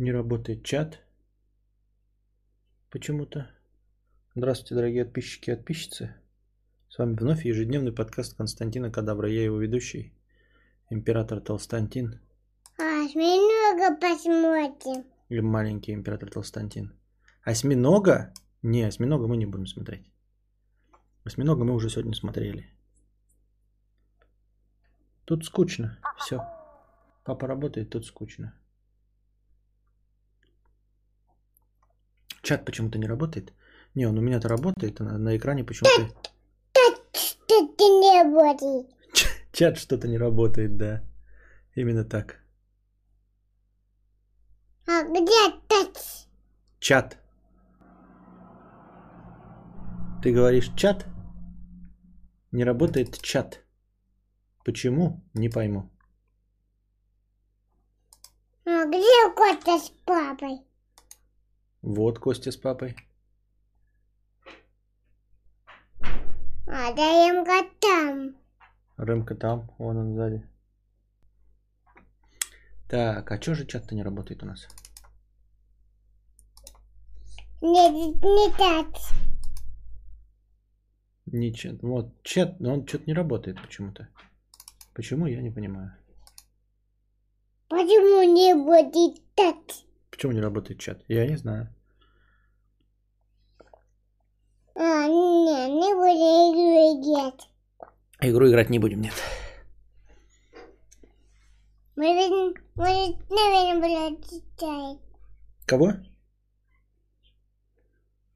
Не работает чат. Почему-то. Здравствуйте, дорогие подписчики и подписчицы. С вами вновь ежедневный подкаст Константина Кадавра. Я его ведущий, император Толстантин. Осьминога посмотрим. Или маленький император Толстантин. Осьминога? Не, осьминога мы не будем смотреть. Осьминога мы уже сегодня смотрели. Тут скучно. Все. Папа работает, тут скучно. Чат почему-то не работает. Не, он у меня-то работает, а на, на экране почему-то... Что-то не будет. Чат что-то не работает, да. Именно так. А где тач? Чат. Ты говоришь чат? Не работает чат. Почему? Не пойму. А где Костя с папой? Вот Костя с папой. А Даемка там. Рымка там, вон он сзади. Так, а чё же чат-то не работает у нас? Не, не тач. Не чат. Вот, чат, но он что-то не работает почему-то. Почему, я не понимаю. Почему не будет тач? Почему не работает чат? Я не знаю. А, не, не будет играть. Игру играть не будем, нет. Может, может, наверное, будет читать. Кого?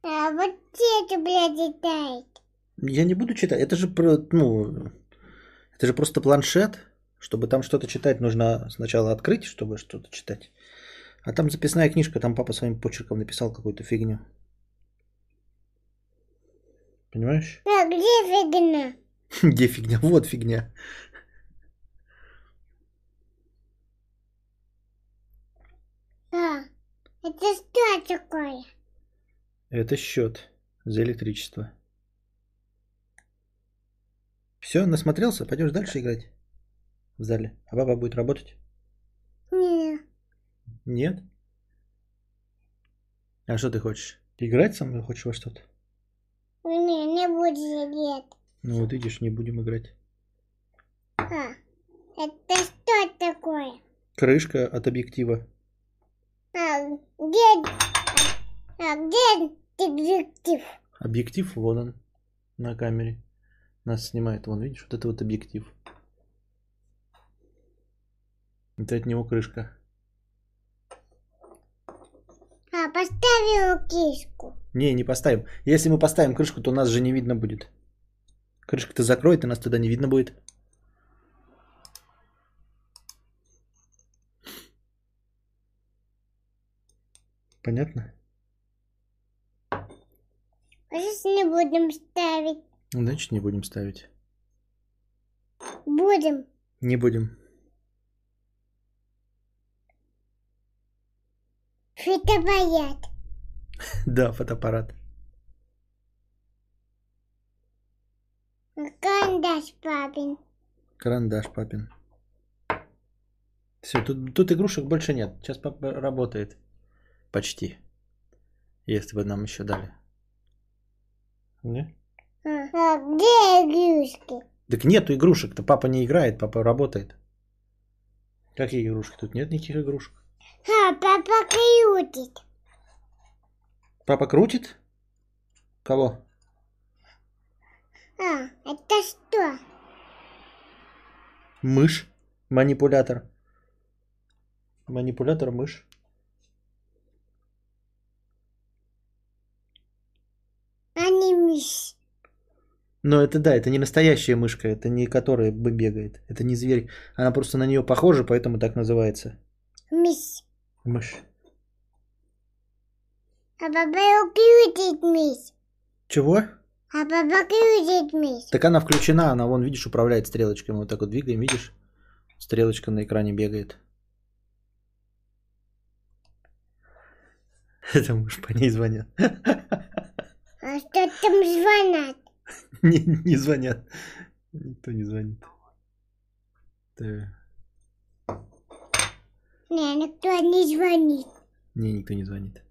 А вот это, блядь, читает. Я не буду читать. Это же про, ну, это же просто планшет. Чтобы там что-то читать, нужно сначала открыть, чтобы что-то читать. А там записная книжка, там папа своим почерком написал какую-то фигню. Понимаешь? А где фигня? Где фигня? Вот фигня. А, это что такое? Это счет за электричество. Все, насмотрелся? Пойдешь дальше играть в зале? А баба будет работать? Не, Нет? А что ты хочешь? Играть со мной хочешь во что-то? не, не будет сидеть. Ну вот видишь, не будем играть. А, это что такое? Крышка от объектива. А, где, а где детектив? Объектив вон он на камере. Нас снимает. Вон, видишь, вот это вот объектив. Это от него крышка. А, поставил кишку. Не, не поставим. Если мы поставим крышку, то нас же не видно будет. Крышка-то закроет, и нас туда не видно будет. Понятно? Сейчас не будем ставить. Значит, не будем ставить. Будем. Не будем. Фотоаппарат. Да, фотоаппарат. Карандаш папин. Карандаш папин. Все, тут, тут игрушек больше нет. Сейчас папа работает. Почти. Если бы нам еще дали. Не? А, а где игрушки? Так нету игрушек-то. Папа не играет, папа работает. Какие игрушки? Тут нет никаких игрушек. А, папа крутит. Папа крутит? Кого? А, это что? Мышь. Манипулятор. Манипулятор мышь. А не мышь. Но это да, это не настоящая мышка, это не которая бы бегает. Это не зверь. Она просто на нее похожа, поэтому так называется. Мышь. Мышь. А папа крутит мышь. Чего? А папа крутит мышь. Так она включена, она вон, видишь, управляет стрелочками. Вот так вот двигаем, видишь? Стрелочка на экране бегает. Это муж по ней звонят. А что там звонят? Не, не звонят. Никто не звонит. Так. Не, никто не звонит. Не, никто не звонит.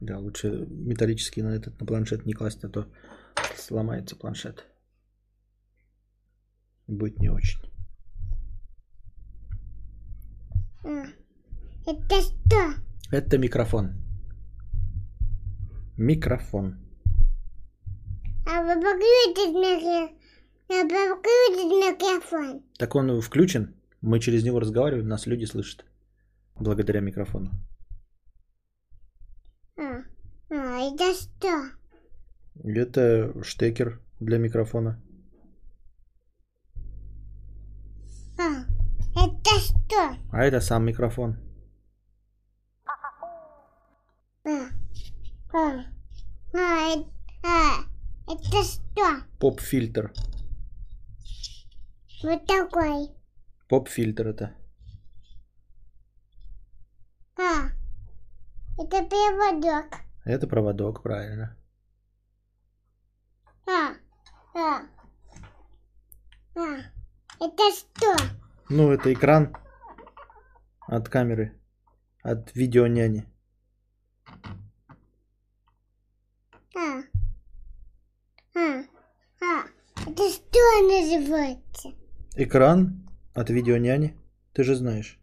Да, лучше металлический на этот на планшет не класть, а то сломается планшет. Будет не очень. А, Это что? Это микрофон. Микрофон. А крутит микрофон. А микрофон. Так он включен. Мы через него разговариваем, нас люди слышат. Благодаря микрофону. А, а это что? Это штекер для микрофона. А, это что? А это сам микрофон. А, а, а, а, это что? Поп-фильтр. Вот такой. Поп-фильтр это. А, это переводок. Это проводок, правильно. А, а, а, это что? Ну, это экран от камеры. От видеоняни. А, а, а, это что называется? Экран от видеоняни. Ты же знаешь.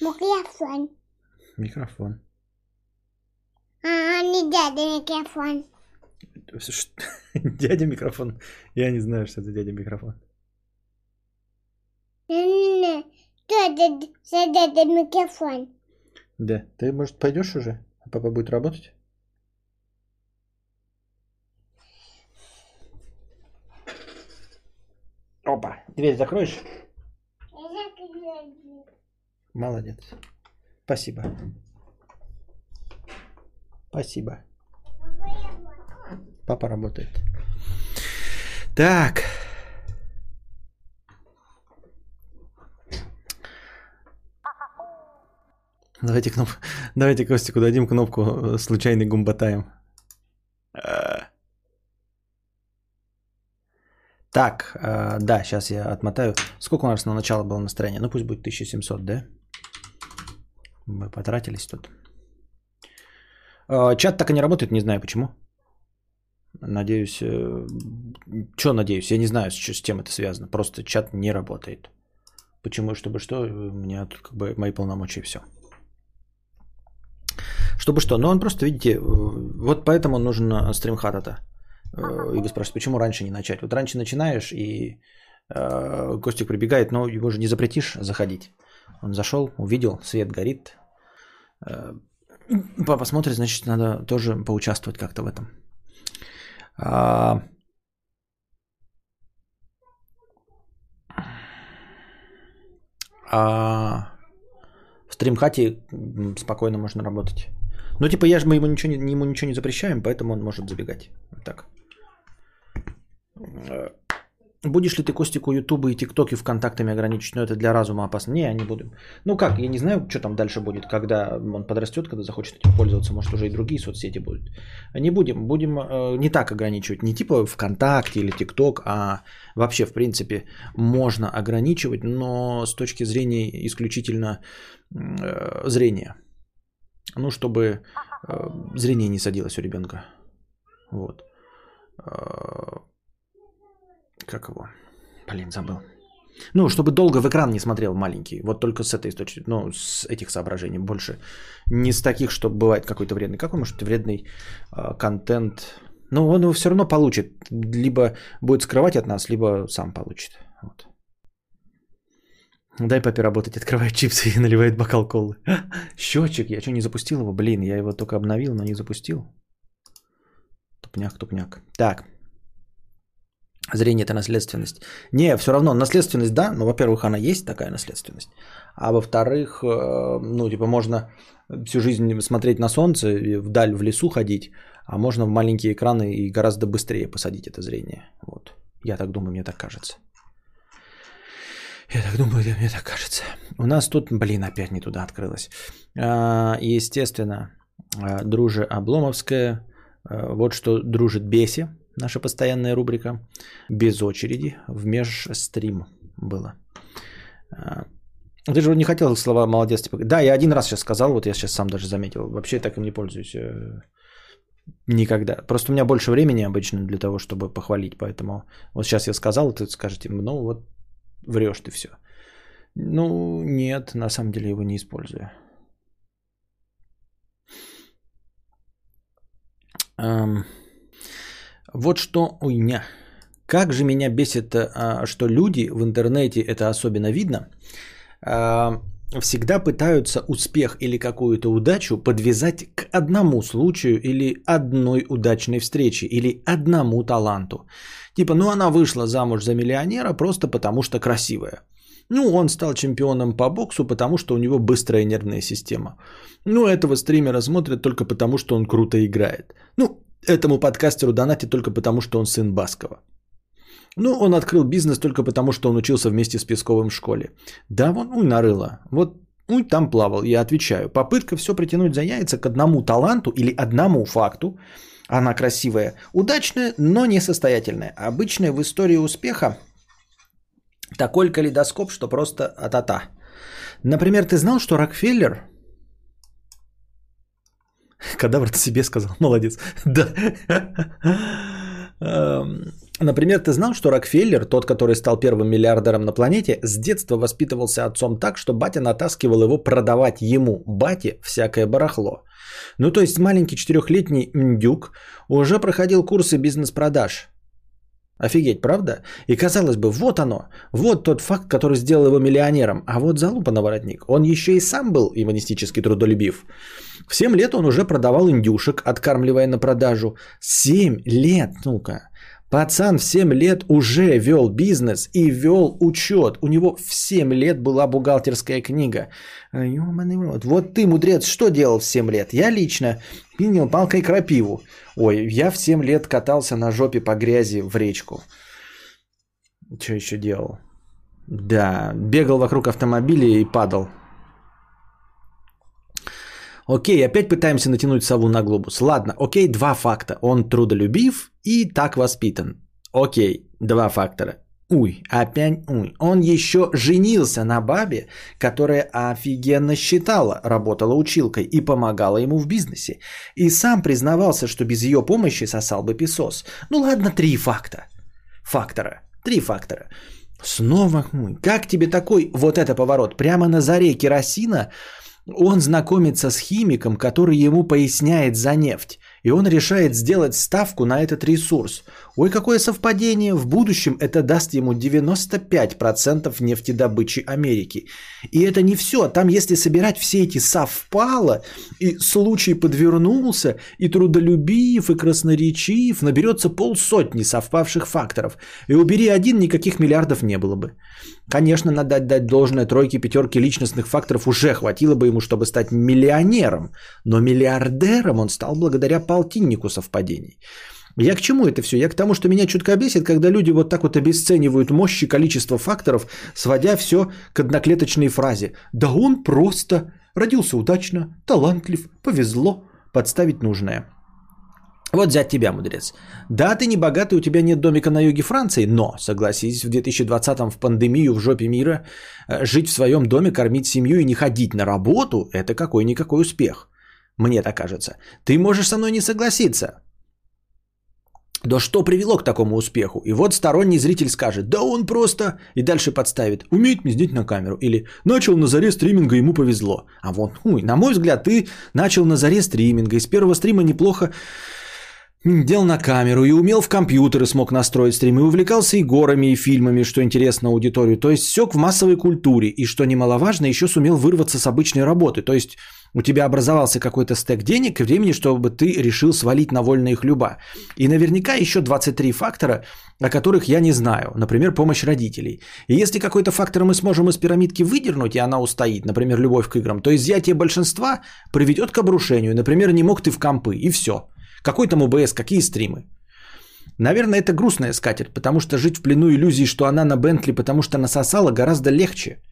Микрофон. Микрофон. А, не дядя микрофон. Ш- Дядя микрофон. Я не знаю, что это дядя микрофон. Не-не-не, что это за дядя микрофон? Да. Ты, может, пойдешь уже? А папа будет работать? Дверь закроешь? Молодец. Спасибо. Спасибо. Папа работает. Так. Давайте, кноп... Давайте Костику дадим кнопку э, «Случайный гумбатаем». Так, э, да, сейчас я отмотаю. Сколько у нас на начало было настроение? Ну, пусть будет 1700, да? Мы потратились тут. Э, Чат так и не работает, не знаю почему. Надеюсь, что надеюсь, я не знаю, с, чем это связано. Просто чат не работает. Почему, чтобы что, у меня тут как бы мои полномочия и все. Чтобы что? Ну, он просто, видите, э, вот поэтому нужен э, стримхат-то. Э, И вы спрашиваете, почему раньше не начать? Вот раньше начинаешь, и э, Костик прибегает, но его же не запретишь заходить. Он зашел, увидел, свет горит. Э, Папа смотрит, значит, надо тоже поучаствовать как-то в этом. А, а в стримхате спокойно можно работать. Ну, типа, я же мы ему ничего, не, ему ничего не запрещаем, поэтому он может забегать. Вот так. Э, Будешь ли ты Костику Ютуба и ТикТоки ВКонтактами ограничить? Ну, это для разума опасно. Не, не буду. Ну как, я не знаю, что там дальше будет, когда он подрастет, когда захочет этим пользоваться. Может, уже и другие соцсети будут. Не будем. Будем э, не так ограничивать. Не типа ВКонтакте или ТикТок, а вообще, в принципе, можно ограничивать, но с точки зрения исключительно э, зрения. Ну, чтобы э, зрение не садилось у ребенка. Вот. Как его? Блин, забыл. Ну, чтобы долго в экран не смотрел маленький. Вот только с этой точки, ну, с этих соображений. Больше не с таких, что бывает какой-то вредный. Какой может вредный э, контент? Ну, он его все равно получит. Либо будет скрывать от нас, либо сам получит. Вот. Дай папе работать, открывает чипсы и наливает бокал колы. Счетчик, я что, не запустил его? Блин, я его только обновил, но не запустил. Тупняк, тупняк. Так. Зрение это наследственность. Не, все равно наследственность, да, но, во-первых, она есть такая наследственность. А во-вторых, э, ну, типа, можно всю жизнь смотреть на солнце, вдаль в лесу ходить, а можно в маленькие экраны и гораздо быстрее посадить это зрение. Вот. Я так думаю, мне так кажется. Я так думаю, мне так кажется. У нас тут, блин, опять не туда открылось. А, Естественно, а, друже Обломовская. А, Вот что дружит Беси, наша постоянная рубрика. Без очереди в межстрим было. А, Ты же не хотел слова молодец. Типа, да, я один раз сейчас сказал, вот я сейчас сам даже заметил. Вообще так им не пользуюсь. э, Никогда. Просто у меня больше времени обычно для того, чтобы похвалить. Поэтому вот сейчас я сказал, ты скажете, ну вот врешь ты все. Ну, нет, на самом деле его не использую. Ам, Вот что... Ой, не. Как же меня бесит, а, что люди в интернете, это особенно видно, а, всегда пытаются успех или какую-то удачу подвязать к одному случаю или одной удачной встрече или одному таланту. Типа, ну она вышла замуж за миллионера просто потому что красивая. Ну, он стал чемпионом по боксу, потому что у него быстрая нервная система. Ну, этого стримера смотрят только потому, что он круто играет. Ну, этому подкастеру донатят только потому, что он сын Баскова. Ну, он открыл бизнес только потому, что он учился вместе с Песковым в школе. Да, вон, уй, нарыло. Вот, уй, там плавал, я отвечаю. Попытка все притянуть за яйца к одному таланту или одному факту. Она красивая, удачная, но несостоятельная. Обычная в истории успеха такой калейдоскоп, что просто а-та-та. Например, ты знал, что Рокфеллер... Кадавр ты себе сказал, молодец. Да. Эм, Например, ты знал, что Рокфеллер, тот, который стал первым миллиардером на планете, с детства воспитывался отцом так, что батя натаскивал его продавать ему, бате, всякое барахло. Ну, то есть маленький четырехлетний мдюк уже проходил курсы бизнес-продаж. Офигеть, правда? И казалось бы, вот оно, вот тот факт, который сделал его миллионером. А вот залупа на воротник. Он еще и сам был иммунистически трудолюбив. В 7 лет он уже продавал индюшек, откармливая на продажу. 7 лет, ну-ка. Пацан в 7 лет уже вел бизнес и вел учет. У него в 7 лет была бухгалтерская книга. Вот ты, мудрец, что делал в 7 лет? Я лично пинил палкой крапиву. Ой, я в 7 лет катался на жопе по грязи в речку. Что еще делал? Да, бегал вокруг автомобиля и падал. Окей, опять пытаемся натянуть сову на глобус. Ладно, окей, два факта. Он трудолюбив и так воспитан. Окей, два фактора. Уй, опять уй. Он еще женился на бабе, которая офигенно считала, работала училкой и помогала ему в бизнесе. И сам признавался, что без ее помощи сосал бы песос. Ну ладно, три факта. Фактора. Три фактора. Снова уй. Как тебе такой вот это поворот? Прямо на заре керосина он знакомится с химиком, который ему поясняет за нефть. И он решает сделать ставку на этот ресурс. Ой, какое совпадение. В будущем это даст ему 95% нефтедобычи Америки. И это не все. Там, если собирать все эти совпало, и случай подвернулся, и трудолюбив, и красноречив, наберется полсотни совпавших факторов. И убери один, никаких миллиардов не было бы. Конечно, надо дать должное тройке, пятерке личностных факторов уже хватило бы ему, чтобы стать миллионером. Но миллиардером он стал благодаря полтиннику совпадений. Я к чему это все? Я к тому, что меня чутко бесит, когда люди вот так вот обесценивают мощь и количество факторов, сводя все к одноклеточной фразе. Да он просто родился удачно, талантлив, повезло, подставить нужное. Вот взять тебя, мудрец. Да, ты не богатый, у тебя нет домика на юге Франции, но, согласись, в 2020-м в пандемию в жопе мира э, жить в своем доме, кормить семью и не ходить на работу – это какой-никакой успех. Мне так кажется. Ты можешь со мной не согласиться. Да что привело к такому успеху? И вот сторонний зритель скажет, да он просто, и дальше подставит, умеет пиздеть на камеру. Или начал на заре стриминга, ему повезло. А вот, уй, на мой взгляд, ты начал на заре стриминга, из первого стрима неплохо Дел на камеру и умел в компьютеры смог настроить стрим, и увлекался и горами, и фильмами, что интересно аудиторию. То есть сек в массовой культуре, и что немаловажно, еще сумел вырваться с обычной работы. То есть у тебя образовался какой-то стек денег и времени, чтобы ты решил свалить на вольные хлюба. И наверняка еще 23 фактора, о которых я не знаю. Например, помощь родителей. И если какой-то фактор мы сможем из пирамидки выдернуть, и она устоит, например, любовь к играм, то изъятие большинства приведет к обрушению. Например, не мог ты в компы, и все. Какой там ОБС, какие стримы? Наверное, это грустная скатерть, потому что жить в плену иллюзии, что она на Бентли, потому что насосала, гораздо легче,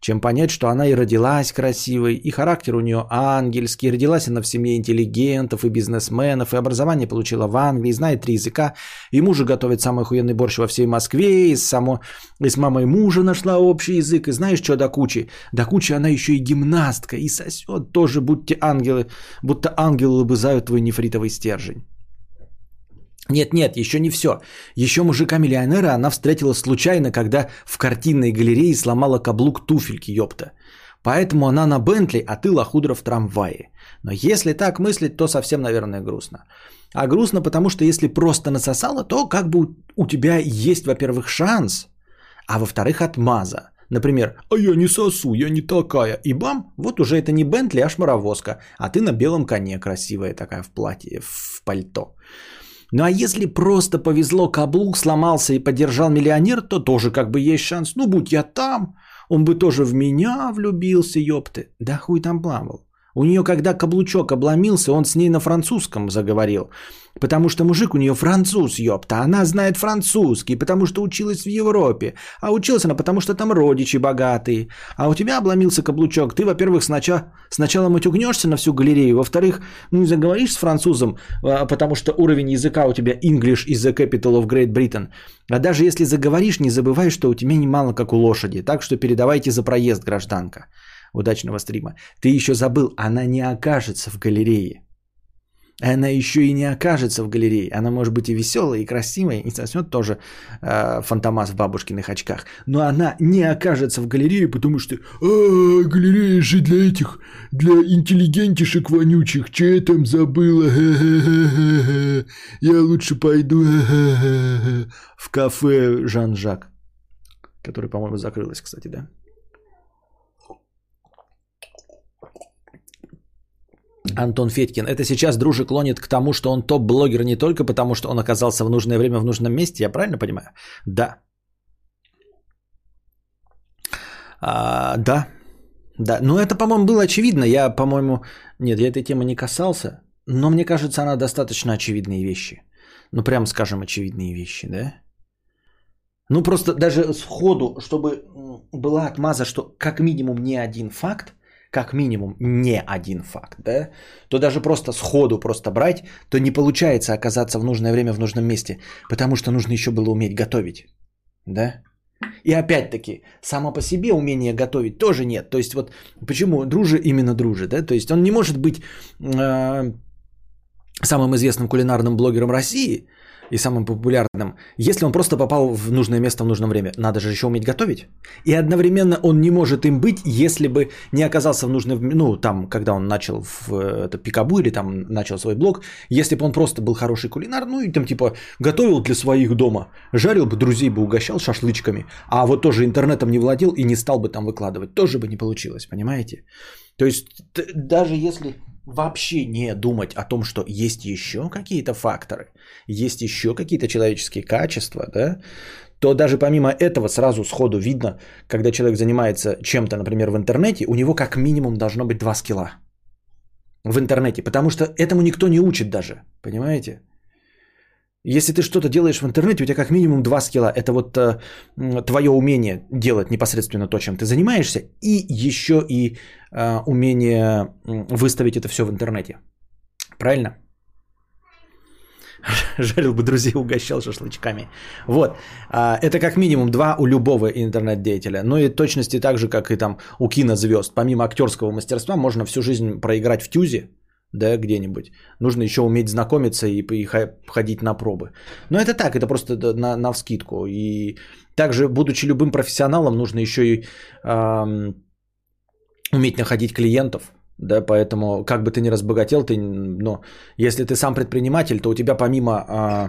чем понять, что она и родилась красивой, и характер у нее ангельский, родилась она в семье интеллигентов и бизнесменов, и образование получила в Англии, знает три языка, и мужа готовит самый охуенный борщ во всей Москве, и, само, и с мамой мужа нашла общий язык, и знаешь, что до кучи? До кучи она еще и гимнастка, и сосет тоже, будьте ангелы, будто ангелы лобызают твой нефритовый стержень. Нет, нет, еще не все. Еще мужика-миллионера она встретила случайно, когда в картинной галерее сломала каблук туфельки, ёпта. Поэтому она на Бентли, а ты лохудра в трамвае. Но если так мыслить, то совсем, наверное, грустно. А грустно, потому что если просто насосала, то как бы у тебя есть, во-первых, шанс, а во-вторых, отмаза. Например, а я не сосу, я не такая. И бам, вот уже это не Бентли, а шмаровозка. А ты на белом коне красивая такая в платье, в пальто. Ну а если просто повезло, каблук сломался и поддержал миллионер, то тоже как бы есть шанс. Ну будь я там, он бы тоже в меня влюбился, ёпты. Да хуй там плавал. У нее, когда каблучок обломился, он с ней на французском заговорил. Потому что мужик у нее француз, ёпта. Она знает французский, потому что училась в Европе. А училась она, потому что там родичи богатые. А у тебя обломился каблучок. Ты, во-первых, сначала, сначала матюгнешься на всю галерею. Во-вторых, ну, заговоришь с французом, а, потому что уровень языка у тебя English is the capital of Great Britain. А даже если заговоришь, не забывай, что у тебя немало как у лошади. Так что передавайте за проезд, гражданка удачного стрима. Ты еще забыл, она не окажется в галерее. Она еще и не окажется в галерее. Она может быть и веселая, и красивая, и соснет тоже э, фантомас в бабушкиных очках. Но она не окажется в галерее, потому что а, галерея же для этих, для интеллигентишек вонючих. Че я там забыла? Я лучше пойду в кафе Жан-Жак, который, по-моему, закрылось, кстати, да? Антон Федькин. Это сейчас дружи клонит к тому, что он топ-блогер не только потому, что он оказался в нужное время в нужном месте. Я правильно понимаю? Да. А, да. Да. Но это, по-моему, было очевидно. Я, по-моему... Нет, я этой темы не касался. Но мне кажется, она достаточно очевидные вещи. Ну, прям скажем, очевидные вещи, да? Ну, просто даже сходу, чтобы была отмаза, что как минимум не один факт, как минимум не один факт, да, то даже просто сходу просто брать, то не получается оказаться в нужное время в нужном месте, потому что нужно еще было уметь готовить, да. И опять-таки, само по себе умение готовить тоже нет. То есть вот почему дружи именно дружи, да? То есть он не может быть э, самым известным кулинарным блогером России, и самым популярным, если он просто попал в нужное место в нужное время. Надо же еще уметь готовить. И одновременно он не может им быть, если бы не оказался в нужное, ну, там, когда он начал в это, Пикабу или там начал свой блог, если бы он просто был хороший кулинар, ну, и там, типа, готовил для своих дома, жарил бы, друзей бы угощал шашлычками, а вот тоже интернетом не владел и не стал бы там выкладывать, тоже бы не получилось, понимаете? То есть, даже если вообще не думать о том, что есть еще какие-то факторы, есть еще какие-то человеческие качества, да, то даже помимо этого сразу сходу видно, когда человек занимается чем-то, например, в интернете, у него как минимум должно быть два скилла в интернете, потому что этому никто не учит даже, понимаете? Если ты что-то делаешь в интернете, у тебя как минимум два скилла. Это вот э, твое умение делать непосредственно то, чем ты занимаешься, и еще и э, умение выставить это все в интернете. Правильно? Жарил бы друзей, угощал шашлычками. Вот. А, это как минимум два у любого интернет-деятеля. Ну и точности так же, как и там у кинозвезд. Помимо актерского мастерства, можно всю жизнь проиграть в тюзе, да, где-нибудь. Нужно еще уметь знакомиться и, и ходить на пробы. Но это так, это просто на, на вскидку. И также, будучи любым профессионалом, нужно еще и эм, уметь находить клиентов. Да, поэтому, как бы ты ни разбогател, ты, но если ты сам предприниматель, то у тебя помимо э,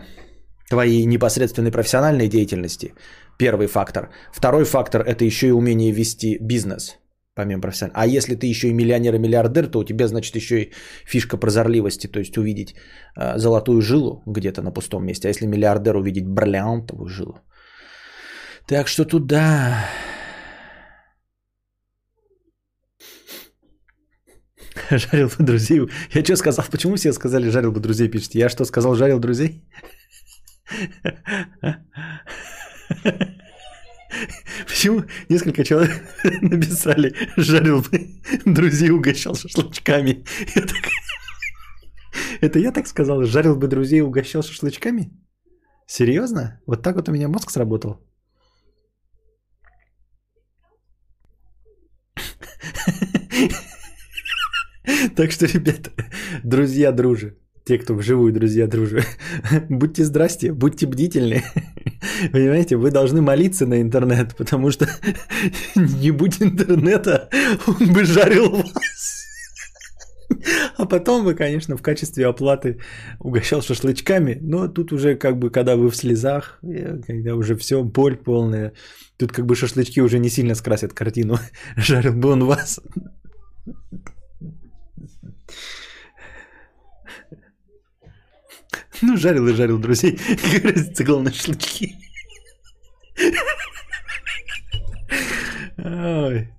твоей непосредственной профессиональной деятельности, первый фактор. Второй фактор – это еще и умение вести бизнес – помимо профессионального. А если ты еще и миллионер и миллиардер, то у тебя, значит, еще и фишка прозорливости, то есть увидеть э, золотую жилу где-то на пустом месте. А если миллиардер увидеть бриллиантовую жилу. Так что туда... Жарил бы друзей. Я что сказал? Почему все сказали жарил бы друзей, пишите? Я что сказал, жарил друзей? Почему несколько человек написали, жарил бы, друзей угощал шашлычками. Я так... Это я так сказал, жарил бы друзей угощал шашлычками? Серьезно? Вот так вот у меня мозг сработал? Так что, ребята, друзья, дружи, те, кто вживую друзья, дружи, будьте здрасте, будьте бдительны. Понимаете, вы должны молиться на интернет, потому что не будь интернета, он бы жарил вас. А потом вы, конечно, в качестве оплаты угощал шашлычками, но тут уже как бы, когда вы в слезах, э, когда уже все, боль полная, тут как бы шашлычки уже не сильно скрасят картину. Жарил бы он вас. Ну, жарил и жарил друзей. Как разница, главное, шашлычки. Ой.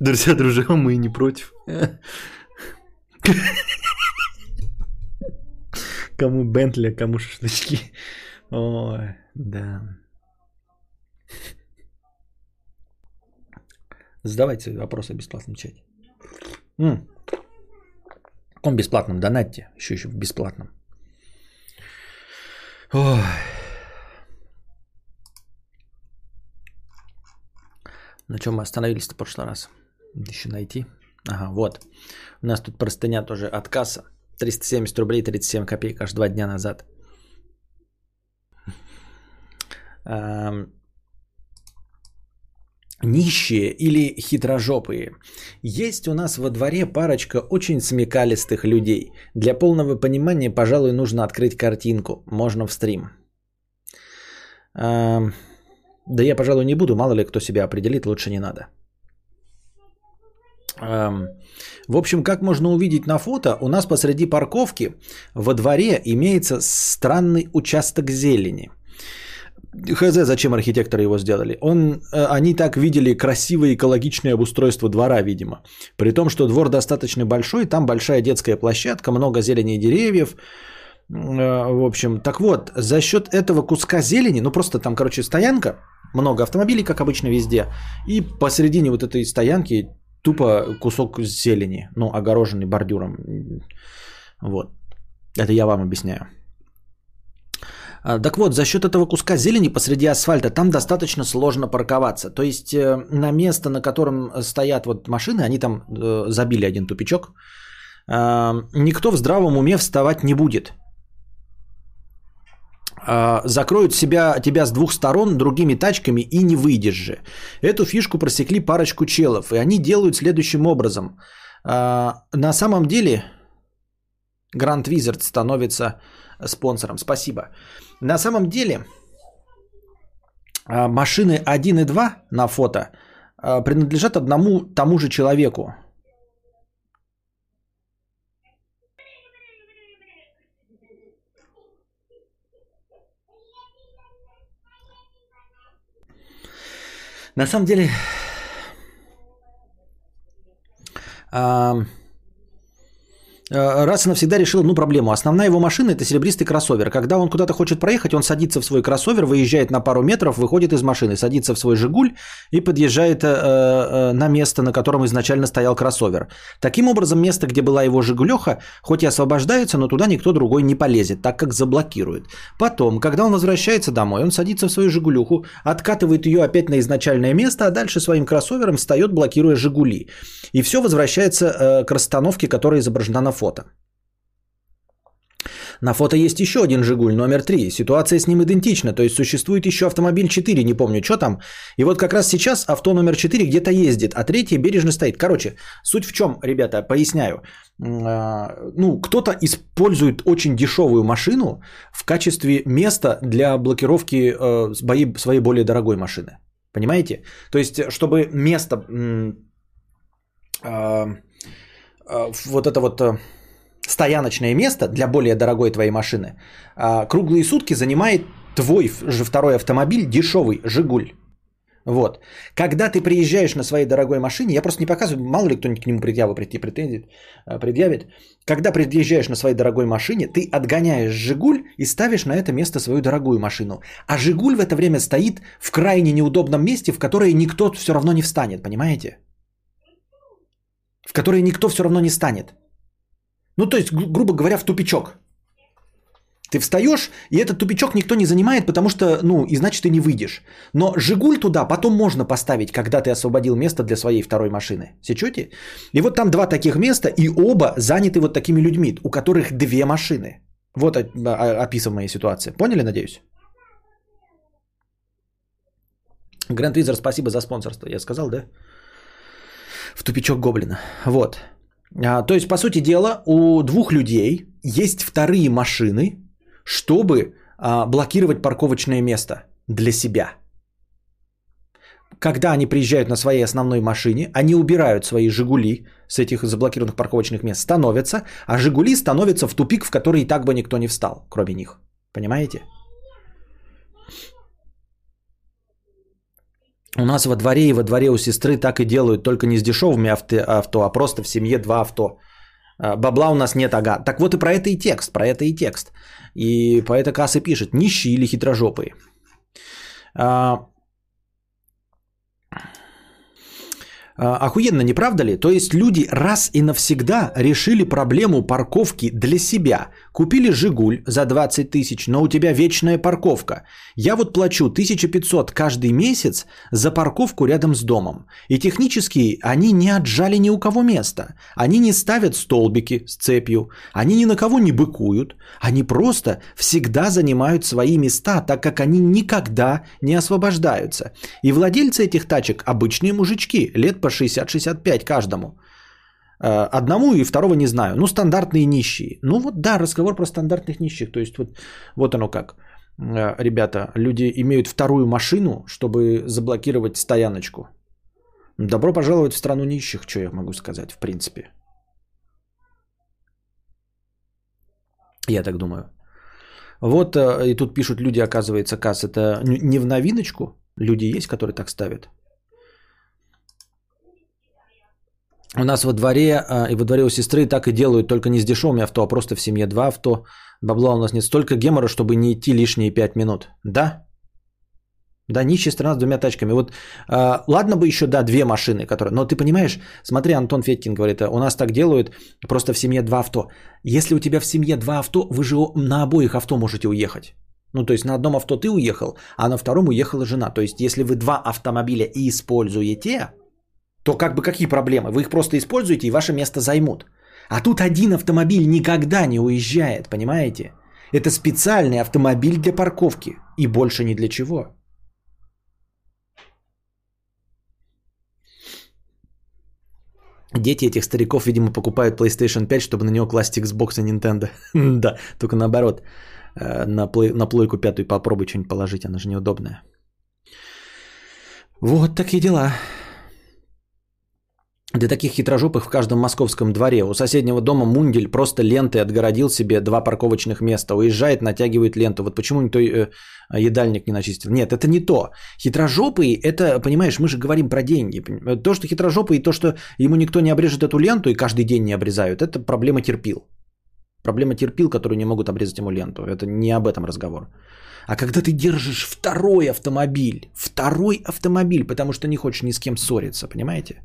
Друзья, дружи, а мы не против. Кому Бентли, а кому шашлычки. Ой, да. Задавайте вопросы в бесплатном чате. Каком бесплатном? Донатьте. Еще еще в бесплатном. Ой. На чем мы остановились-то в прошлый раз? Еще найти. Ага, вот. У нас тут простыня тоже от касса. 370 рублей 37 копеек аж два дня назад. Нищие или хитрожопые. Есть у нас во дворе парочка очень смекалистых людей. Для полного понимания, пожалуй, нужно открыть картинку. Можно в стрим. Да я, пожалуй, не буду, мало ли кто себя определит, лучше не надо. В общем, как можно увидеть на фото, у нас посреди парковки во дворе имеется странный участок зелени. Хз, зачем архитекторы его сделали. Он, э, они так видели красивое экологичное обустройство двора, видимо. При том, что двор достаточно большой, там большая детская площадка, много зелени и деревьев. Э, в общем, так вот, за счет этого куска зелени, ну просто там, короче, стоянка, много автомобилей, как обычно везде, и посередине вот этой стоянки тупо кусок зелени, ну, огороженный бордюром. Вот. Это я вам объясняю. А, так вот, за счет этого куска зелени посреди асфальта там достаточно сложно парковаться. То есть э, на место, на котором стоят вот машины, они там э, забили один тупичок, э, никто в здравом уме вставать не будет. А, закроют себя, тебя с двух сторон другими тачками и не выйдешь же. Эту фишку просекли парочку челов, и они делают следующим образом. А, на самом деле Grand Wizard становится спонсором. Спасибо. На самом деле а, машины 1 и 2 на фото принадлежат одному тому же человеку. На самом деле, Э, раз и навсегда решил одну проблему. Основная его машина это серебристый кроссовер. Когда он куда-то хочет проехать, он садится в свой кроссовер, выезжает на пару метров, выходит из машины, садится в свой Жигуль и подъезжает э, э, на место, на котором изначально стоял кроссовер. Таким образом, место, где была его Жигулеха, хоть и освобождается, но туда никто другой не полезет, так как заблокирует. Потом, когда он возвращается домой, он садится в свою Жигулюху, откатывает ее опять на изначальное место, а дальше своим кроссовером встает, блокируя Жигули. И все возвращается э, к расстановке, которая изображена на фото. На фото есть еще один «Жигуль» номер 3. Ситуация с ним идентична, то есть существует еще автомобиль 4, не помню, что там. И вот как раз сейчас авто номер 4 где-то ездит, а третий бережно стоит. Короче, суть в чем, ребята, поясняю. А, ну, кто-то использует очень дешевую машину в качестве места для блокировки э, своей более дорогой машины. Понимаете? То есть, чтобы место а, вот это вот э, стояночное место для более дорогой твоей машины а, круглые сутки занимает твой же второй автомобиль, дешевый «Жигуль». Вот. Когда ты приезжаешь на своей дорогой машине, я просто не показываю, мало ли кто-нибудь к нему предъяву прийти э, предъявит. Когда приезжаешь на своей дорогой машине, ты отгоняешь «Жигуль» и ставишь на это место свою дорогую машину. А «Жигуль» в это время стоит в крайне неудобном месте, в которое никто все равно не встанет, понимаете? В которое никто все равно не станет. Ну, то есть, гру- грубо говоря, в тупичок. Ты встаешь, и этот тупичок никто не занимает, потому что, ну, и значит, ты не выйдешь. Но «Жигуль» туда потом можно поставить, когда ты освободил место для своей второй машины. Сечете? И вот там два таких места, и оба заняты вот такими людьми, у которых две машины. Вот о- о- описанная ситуация. Поняли, надеюсь? Гранд Визер, спасибо за спонсорство. Я сказал, да? В тупичок Гоблина. Вот. А, то есть, по сути дела, у двух людей есть вторые машины, чтобы а, блокировать парковочное место для себя. Когда они приезжают на своей основной машине, они убирают свои «Жигули» с этих заблокированных парковочных мест, становятся, а «Жигули» становятся в тупик, в который и так бы никто не встал, кроме них. Понимаете? У нас во дворе и во дворе у сестры так и делают, только не с дешевыми авто, а просто в семье два авто. А, Бабла у нас нет, ага. Так вот и про это и текст, про это и текст. И по это Касс и пишет, нищие или хитрожопые. А, а, Охуенно, не правда ли? То есть люди раз и навсегда решили проблему парковки для себя. Купили «Жигуль» за 20 тысяч, но у тебя вечная парковка. Я вот плачу 1500 каждый месяц за парковку рядом с домом. И технически они не отжали ни у кого место. Они не ставят столбики с цепью. Они ни на кого не быкуют. Они просто всегда занимают свои места, так как они никогда не освобождаются. И владельцы этих тачек обычные мужички, лет по 60-65 каждому. Э, Одному и второго не знаю. Ну, стандартные нищие. Ну вот да, разговор про стандартных нищих. То есть вот, вот оно как. Э, Ребята, люди имеют вторую машину, чтобы заблокировать стояночку. Добро пожаловать в страну нищих, что я могу сказать, в принципе. Я так думаю. Вот э, и тут пишут люди, оказывается, Касс, это не в новиночку. Люди есть, которые так ставят. У нас во дворе а, и во дворе у сестры так и делают, только не с дешевыми авто, а просто в семье два авто. Бабла у нас нет столько гемора, чтобы не идти лишние пять минут. Да? Да, нищая страна с двумя тачками. Вот, а, ладно бы еще, да, две машины, которые... Но ты понимаешь, смотри, Антон Федькин говорит, у нас так делают, просто в семье два авто. Если у тебя в семье два авто, вы же на обоих авто можете уехать. Ну, то есть на одном авто ты уехал, а на втором уехала жена. То есть если вы два автомобиля и используете, то как бы какие проблемы? Вы их просто используете и ваше место займут. А тут один автомобиль никогда не уезжает, понимаете? Это специальный автомобиль для парковки и больше ни для чего. Дети этих стариков, видимо, покупают PlayStation 5, чтобы на него класть Xbox и Nintendo. да, только наоборот. Э, На, на плойку пятую попробуй что-нибудь положить, она же неудобная. Вот такие дела. Для таких хитрожопых в каждом московском дворе. У соседнего дома Мундель просто лентой отгородил себе два парковочных места. Уезжает, натягивает ленту. Вот почему никто э, едальник не начистил. Нет, это не то. Хитрожопые, это, понимаешь, мы же говорим про деньги. Поним- То, что хитрожопый, и то, что ему никто не обрежет эту ленту и каждый день не обрезают, это проблема терпил. Проблема терпил, которые не могут обрезать ему ленту. Это не об этом разговор. А когда ты держишь второй автомобиль, второй автомобиль, потому что не хочешь ни с кем ссориться, понимаете?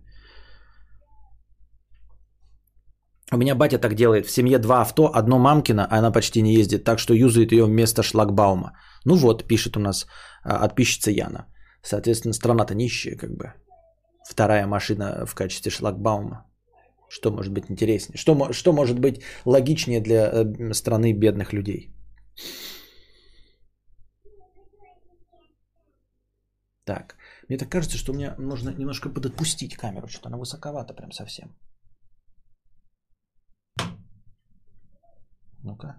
У меня батя так делает. В семье два авто, одно мамкино, а она почти не ездит, так что юзает ее вместо шлагбаума. Ну вот, пишет у нас а, подписчица Яна. Соответственно, страна-то нищая, как бы. Вторая машина в качестве шлагбаума. Что может быть интереснее? Что, что может быть логичнее для э, страны бедных людей? Так, мне так кажется, что мне нужно немножко подотпустить камеру, что она высоковата прям совсем. Ну-ка.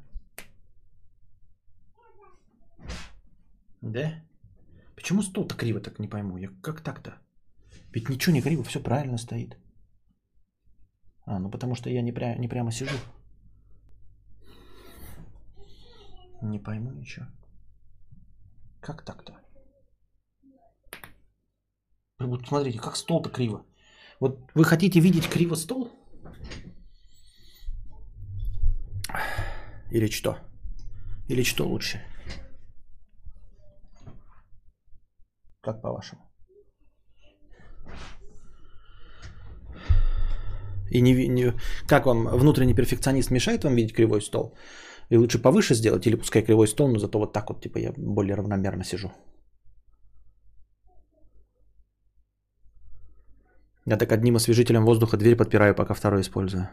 Да? Почему стол-то криво так не пойму? Я как так-то? Ведь ничего не криво, все правильно стоит. А, ну потому что я не, пря- не прямо сижу. Не пойму ничего. Как так-то? вот смотрите, как стол-то криво. Вот вы хотите видеть криво стол? Или что? Или что лучше? Как по-вашему? И не, не- как вам внутренний перфекционист мешает вам видеть кривой стол? И лучше повыше сделать, или пускай кривой стол, но зато вот так вот, типа, я более равномерно сижу. Я так одним освежителем воздуха дверь подпираю, пока второй использую.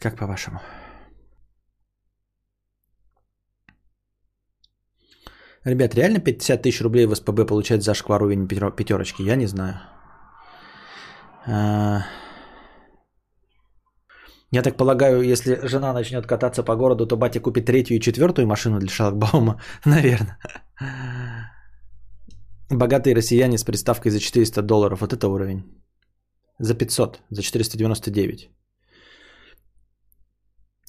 Как по-вашему? Ребят, реально 50 тысяч рублей в СПБ получать за шквар уровень пятер- пятерочки? Я не знаю. А, Я так полагаю, если жена начнет кататься по городу, то батя купит третью и четвертую машину для шлагбаума? Наверное. Богатые россияне с приставкой за 400 долларов. Вот это уровень. За 500, за 499.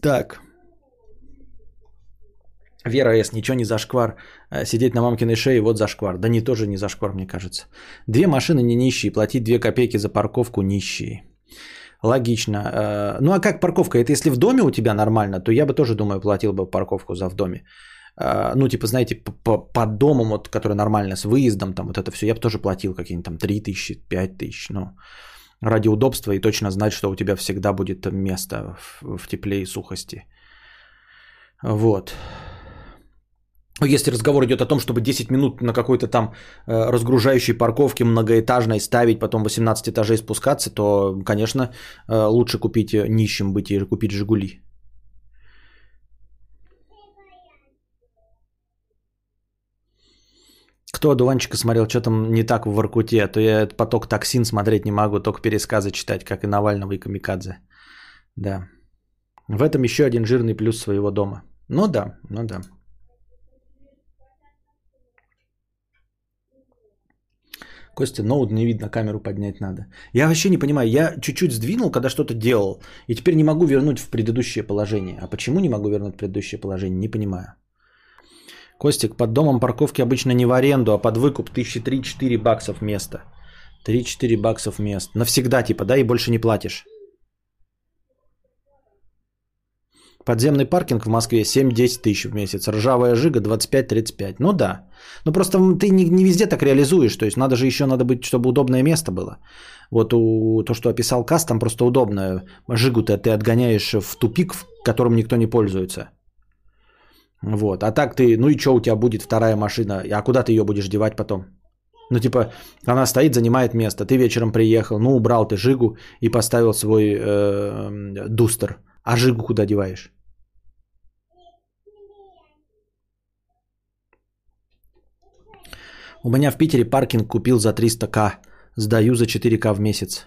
Так. Вера С. Ничего не зашквар. Э, Сидеть на мамкиной шее, вот зашквар. Да не тоже не зашквар, мне кажется. Две машины не нищие, платить 2 копейки за парковку нищие. Логично. Э, Ну а как парковка? Это если в доме у тебя нормально, то я бы тоже, думаю, платил бы парковку за в доме. Э, Ну, типа, знаете, по- по, домам, вот, который нормально, с выездом, там вот это все, я бы тоже платил какие-нибудь там 3 тысячи, 5 тысяч, ну, ради удобства и точно знать, что у тебя всегда будет место в, в тепле и сухости. Вот. Ну, Если разговор идет о том, чтобы 10 минут на какой-то там э, разгружающей парковке многоэтажной ставить, потом 18 этажей спускаться, то, конечно, э, лучше купить нищим быть и купить «Жигули». Кто одуванчика смотрел, что там не так в Воркуте, а то я этот поток токсин смотреть не могу, только пересказы читать, как и Навального и Камикадзе. Да. В этом еще один жирный плюс своего дома. Ну да, ну да. Костя, ноут не видно, камеру поднять надо. Я вообще не понимаю, я чуть-чуть сдвинул, когда что-то делал, и теперь не могу вернуть в предыдущее положение. А почему не могу вернуть в предыдущее положение, не понимаю. Костик, под домом парковки обычно не в аренду, а под выкуп 1003-4 баксов место. 3-4 баксов мест. Навсегда типа, да, и больше не платишь. Подземный паркинг в Москве 7-10 тысяч в месяц. Ржавая жига 25-35. Ну да. Ну просто ты не, не везде так реализуешь. То есть надо же еще надо быть, чтобы удобное место было. Вот у, то, что описал Кас, там просто удобно. Жигу-то ты отгоняешь в тупик, в котором никто не пользуется. Вот. А так ты, ну и что у тебя будет вторая машина? А куда ты ее будешь девать потом? Ну, типа, она стоит, занимает место. Ты вечером приехал, ну, убрал ты Жигу и поставил свой э, дустер. А Жигу куда деваешь? У меня в Питере паркинг купил за 300к. Сдаю за 4к в месяц.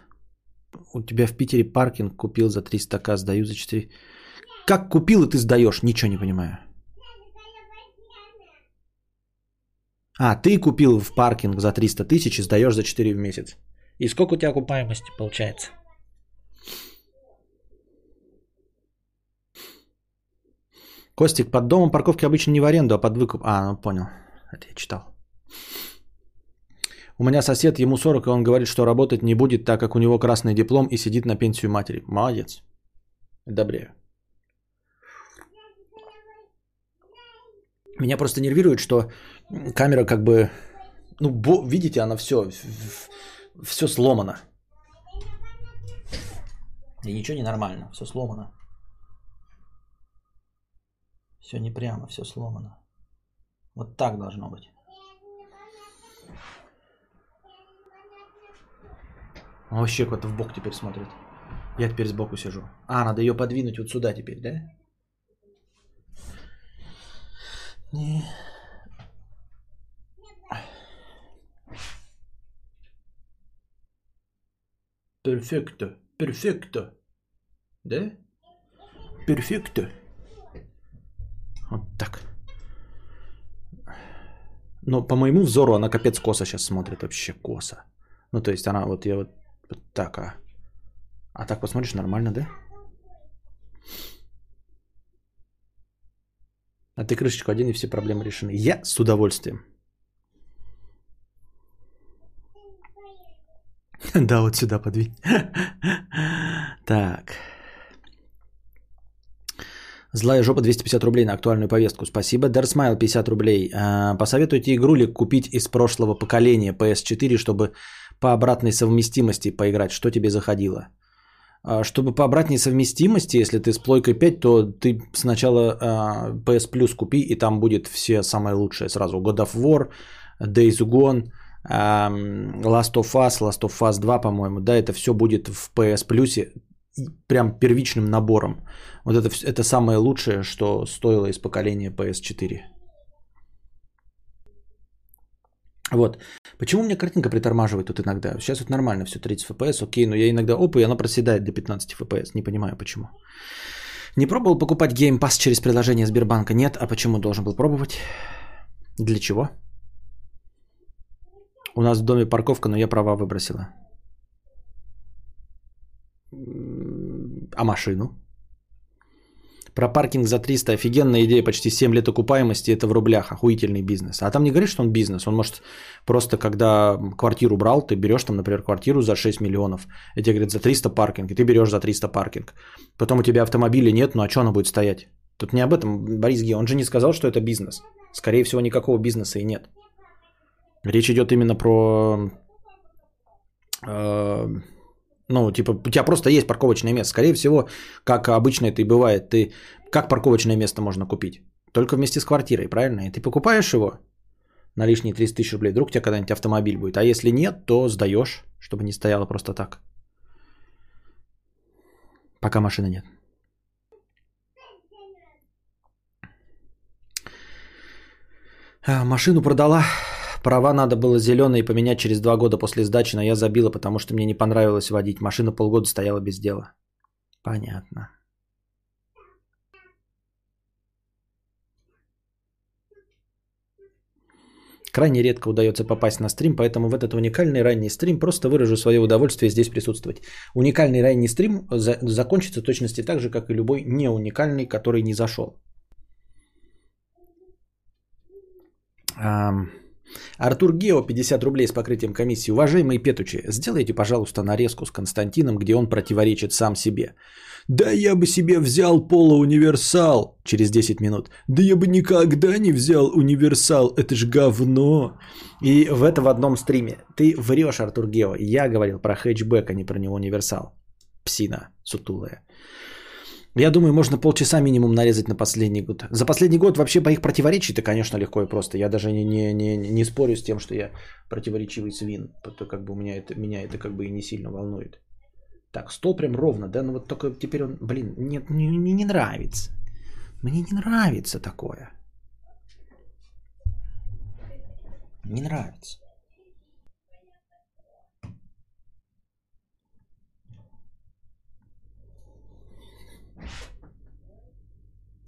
У тебя в Питере паркинг купил за 300к. Сдаю за 4... Как купил и ты сдаешь? Ничего не понимаю. А, ты купил в паркинг за 300 тысяч и сдаешь за 4 в месяц. И сколько у тебя окупаемости получается? Костик, под домом парковки обычно не в аренду, а под выкуп. А, ну понял. Это я читал. У меня сосед, ему 40, и он говорит, что работать не будет, так как у него красный диплом и сидит на пенсию матери. Молодец. Добрее. Меня просто нервирует, что камера как бы, ну, бо- видите, она все, все сломано. И ничего не нормально, все сломано. Все не прямо, все сломано. Вот так должно быть. Вообще куда-то в бок теперь смотрит. Я теперь сбоку сижу. А, надо ее подвинуть вот сюда теперь, да? Не. Перфекто. Перфекто. Да? Перфекто. Вот так. Но по моему взору она капец косо сейчас смотрит. Вообще косо. Ну, то есть она вот я вот, вот так, а. А так посмотришь, нормально, да? А ты крышечку один и все проблемы решены. Я с удовольствием. Да, вот сюда подвинь. Так. Злая жопа 250 рублей на актуальную повестку. Спасибо. Дарсмайл 50 рублей. А, Посоветуйте игрулик купить из прошлого поколения PS4, чтобы по обратной совместимости поиграть. Что тебе заходило? А, Чтобы по обратной совместимости, если ты с плойкой 5, то ты сначала а, PS Plus купи, и там будет все самое лучшее сразу. God of War, Days Gone, Last of Us, Last of Us 2, по-моему. Да, это все будет в PS Plus прям первичным набором. Вот это, это самое лучшее, что стоило из поколения PS4. Вот. Почему у меня картинка притормаживает тут иногда? Сейчас вот нормально все 30 FPS, окей, но я иногда опа, и она проседает до 15 FPS. Не понимаю почему. Не пробовал покупать Game Pass через приложение Сбербанка? Нет. А почему должен был пробовать? Для чего? У нас в доме парковка, но я права выбросила. А машину? Про паркинг за 300 офигенная идея, почти 7 лет окупаемости, это в рублях, охуительный бизнес. А там не говорит, что он бизнес, он может просто, когда квартиру брал, ты берешь там, например, квартиру за 6 миллионов, и тебе говорят за 300 паркинг, и ты берешь за 300 паркинг. Потом у тебя автомобиля нет, ну а что она будет стоять? Тут не об этом Борис Ге, он же не сказал, что это бизнес. Скорее всего, никакого бизнеса и нет. Речь идет именно про... э, ну, типа, у тебя просто есть парковочное место. Скорее всего, как обычно это и бывает, ты... Как парковочное место можно купить? Только вместе с квартирой, правильно? И ты покупаешь его на лишние 30 тысяч рублей. Вдруг у тебя когда-нибудь автомобиль будет. А если нет, то сдаешь, чтобы не стояло просто так. Пока машины нет. А, машину продала. Права надо было зеленые поменять через два года после сдачи, но я забила, потому что мне не понравилось водить. Машина полгода стояла без дела. Понятно. Крайне редко удается попасть на стрим, поэтому в этот уникальный ранний стрим просто выражу свое удовольствие здесь присутствовать. Уникальный ранний стрим за- закончится в точности так же, как и любой неуникальный, который не зашел. Ам, Артур Гео, 50 рублей с покрытием комиссии. Уважаемые петучи, сделайте, пожалуйста, нарезку с Константином, где он противоречит сам себе. Да я бы себе взял полууниверсал через 10 минут. Да я бы никогда не взял универсал, это ж говно. И в это в одном стриме. Ты врешь, Артур Гео. Я говорил про хэтчбэк, а не про него универсал. Псина сутулая. Я думаю, можно полчаса минимум нарезать на последний год. За последний год вообще по их противоречий-то, конечно, легко и просто. Я даже не, не, не, не спорю с тем, что я противоречивый свин. То как бы у меня это, меня это как бы и не сильно волнует. Так, стол прям ровно, да? Ну вот только теперь он, блин, нет, мне, мне не нравится. Мне не нравится такое. Не нравится.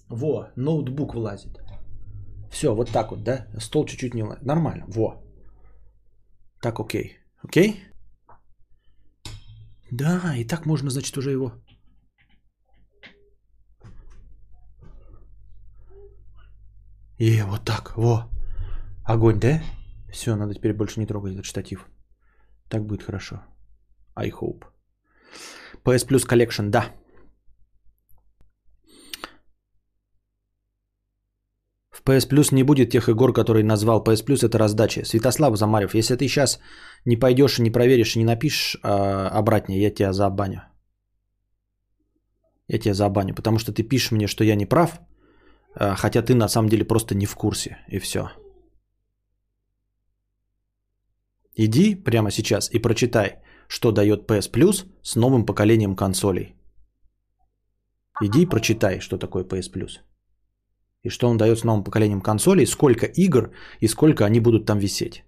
Во, ноутбук влазит. Все, вот так вот, да? Стол чуть-чуть не влазит. Нормально, во. Так, окей. Окей? Да, и так можно, значит, уже его... И вот так, во. Огонь, да? Все, надо теперь больше не трогать этот штатив. Так будет хорошо. I hope. PS Plus Collection, да. В PS Plus не будет тех игр, которые назвал. PS Plus это раздача. Святослав Замарев, если ты сейчас не пойдешь и не проверишь и не напишешь а, обратнее, я тебя забаню. Я тебя забаню, потому что ты пишешь мне, что я не прав, а, хотя ты на самом деле просто не в курсе, и все. Иди прямо сейчас и прочитай, что дает PS Plus с новым поколением консолей. Иди и прочитай, что такое PS Plus. И что он дает с новым поколением консолей, сколько игр и сколько они будут там висеть.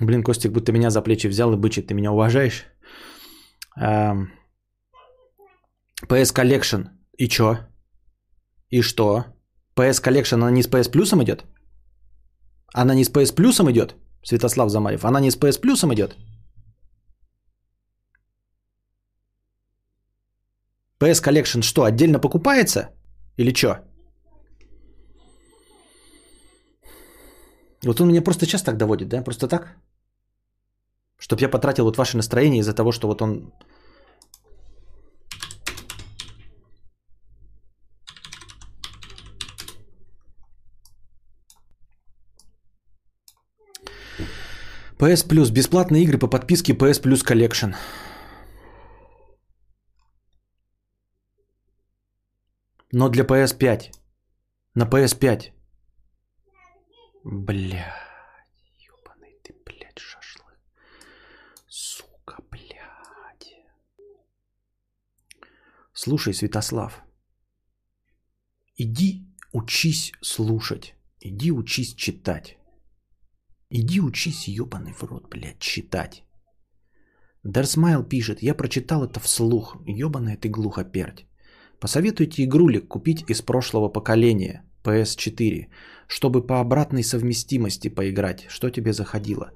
Блин, Костик, будто меня за плечи взял и бычит. Ты меня уважаешь? Эм, PS Collection. И чё? И что? PS Collection, она не с PS Plus идет? Она не с PS Plus идет? Святослав Замарев. Она не с PS Plus идет? PS Collection что, отдельно покупается? Или что? Вот он меня просто сейчас так доводит, да? Просто так? Чтоб я потратил вот ваше настроение из-за того, что вот он... PS Plus. Бесплатные игры по подписке PS Plus Collection. Но для PS5. На PS5. Бля. Ёбаный ты, блядь, шашлык. Сука, блядь. Слушай, Святослав. Иди учись слушать. Иди учись читать. Иди учись, ёбаный в рот, блядь, читать. Дарсмайл пишет, я прочитал это вслух. Ёбаная ты глухоперть. Посоветуйте игрулик купить из прошлого поколения, PS4, чтобы по обратной совместимости поиграть. Что тебе заходило?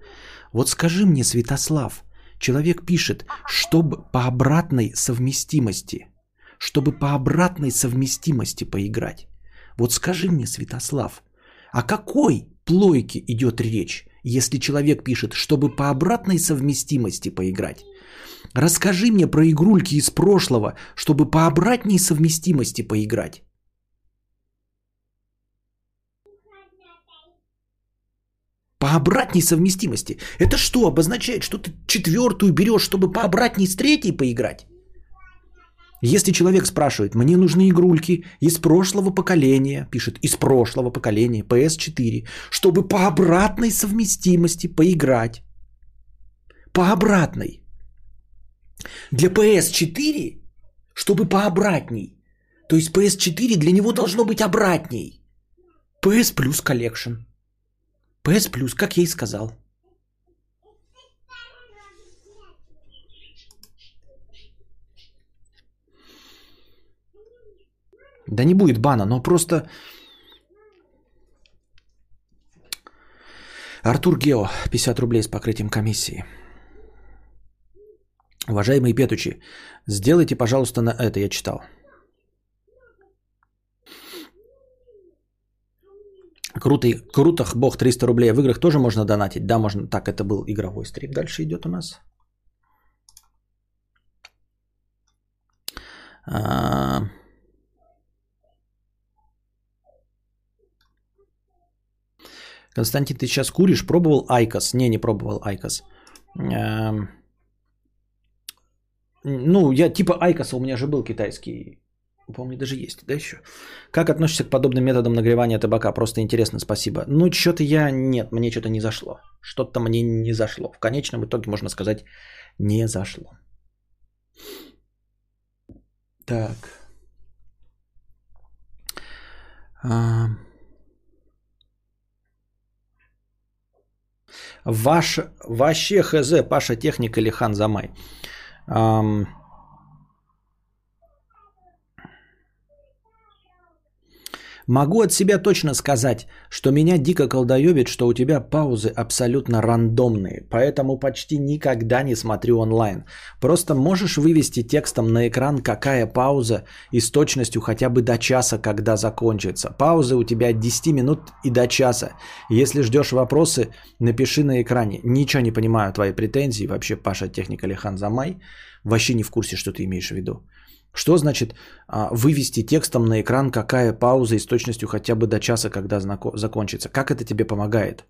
Вот скажи мне, Святослав, человек пишет, чтобы по обратной совместимости, чтобы по обратной совместимости поиграть. Вот скажи мне, Святослав, о какой плойке идет речь, если человек пишет, чтобы по обратной совместимости поиграть? Расскажи мне про игрульки из прошлого, чтобы по обратной совместимости поиграть. По обратной совместимости. Это что обозначает? Что ты четвертую берешь, чтобы по обратной с третьей поиграть? Если человек спрашивает, мне нужны игрульки из прошлого поколения, пишет из прошлого поколения, PS4, чтобы по обратной совместимости поиграть. По обратной. Для PS4, чтобы по обратней. То есть PS4 для него должно быть обратней. PS Plus Collection. PS Plus, как я и сказал. Да не будет бана, но просто... Артур Гео, 50 рублей с покрытием комиссии. Уважаемые петучи, сделайте, пожалуйста, на это я читал. Круто, круто, бог 300 рублей. В играх тоже можно донатить? Да, можно. Так, это был игровой стрим. Дальше идет у нас. А... Константин, ты сейчас куришь? Пробовал IQOS? Не, не пробовал IQOS. А... Ну, я типа IQOS а, у меня же был китайский. Помню, даже есть, да, еще? Как относишься к подобным методам нагревания табака? Просто интересно, спасибо. Ну, что-то я... Нет, мне что-то не зашло. Что-то мне не зашло. В конечном итоге, можно сказать, не зашло. Так. А... Ваш, вообще хз, Паша Техник или Хан Замай. Um, Могу от себя точно сказать, что меня дико колдоебит, что у тебя паузы абсолютно рандомные, поэтому почти никогда не смотрю онлайн. Просто можешь вывести текстом на экран, какая пауза и с точностью хотя бы до часа, когда закончится. Паузы у тебя от 10 минут и до часа. Если ждешь вопросы, напиши на экране. Ничего не понимаю твои претензии. Вообще, Паша Техник Алихан Замай. Вообще не в курсе, что ты имеешь в виду. Что значит а, вывести текстом на экран, какая пауза и с точностью хотя бы до часа, когда закончится? Как это тебе помогает?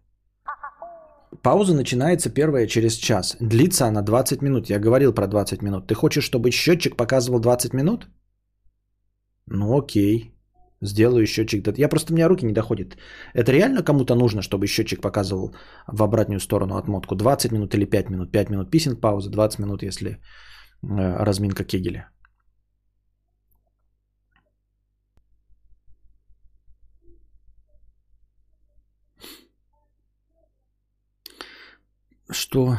Пауза начинается первая через час. Длится она 20 минут. Я говорил про 20 минут. Ты хочешь, чтобы счетчик показывал 20 минут? Ну окей. Сделаю счетчик. Я просто у меня руки не доходят. Это реально кому-то нужно, чтобы счетчик показывал в обратную сторону отмотку? 20 минут или 5 минут? 5 минут писинг пауза, 20 минут, если э, разминка кегеля. Что?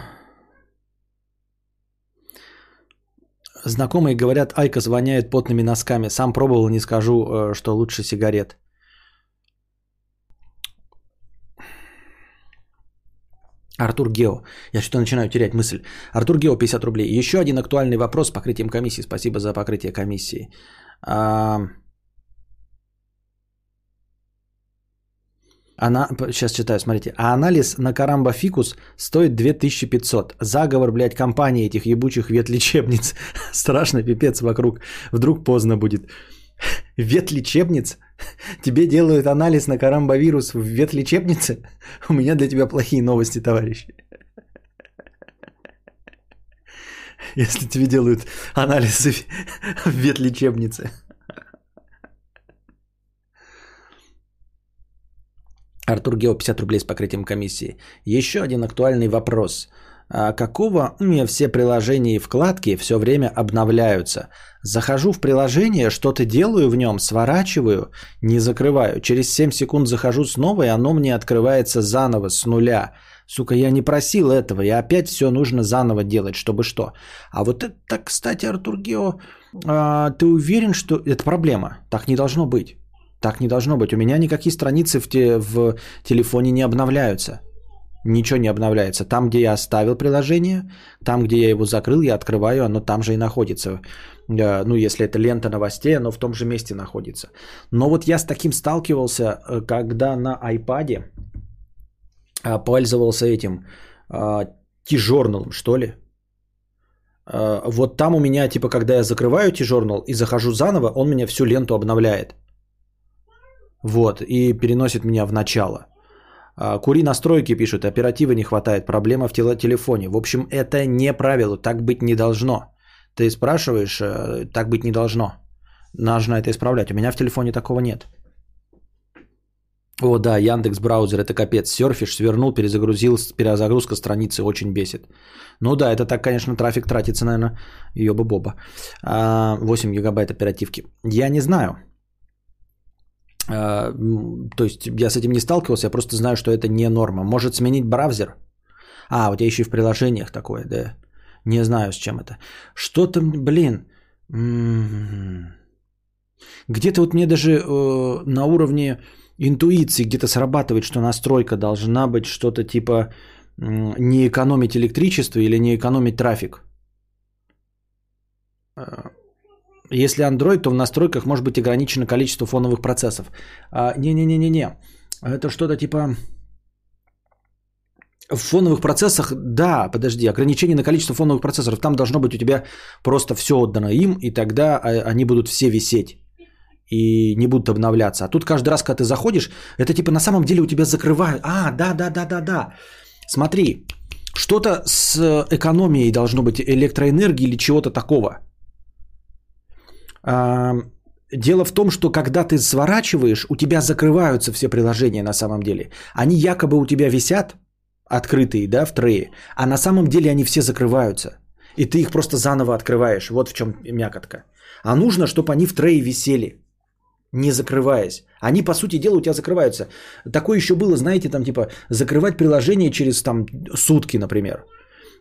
Знакомые говорят, Айка звоняет потными носками. Сам пробовал, не скажу, э, что лучше сигарет. Артур Гео. Я что-то начинаю терять мысль. Артур Гео, 50 рублей. Еще один актуальный вопрос с покрытием комиссии. Спасибо за покрытие комиссии. А... Она, сейчас читаю, смотрите. А анализ на карамба фикус стоит 2500. Заговор, блядь, компании этих ебучих ветлечебниц. Страшно, пипец вокруг. Вдруг поздно будет. Ветлечебниц? Тебе делают анализ на карамбовирус в ветлечебнице? У меня для тебя плохие новости, товарищ. Если тебе делают анализы в ветлечебнице. Артур Гео 50 рублей с покрытием комиссии. Еще один актуальный вопрос. А какого мне все приложения и вкладки все время обновляются? Захожу в приложение, что-то делаю в нем, сворачиваю, не закрываю. Через 7 секунд захожу снова, и оно мне открывается заново, с нуля. Сука, я не просил этого, и опять все нужно заново делать, чтобы что. А вот это, кстати, Артур Гео, а, ты уверен, что это проблема? Так не должно быть. Так не должно быть. У меня никакие страницы в, те, в телефоне не обновляются. Ничего не обновляется. Там, где я оставил приложение, там, где я его закрыл, я открываю, оно там же и находится. Э, ну, если это лента новостей, оно в том же месте находится. Но вот я с таким сталкивался, э, когда на iPad э, пользовался этим T-журналом, что ли. Вот там у меня, типа, когда я закрываю T-журнал и захожу заново, он меня всю ленту обновляет. Вот, и переносит меня в начало. А, Кури настройки пишут, оперативы не хватает, проблема в телефоне. В общем, это не правило, так быть не должно. Ты спрашиваешь, э, так быть не должно. Нужно это исправлять. У меня в телефоне такого нет. О, да, Яндекс браузер, это капец. Серфишь, свернул, перезагрузил, перезагрузка страницы очень бесит. Ну да, это так, конечно, трафик тратится, наверное, ёба-боба. 8 а, гигабайт оперативки. Я не знаю. А, то есть я с этим не сталкивался, я просто знаю, что это не норма. Может сменить браузер? А, вот я еще и в приложениях такое, да. Не знаю, с чем это. Что-то, блин. Где-то вот мне даже э, на уровне интуиции где-то срабатывает, что настройка должна быть что-то типа э, не экономить электричество или не экономить трафик. Если Android, то в настройках может быть ограничено количество фоновых процессов. А, не-не-не-не-не. Это что-то типа... В фоновых процессах, да, подожди, ограничение на количество фоновых процессоров. Там должно быть у тебя просто все отдано им, и тогда а, они будут все висеть и не будут обновляться. А тут каждый раз, когда ты заходишь, это типа на самом деле у тебя закрывают. А, да, да, да, да, да. Смотри, что-то с экономией должно быть электроэнергии или чего-то такого. Дело в том, что когда ты сворачиваешь, у тебя закрываются все приложения на самом деле. Они якобы у тебя висят, открытые, да, в трее, а на самом деле они все закрываются. И ты их просто заново открываешь. Вот в чем мякотка. А нужно, чтобы они в трее висели, не закрываясь. Они, по сути дела, у тебя закрываются. Такое еще было, знаете, там типа закрывать приложение через там сутки, например.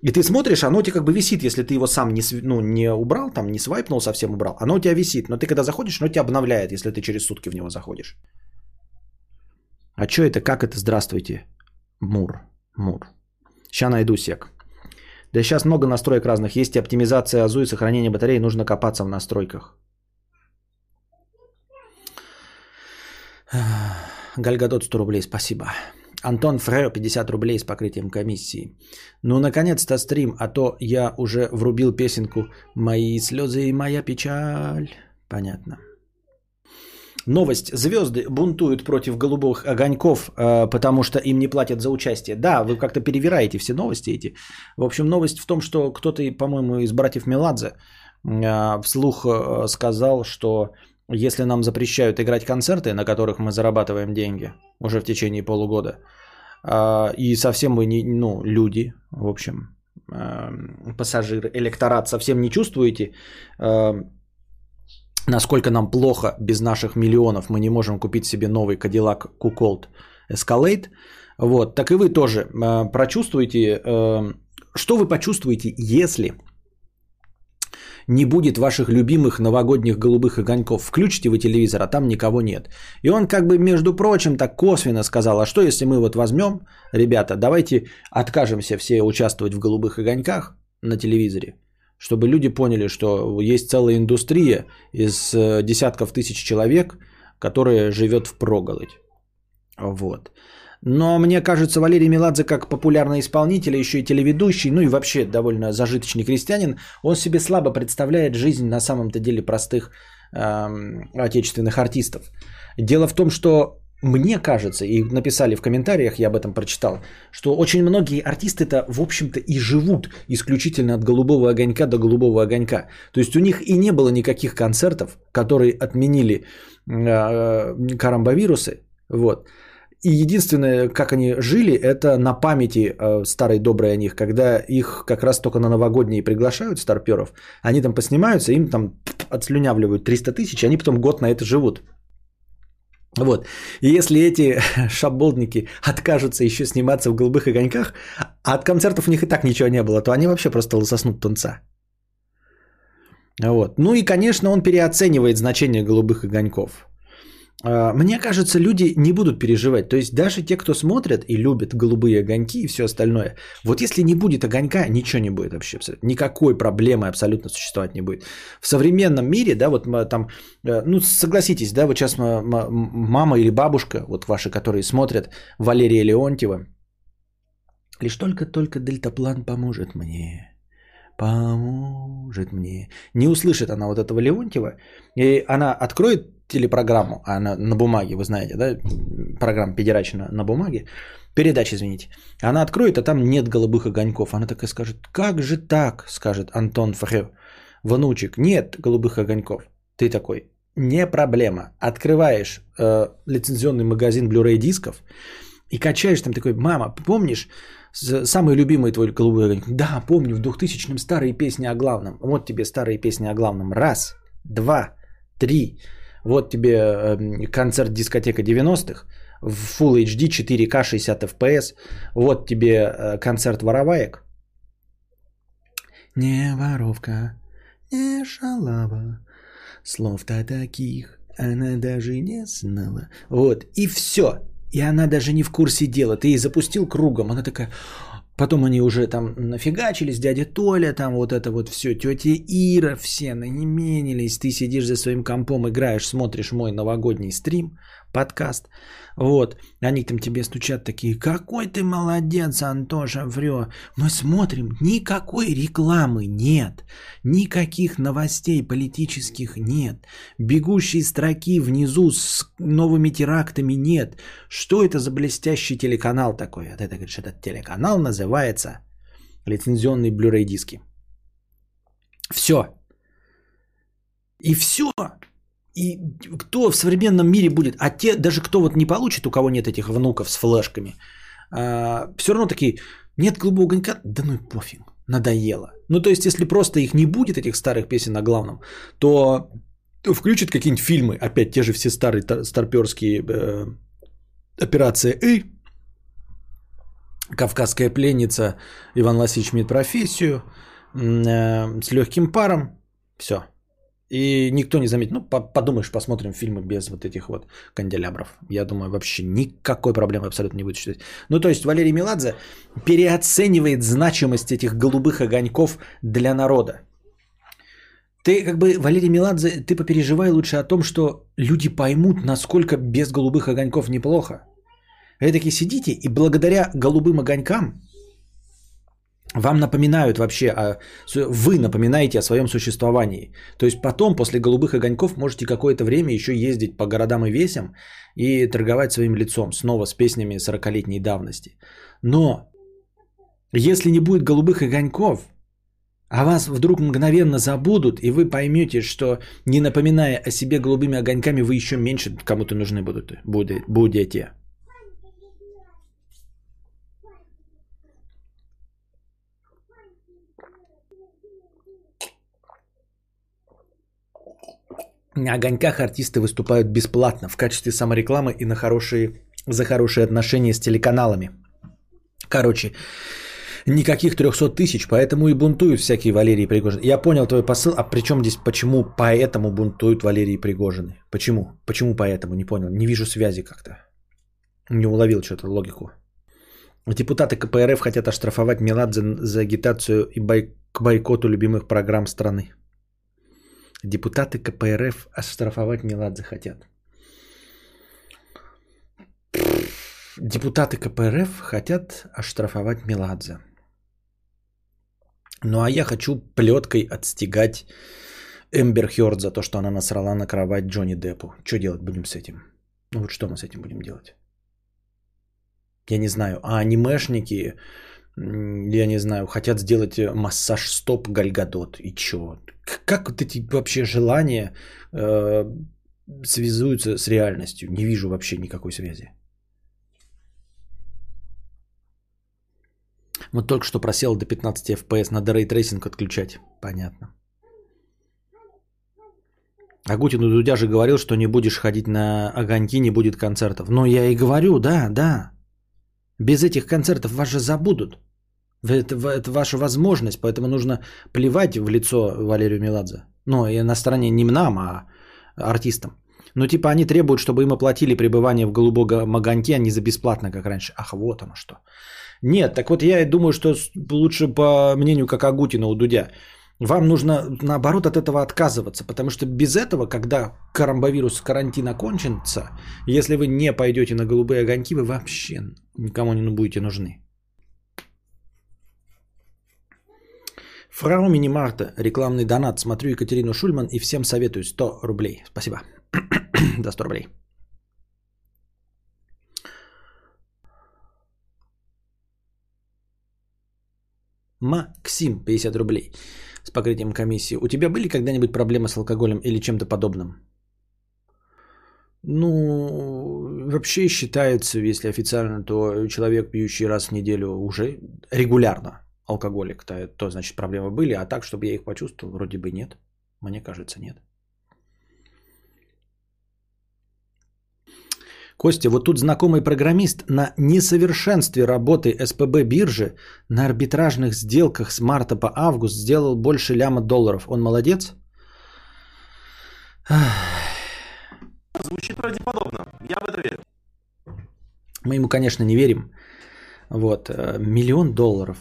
И ты смотришь, оно у тебя как бы висит, если ты его сам не, ну, не убрал, там не свайпнул, совсем убрал. Оно у тебя висит, но ты когда заходишь, оно тебя обновляет, если ты через сутки в него заходишь. А что это, как это, здравствуйте? Мур, мур. Сейчас найду сек. Да сейчас много настроек разных. Есть и оптимизация АЗУ и сохранение батареи. Нужно копаться в настройках. Гальгадот 100 рублей, спасибо. Антон Фрер, 50 рублей с покрытием комиссии. Ну, наконец-то стрим, а то я уже врубил песенку «Мои слезы и моя печаль». Понятно. Новость. Звезды бунтуют против голубых огоньков, э, потому что им не платят за участие. Да, вы как-то перевираете все новости эти. В общем, новость в том, что кто-то, по-моему, из братьев Меладзе э, вслух э, сказал, что если нам запрещают играть концерты, на которых мы зарабатываем деньги уже в течение полугода, а, и совсем вы не, ну, люди, в общем, а, пассажиры, электорат совсем не чувствуете, а, насколько нам плохо без наших миллионов, мы не можем купить себе новый Cadillac Cuckold Escalade, вот, так и вы тоже прочувствуете, что вы почувствуете, если не будет ваших любимых новогодних голубых огоньков. Включите вы телевизор, а там никого нет. И он как бы, между прочим, так косвенно сказал, а что если мы вот возьмем, ребята, давайте откажемся все участвовать в голубых огоньках на телевизоре, чтобы люди поняли, что есть целая индустрия из э, десятков тысяч человек, которая живет в проголодь. Вот. Но мне кажется, Валерий Меладзе как популярный исполнитель, еще и телеведущий, ну и вообще довольно зажиточный крестьянин, он себе слабо представляет жизнь на самом-то деле простых эм, отечественных артистов. Дело в том, что мне кажется, и написали в комментариях, я об этом прочитал, что очень многие артисты-то, в общем-то, и живут исключительно от голубого огонька до голубого огонька. То есть у них и не было никаких концертов, которые отменили э, карамбовирусы. Вот. И единственное, как они жили, это на памяти э, старой доброй о них, когда их как раз только на новогодние приглашают старперов, они там поснимаются, им там отслюнявливают 300 тысяч, они потом год на это живут. Вот. И если эти шаболдники откажутся еще сниматься в голубых огоньках, а от концертов у них и так ничего не было, то они вообще просто лососнут тунца. Вот. Ну и, конечно, он переоценивает значение голубых огоньков. А, мне кажется, люди не будут переживать. То есть даже те, кто смотрят и любят голубые огоньки и все остальное, вот если не будет огонька, ничего не будет вообще. Никакой проблемы абсолютно существовать не будет. В современном мире, да, вот там, э, ну согласитесь, да, вот сейчас мама или бабушка, вот ваши, которые смотрят Валерия Леонтьева, лишь только-только дельтаплан поможет мне поможет мне. Не услышит она вот этого Леонтьева, и она откроет телепрограмму, а она на бумаге, вы знаете, да, программа педерачина на бумаге, передача, извините, она откроет, а там нет голубых огоньков. Она такая скажет, как же так, скажет Антон Фрё, внучек, нет голубых огоньков. Ты такой, не проблема. Открываешь э, лицензионный магазин Blu-ray дисков и качаешь там такой, мама, помнишь, самый любимый твой голубой огонек? Да, помню, в 2000-м старые песни о главном. Вот тебе старые песни о главном. Раз, два, три. Вот тебе эм, концерт дискотека 90-х в Full HD 4К 60 FPS. Вот тебе э, концерт вороваек. Не воровка, не шалава, слов-то таких она даже не знала. Вот, и все. И она даже не в курсе дела. Ты ей запустил кругом, она такая... Потом они уже там нафигачились, дядя Толя, там вот это вот все, тетя Ира, все наименились, ты сидишь за своим компом, играешь, смотришь мой новогодний стрим, подкаст, вот, они там тебе стучат такие, какой ты молодец, Антоша, врё. Мы смотрим, никакой рекламы нет, никаких новостей политических нет, бегущей строки внизу с новыми терактами нет. Что это за блестящий телеканал такой? А ты говоришь, этот телеканал называется лицензионные Blu-ray диски. Все. И все. И кто в современном мире будет, а те, даже кто вот не получит, у кого нет этих внуков с флешками, а, все равно такие, нет голубого огонька, да ну и пофиг, надоело. Ну то есть, если просто их не будет, этих старых песен на главном, то включат какие-нибудь фильмы, опять те же все старые старперские э, операция «Эй», «Кавказская пленница», Иван Васильевич имеет профессию, э, с легким паром, все – и никто не заметит. Ну, подумаешь, посмотрим фильмы без вот этих вот канделябров. Я думаю, вообще никакой проблемы абсолютно не будет. Ну, то есть Валерий Меладзе переоценивает значимость этих голубых огоньков для народа. Ты как бы, Валерий Меладзе, ты попереживай лучше о том, что люди поймут, насколько без голубых огоньков неплохо. Вы таки сидите и благодаря голубым огонькам вам напоминают вообще, о, вы напоминаете о своем существовании. То есть потом, после голубых огоньков, можете какое-то время еще ездить по городам и весям и торговать своим лицом, снова с песнями 40-летней давности. Но если не будет голубых огоньков, а вас вдруг мгновенно забудут, и вы поймете, что не напоминая о себе голубыми огоньками, вы еще меньше кому-то нужны будете. На огоньках артисты выступают бесплатно в качестве саморекламы и на хорошие, за хорошие отношения с телеканалами. Короче, никаких 300 тысяч, поэтому и бунтуют всякие Валерии Пригожины. Я понял твой посыл, а при чем здесь, почему поэтому бунтуют Валерии Пригожины? Почему? Почему поэтому? Не понял. Не вижу связи как-то. Не уловил что-то логику. Депутаты КПРФ хотят оштрафовать Меладзе за агитацию и бой... к бойкоту любимых программ страны. Депутаты КПРФ оштрафовать Меладзе хотят. Депутаты КПРФ хотят оштрафовать Меладзе. Ну а я хочу плеткой отстегать Эмбер Хёрд за то, что она насрала на кровать Джонни Деппу. Что делать будем с этим? Ну вот что мы с этим будем делать? Я не знаю. А анимешники, я не знаю, хотят сделать массаж стоп Гальгадот. И чё? Как вот эти вообще желания э, связуются с реальностью? Не вижу вообще никакой связи. Вот только что просел до 15 FPS, надо ray tracing отключать. Понятно. Агутин у Дудя же говорил, что не будешь ходить на огоньки, не будет концертов. Ну, я и говорю, да, да. Без этих концертов вас же забудут. Это, это ваша возможность, поэтому нужно плевать в лицо Валерию Меладзе. Ну, и на стороне не нам, а артистам. Ну, типа, они требуют, чтобы им оплатили пребывание в голубом огоньке, а не за бесплатно, как раньше. Ах, вот оно что. Нет, так вот я и думаю, что лучше по мнению как Агутина у Дудя. Вам нужно, наоборот, от этого отказываться, потому что без этого, когда коронавирус, карантин окончится, если вы не пойдете на голубые огоньки, вы вообще никому не будете нужны. Фрау Минимарта, рекламный донат. Смотрю Екатерину Шульман и всем советую 100 рублей. Спасибо. До 100 рублей. Максим, 50 рублей с покрытием комиссии. У тебя были когда-нибудь проблемы с алкоголем или чем-то подобным? Ну, вообще считается, если официально, то человек, пьющий раз в неделю уже регулярно алкоголик, то, то значит проблемы были, а так, чтобы я их почувствовал, вроде бы нет. Мне кажется, нет. Костя, вот тут знакомый программист на несовершенстве работы СПБ биржи на арбитражных сделках с марта по август сделал больше ляма долларов. Он молодец? Звучит правдеподобно. Я в это верю. Мы ему, конечно, не верим. Вот, э, миллион долларов.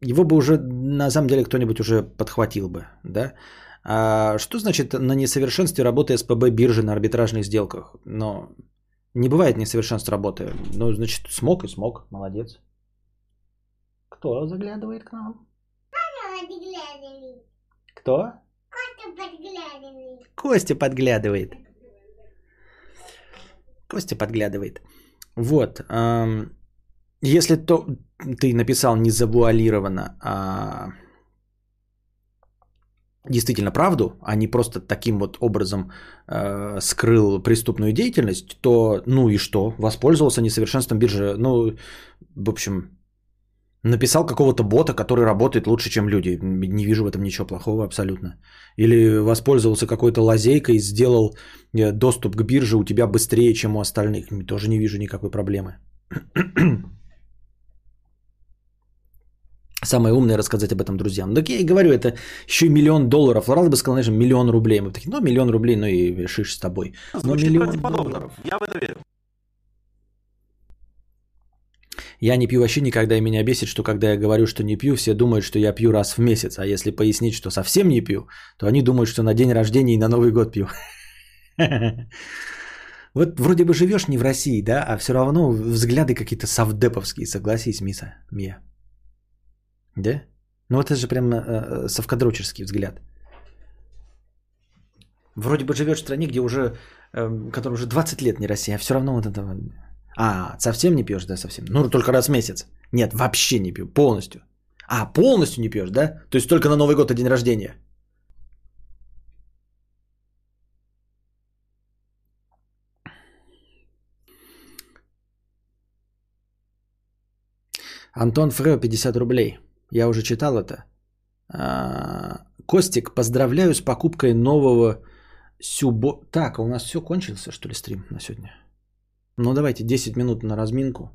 Его бы уже, на самом деле, кто-нибудь уже подхватил бы, да? А что значит на несовершенстве работы СПБ биржи на арбитражных сделках? Но не бывает несовершенств работы. Ну, значит, смог и смог. Молодец. Кто заглядывает к нам? Кто? Кто подглядывает? Костя подглядывает. Костя подглядывает. Вот. ам, Если то ты написал не завуалированно, а действительно правду, а не просто таким вот образом э, скрыл преступную деятельность, то ну и что? Воспользовался несовершенством биржи. Ну, в общем, написал какого-то бота, который работает лучше, чем люди. Не вижу в этом ничего плохого абсолютно. Или воспользовался какой-то лазейкой, сделал э, доступ к бирже у тебя быстрее, чем у остальных. Тоже не вижу никакой проблемы. Самое умное рассказать об этом друзьям. Так я и говорю, это еще и миллион долларов. Лорал бы сказал, знаешь, миллион рублей. Мы такие, ну, миллион рублей, ну и шиш с тобой. Но Звучит миллион долларов. Я в это верю. Я не пью вообще никогда, и меня бесит, что когда я говорю, что не пью, все думают, что я пью раз в месяц. А если пояснить, что совсем не пью, то они думают, что на день рождения и на Новый год пью. Вот вроде бы живешь не в России, да, а все равно взгляды какие-то совдеповские, согласись, Миса, Мия. Да? Ну это же прям э, совкадрочерский взгляд. Вроде бы живешь в стране, где уже, э, которая уже 20 лет не Россия, а все равно вот это... вот. А, совсем не пьешь, да, совсем? Ну, только раз в месяц. Нет, вообще не пью, полностью. А, полностью не пьешь, да? То есть только на Новый год и день рождения. Антон Фрео, 50 рублей. Я уже читал это. А, Костик, поздравляю с покупкой нового Сюбо... Так, а у нас все кончился, что ли, стрим на сегодня? Ну, давайте 10 минут на разминку.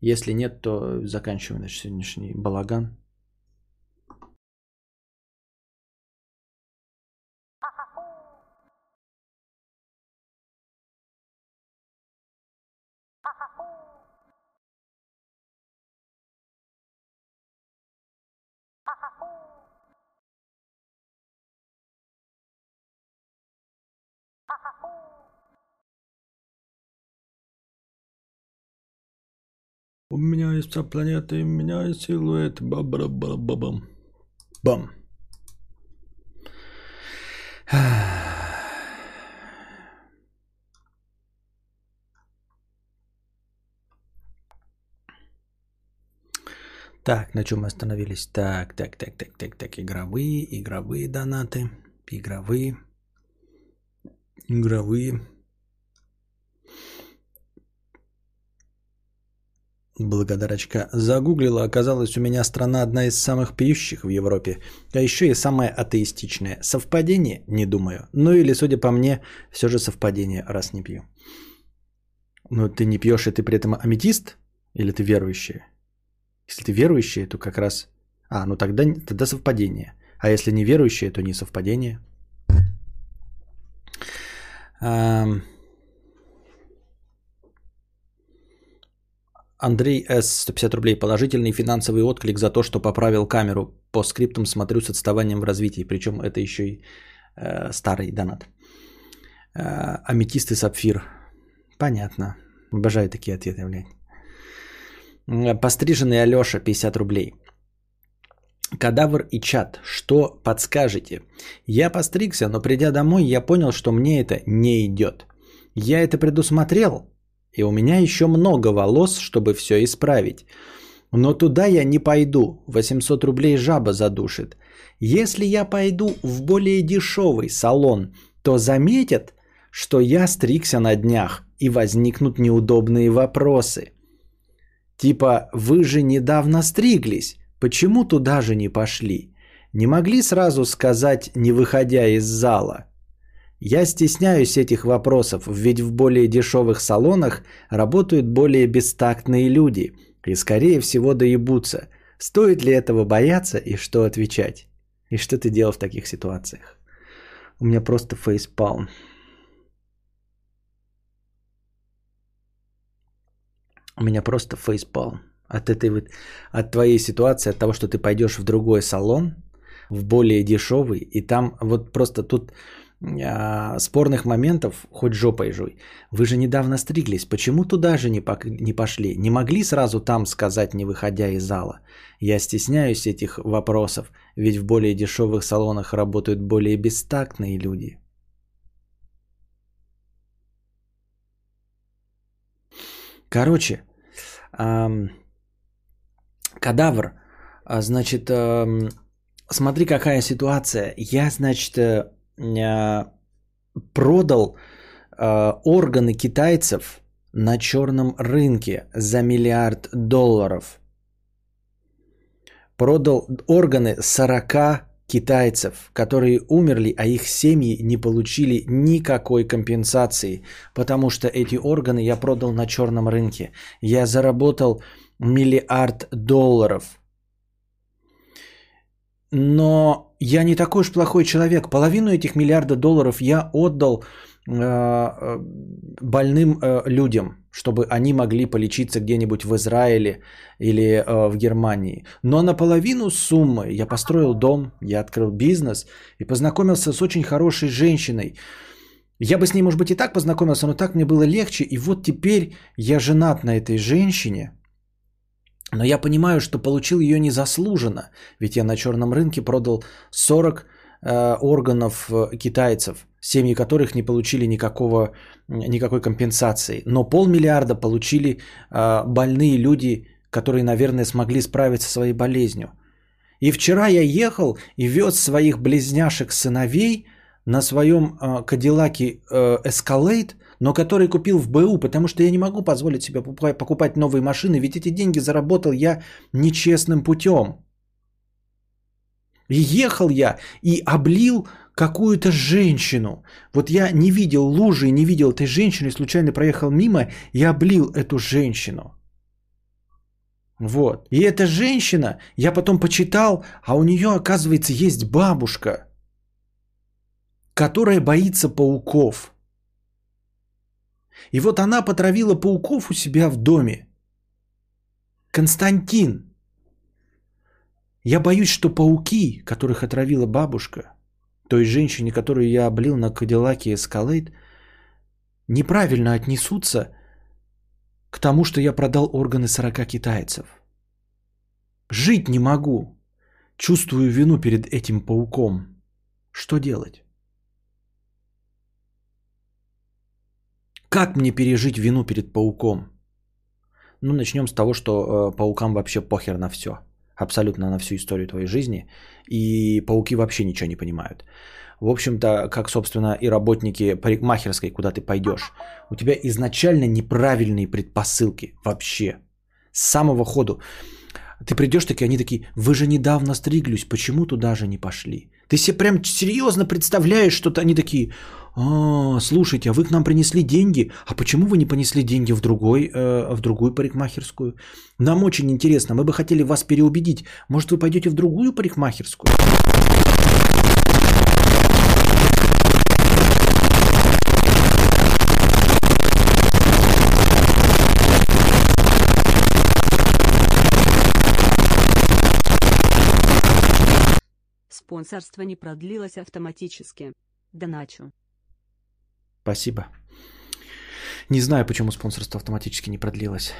Если нет, то заканчиваем наш сегодняшний балаган. У меня есть вся планета, и у меня есть силуэт. Ба-ба-ба-ба-бам. Бам. Так, на чем мы остановились? Так, так, так, так, так, так, игровые, игровые донаты, игровые, игровые. Благодарочка. Загуглила, оказалось, у меня страна одна из самых пьющих в Европе, а еще и самая атеистичная. Совпадение? Не думаю. Ну или, судя по мне, все же совпадение, раз не пью. Но ты не пьешь, и ты при этом аметист? Или ты верующий? Если ты верующий, то как раз... А, ну тогда, тогда совпадение. А если не верующий, то не совпадение. Ам... Андрей С. 150 рублей. Положительный финансовый отклик за то, что поправил камеру. По скриптам смотрю с отставанием в развитии. Причем это еще и э, старый донат. Э, аметист и сапфир. Понятно. Обожаю такие ответы, блядь. Постриженный Алеша, 50 рублей. Кадавр и чат, что подскажете? Я постригся, но придя домой, я понял, что мне это не идет. Я это предусмотрел, и у меня еще много волос, чтобы все исправить. Но туда я не пойду, 800 рублей жаба задушит. Если я пойду в более дешевый салон, то заметят, что я стригся на днях, и возникнут неудобные вопросы. Типа, вы же недавно стриглись, почему туда же не пошли? Не могли сразу сказать, не выходя из зала – я стесняюсь этих вопросов, ведь в более дешевых салонах работают более бестактные люди и, скорее всего, доебутся. Стоит ли этого бояться и что отвечать? И что ты делал в таких ситуациях? У меня просто фейспалм. У меня просто фейспалм. От этой вот, от твоей ситуации, от того, что ты пойдешь в другой салон, в более дешевый, и там вот просто тут а, спорных моментов хоть жопой жуй. Вы же недавно стриглись, почему туда же не, пок- не пошли? Не могли сразу там сказать, не выходя из зала? Я стесняюсь этих вопросов, ведь в более дешевых салонах работают более бестактные люди. Короче, эм, кадавр, а, значит, эм, смотри, какая ситуация. Я, значит, Э, продал э, органы китайцев на черном рынке за миллиард долларов. Продал органы 40 китайцев, которые умерли, а их семьи не получили никакой компенсации, потому что эти органы я продал на черном рынке. Я заработал миллиард долларов. Но я не такой уж плохой человек. Половину этих миллиарда долларов я отдал э, э, больным э, людям, чтобы они могли полечиться где-нибудь в Израиле или э, в Германии. Но наполовину суммы я построил дом, я открыл бизнес и познакомился с очень хорошей женщиной. Я бы с ней, может быть, и так познакомился, но так мне было легче. И вот теперь я женат на этой женщине – но я понимаю, что получил ее незаслуженно, ведь я на черном рынке продал 40 э, органов э, китайцев, семьи которых не получили никакого, никакой компенсации. Но полмиллиарда получили э, больные люди, которые, наверное, смогли справиться со своей болезнью. И вчера я ехал и вез своих близняшек сыновей на своем э, Кадиллаке э, Escalade но который купил в БУ, потому что я не могу позволить себе покупать новые машины, ведь эти деньги заработал я нечестным путем. И ехал я и облил какую-то женщину. Вот я не видел лужи, не видел этой женщины, случайно проехал мимо и облил эту женщину. Вот. И эта женщина, я потом почитал, а у нее, оказывается, есть бабушка, которая боится пауков. И вот она потравила пауков у себя в доме. Константин. Я боюсь, что пауки, которых отравила бабушка, той женщине, которую я облил на Кадиллаке Эскалейт, неправильно отнесутся к тому, что я продал органы 40 китайцев. Жить не могу. Чувствую вину перед этим пауком. Что делать? Как мне пережить вину перед пауком? Ну, начнем с того, что э, паукам вообще похер на все. Абсолютно на всю историю твоей жизни. И пауки вообще ничего не понимают. В общем-то, как, собственно, и работники парикмахерской, куда ты пойдешь. У тебя изначально неправильные предпосылки вообще. С самого ходу. Ты придешь такие, они такие, вы же недавно стриглись, почему туда же не пошли? Ты себе прям серьезно представляешь, что-то они такие, а, слушайте, а вы к нам принесли деньги, а почему вы не понесли деньги в, другой, э, в другую парикмахерскую? Нам очень интересно, мы бы хотели вас переубедить. Может, вы пойдете в другую парикмахерскую? Спонсорство не продлилось автоматически. Доначу. Спасибо. Не знаю, почему спонсорство автоматически не продлилось.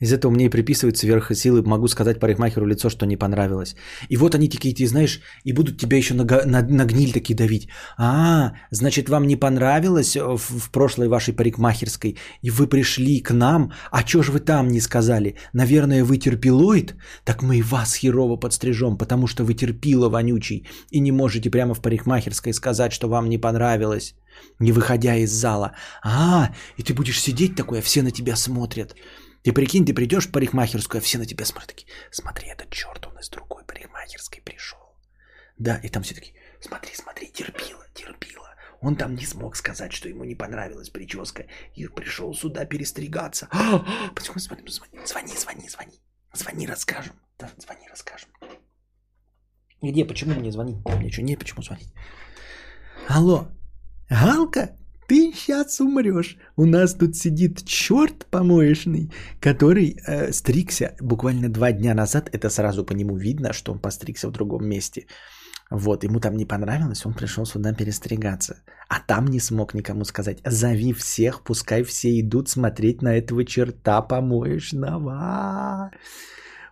Из этого мне и приписывают сверхсилы. Могу сказать парикмахеру лицо, что не понравилось. И вот они такие, ты знаешь, и будут тебя еще на, на, на гниль такие давить. А, значит, вам не понравилось в, в прошлой вашей парикмахерской, и вы пришли к нам, а что же вы там не сказали? Наверное, вы терпилоид? Так мы и вас херово подстрижем, потому что вы терпила вонючий, и не можете прямо в парикмахерской сказать, что вам не понравилось, не выходя из зала. А, и ты будешь сидеть такой, а все на тебя смотрят. Ты прикинь, ты придешь в парикмахерскую, а все на тебя смотрят такие, смотри, этот черт, он из другой парикмахерской пришел. Да, и там все такие, смотри, смотри, терпила, терпила. Он там не смог сказать, что ему не понравилась прическа. И пришел сюда перестригаться. Почему звони, звони, звони, звони, звони. Звони, расскажем. Да, звони, расскажем. Где, почему мне звонить? Мне что, не почему звонить? Алло, Галка, ты сейчас умрешь. У нас тут сидит черт помоечный, который э, стригся буквально два дня назад. Это сразу по нему видно, что он постригся в другом месте. Вот, ему там не понравилось, он пришел сюда перестригаться. А там не смог никому сказать, зови всех, пускай все идут смотреть на этого черта помоечного.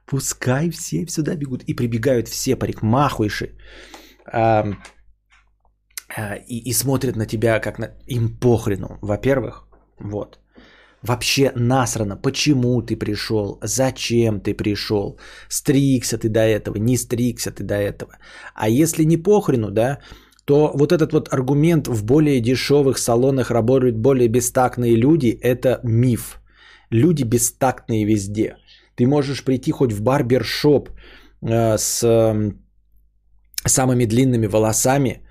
Пускай все сюда бегут. И прибегают все парикмахуйши. Э, и, и смотрят на тебя как на... Им похрену, во-первых. Вот. Вообще насрано, почему ты пришел, зачем ты пришел, стригся ты до этого, не стригся ты до этого. А если не похрену, да, то вот этот вот аргумент в более дешевых салонах работают более бестактные люди, это миф. Люди бестактные везде. Ты можешь прийти хоть в барбершоп э, с э, самыми длинными волосами,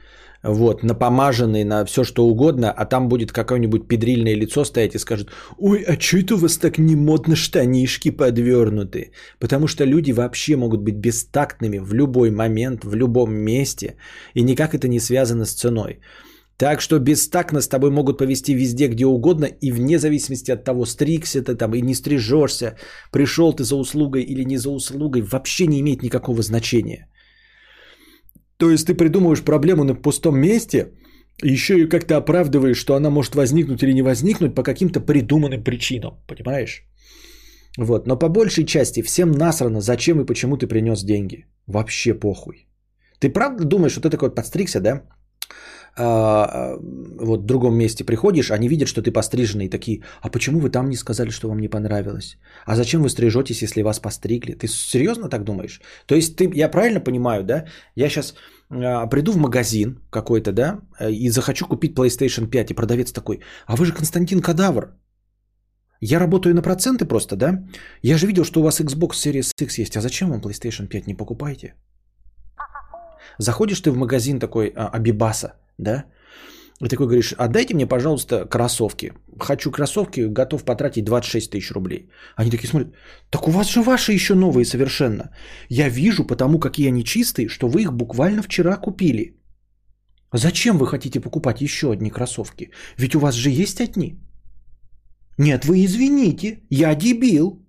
вот, напомаженный на все что угодно, а там будет какое-нибудь педрильное лицо стоять и скажет, ой, а что это у вас так не модно штанишки подвернуты? Потому что люди вообще могут быть бестактными в любой момент, в любом месте, и никак это не связано с ценой. Так что бестактно с тобой могут повести везде, где угодно, и вне зависимости от того, стригся ты там и не стрижешься, пришел ты за услугой или не за услугой, вообще не имеет никакого значения. То есть ты придумываешь проблему на пустом месте, еще и как-то оправдываешь, что она может возникнуть или не возникнуть по каким-то придуманным причинам, понимаешь? Вот, но по большей части всем насрано, зачем и почему ты принес деньги. Вообще похуй. Ты правда думаешь, что ты такой подстригся, да? А, вот в другом месте приходишь, они видят, что ты постриженный, и такие, а почему вы там не сказали, что вам не понравилось? А зачем вы стрижетесь, если вас постригли? Ты серьезно так думаешь? То есть ты, я правильно понимаю, да? Я сейчас а, приду в магазин какой-то, да, и захочу купить PlayStation 5, и продавец такой, а вы же Константин Кадавр. Я работаю на проценты просто, да? Я же видел, что у вас Xbox Series X есть, а зачем вам PlayStation 5 не покупаете? Заходишь ты в магазин такой а, Абибаса, да? И такой говоришь, отдайте мне, пожалуйста, кроссовки. Хочу кроссовки, готов потратить 26 тысяч рублей. Они такие смотрят, так у вас же ваши еще новые совершенно. Я вижу, потому какие они чистые, что вы их буквально вчера купили. Зачем вы хотите покупать еще одни кроссовки? Ведь у вас же есть одни. Нет, вы извините, я дебил.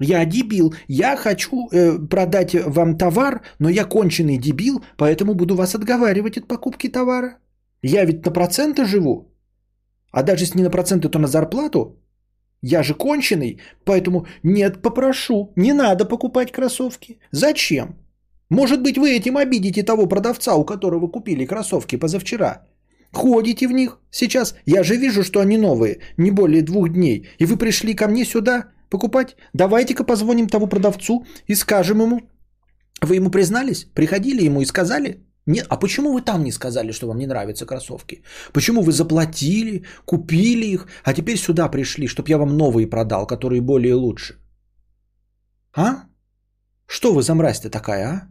Я дебил. Я хочу э, продать вам товар, но я конченый дебил, поэтому буду вас отговаривать от покупки товара. Я ведь на проценты живу. А даже если не на проценты, то на зарплату. Я же конченый, поэтому нет, попрошу, не надо покупать кроссовки. Зачем? Может быть, вы этим обидите того продавца, у которого купили кроссовки позавчера. Ходите в них сейчас. Я же вижу, что они новые, не более двух дней. И вы пришли ко мне сюда покупать. Давайте-ка позвоним того продавцу и скажем ему. Вы ему признались? Приходили ему и сказали? Нет, а почему вы там не сказали, что вам не нравятся кроссовки? Почему вы заплатили, купили их, а теперь сюда пришли, чтобы я вам новые продал, которые более лучше? А? Что вы за мразь-то такая, а?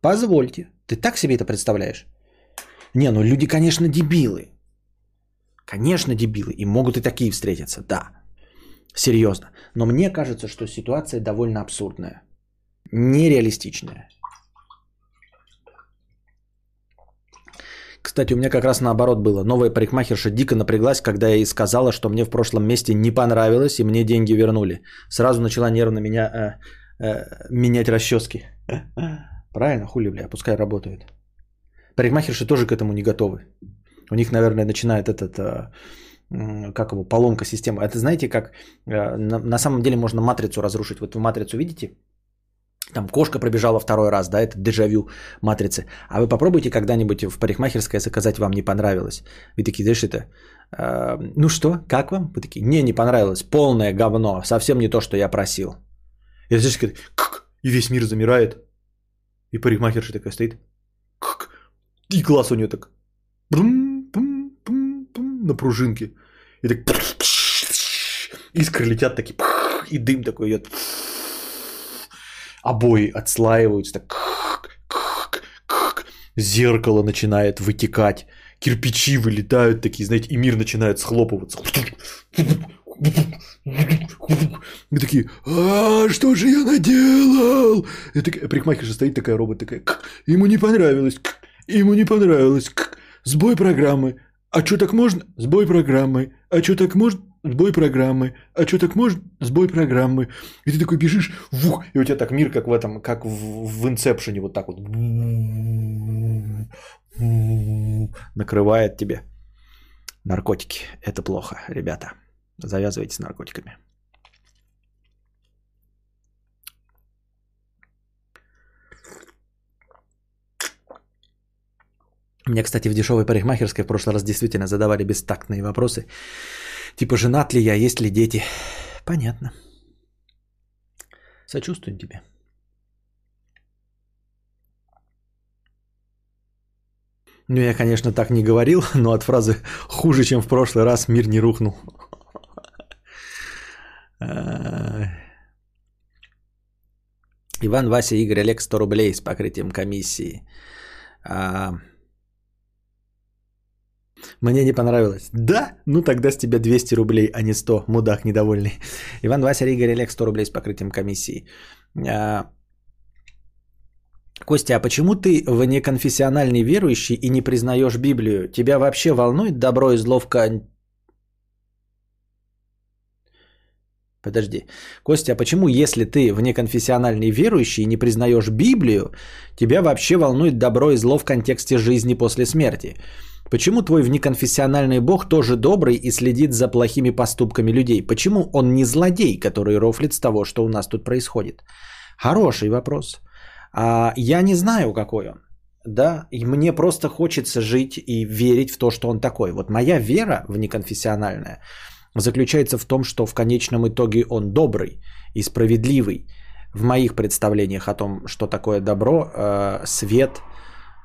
Позвольте. Ты так себе это представляешь? Не, ну люди, конечно, дебилы. Конечно, дебилы. И могут и такие встретиться, да. Серьезно. Но мне кажется, что ситуация довольно абсурдная. Нереалистичная. Кстати, у меня как раз наоборот было. Новая парикмахерша дико напряглась, когда я ей сказала, что мне в прошлом месте не понравилось и мне деньги вернули. Сразу начала нервно меня э, э, менять расчески. Правильно, хули, бля, пускай работают. Парикмахерши тоже к этому не готовы. У них, наверное, начинает этот, э, как его, поломка системы. Это знаете, как э, на, на самом деле можно матрицу разрушить. Вот вы матрицу видите? Там кошка пробежала второй раз, да, это дежавю матрицы. А вы попробуйте когда-нибудь в парикмахерской заказать, вам не понравилось. Вы такие, знаешь, это, э, ну что, как вам? Вы такие, не, не понравилось, полное говно, совсем не то, что я просил. И знаешь, как, и весь мир замирает. И парикмахерша такая стоит, как, и глаз у нее так, на пружинке. И так, искры летят такие, и дым такой идет обои отслаиваются, так зеркало начинает вытекать, кирпичи вылетают такие, знаете, и мир начинает схлопываться. Мы такие, а что же я наделал? И такая, парикмахерша стоит такая, робот такая, ему не понравилось, ему не понравилось, сбой программы. А что так можно? Сбой программы. А что так можно? Сбой программы. А что так можно? Сбой программы. И ты такой бежишь, вух, и у тебя так мир, как в этом, как в, в инсепшене, вот так вот. Накрывает тебе. Наркотики. Это плохо, ребята. Завязывайте с наркотиками. Мне, кстати, в дешевой парикмахерской в прошлый раз действительно задавали бестактные вопросы. Типа, женат ли я, есть ли дети. Понятно. Сочувствуем тебе. Ну, я, конечно, так не говорил, но от фразы «хуже, чем в прошлый раз, мир не рухнул». Иван, Вася, Игорь, Олег, 100 рублей с покрытием комиссии. Мне не понравилось. Да? Ну тогда с тебя 200 рублей, а не 100. Мудак недовольный. Иван, Вася, Игорь, Олег, 100 рублей с покрытием комиссии. А... Костя, а почему ты в неконфессиональный верующий и не признаешь Библию? Тебя вообще волнует добро и зло в кон... Подожди. Костя, а почему, если ты в неконфессиональный верующий и не признаешь Библию, тебя вообще волнует добро и зло в контексте жизни после смерти? Почему твой внеконфессиональный бог тоже добрый и следит за плохими поступками людей? Почему он не злодей, который рофлит с того, что у нас тут происходит? Хороший вопрос. А, я не знаю, какой он. Да, и мне просто хочется жить и верить в то, что он такой. Вот моя вера внеконфессиональная заключается в том, что в конечном итоге он добрый и справедливый. В моих представлениях о том, что такое добро, э, свет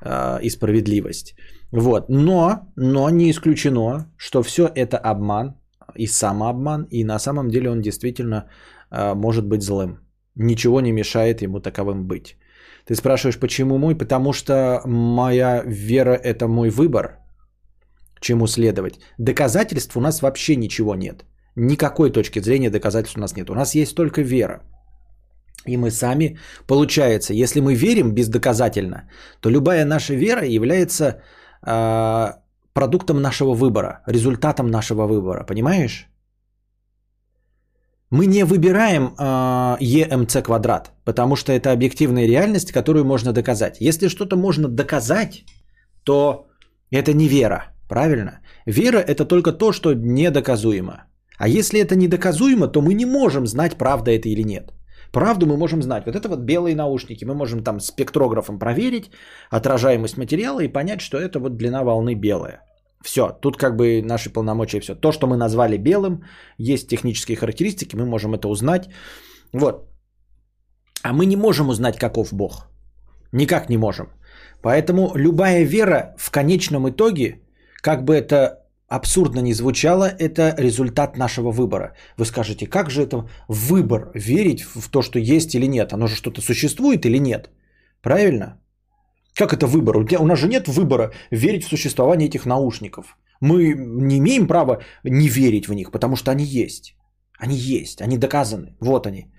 э, и справедливость. Вот. Но, но не исключено, что все это обман и самообман, и на самом деле он действительно э, может быть злым. Ничего не мешает ему таковым быть. Ты спрашиваешь, почему мой? Потому что моя вера – это мой выбор, чему следовать. Доказательств у нас вообще ничего нет. Никакой точки зрения доказательств у нас нет. У нас есть только вера. И мы сами, получается, если мы верим бездоказательно, то любая наша вера является продуктом нашего выбора, результатом нашего выбора, понимаешь? Мы не выбираем э, ЕМЦ квадрат, потому что это объективная реальность, которую можно доказать. Если что-то можно доказать, то Это не вера, правильно? Вера – это только то, что недоказуемо. А если это недоказуемо, то мы не можем знать, правда это или нет. Правду мы можем знать. Вот это вот белые наушники. Мы можем там спектрографом проверить отражаемость материала и понять, что это вот длина волны белая. Все, тут как бы наши полномочия все. То, что мы назвали белым, есть технические характеристики, мы можем это узнать. Вот. А мы не можем узнать, каков Бог. Никак не можем. Поэтому любая вера в конечном итоге, как бы это абсурдно не звучало, это результат нашего выбора. Вы скажете, как же это выбор, верить в то, что есть или нет? Оно же что-то существует или нет? Правильно? Как это выбор? У, нас же нет выбора верить в существование этих наушников. Мы не имеем права не верить в них, потому что они есть. Они есть, они доказаны. Вот они.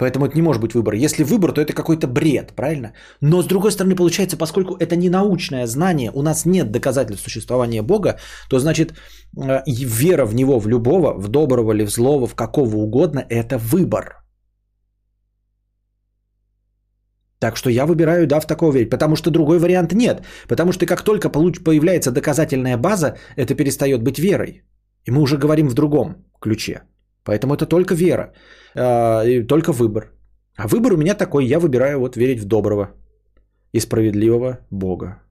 Поэтому это не может быть выбор. Если выбор, то это какой-то бред, правильно? Но с другой стороны, получается, поскольку это не научное знание, у нас нет доказательств существования Бога, то значит э, вера в Него, в любого, в доброго или в злого, в какого угодно, это выбор. Так что я выбираю, да, в такого верить, потому что другой вариант нет. Потому что как только появляется доказательная база, это перестает быть верой. И мы уже говорим в другом ключе. Поэтому это только вера, э, только выбор. А выбор у меня такой, я выбираю вот верить в доброго и справедливого Бога.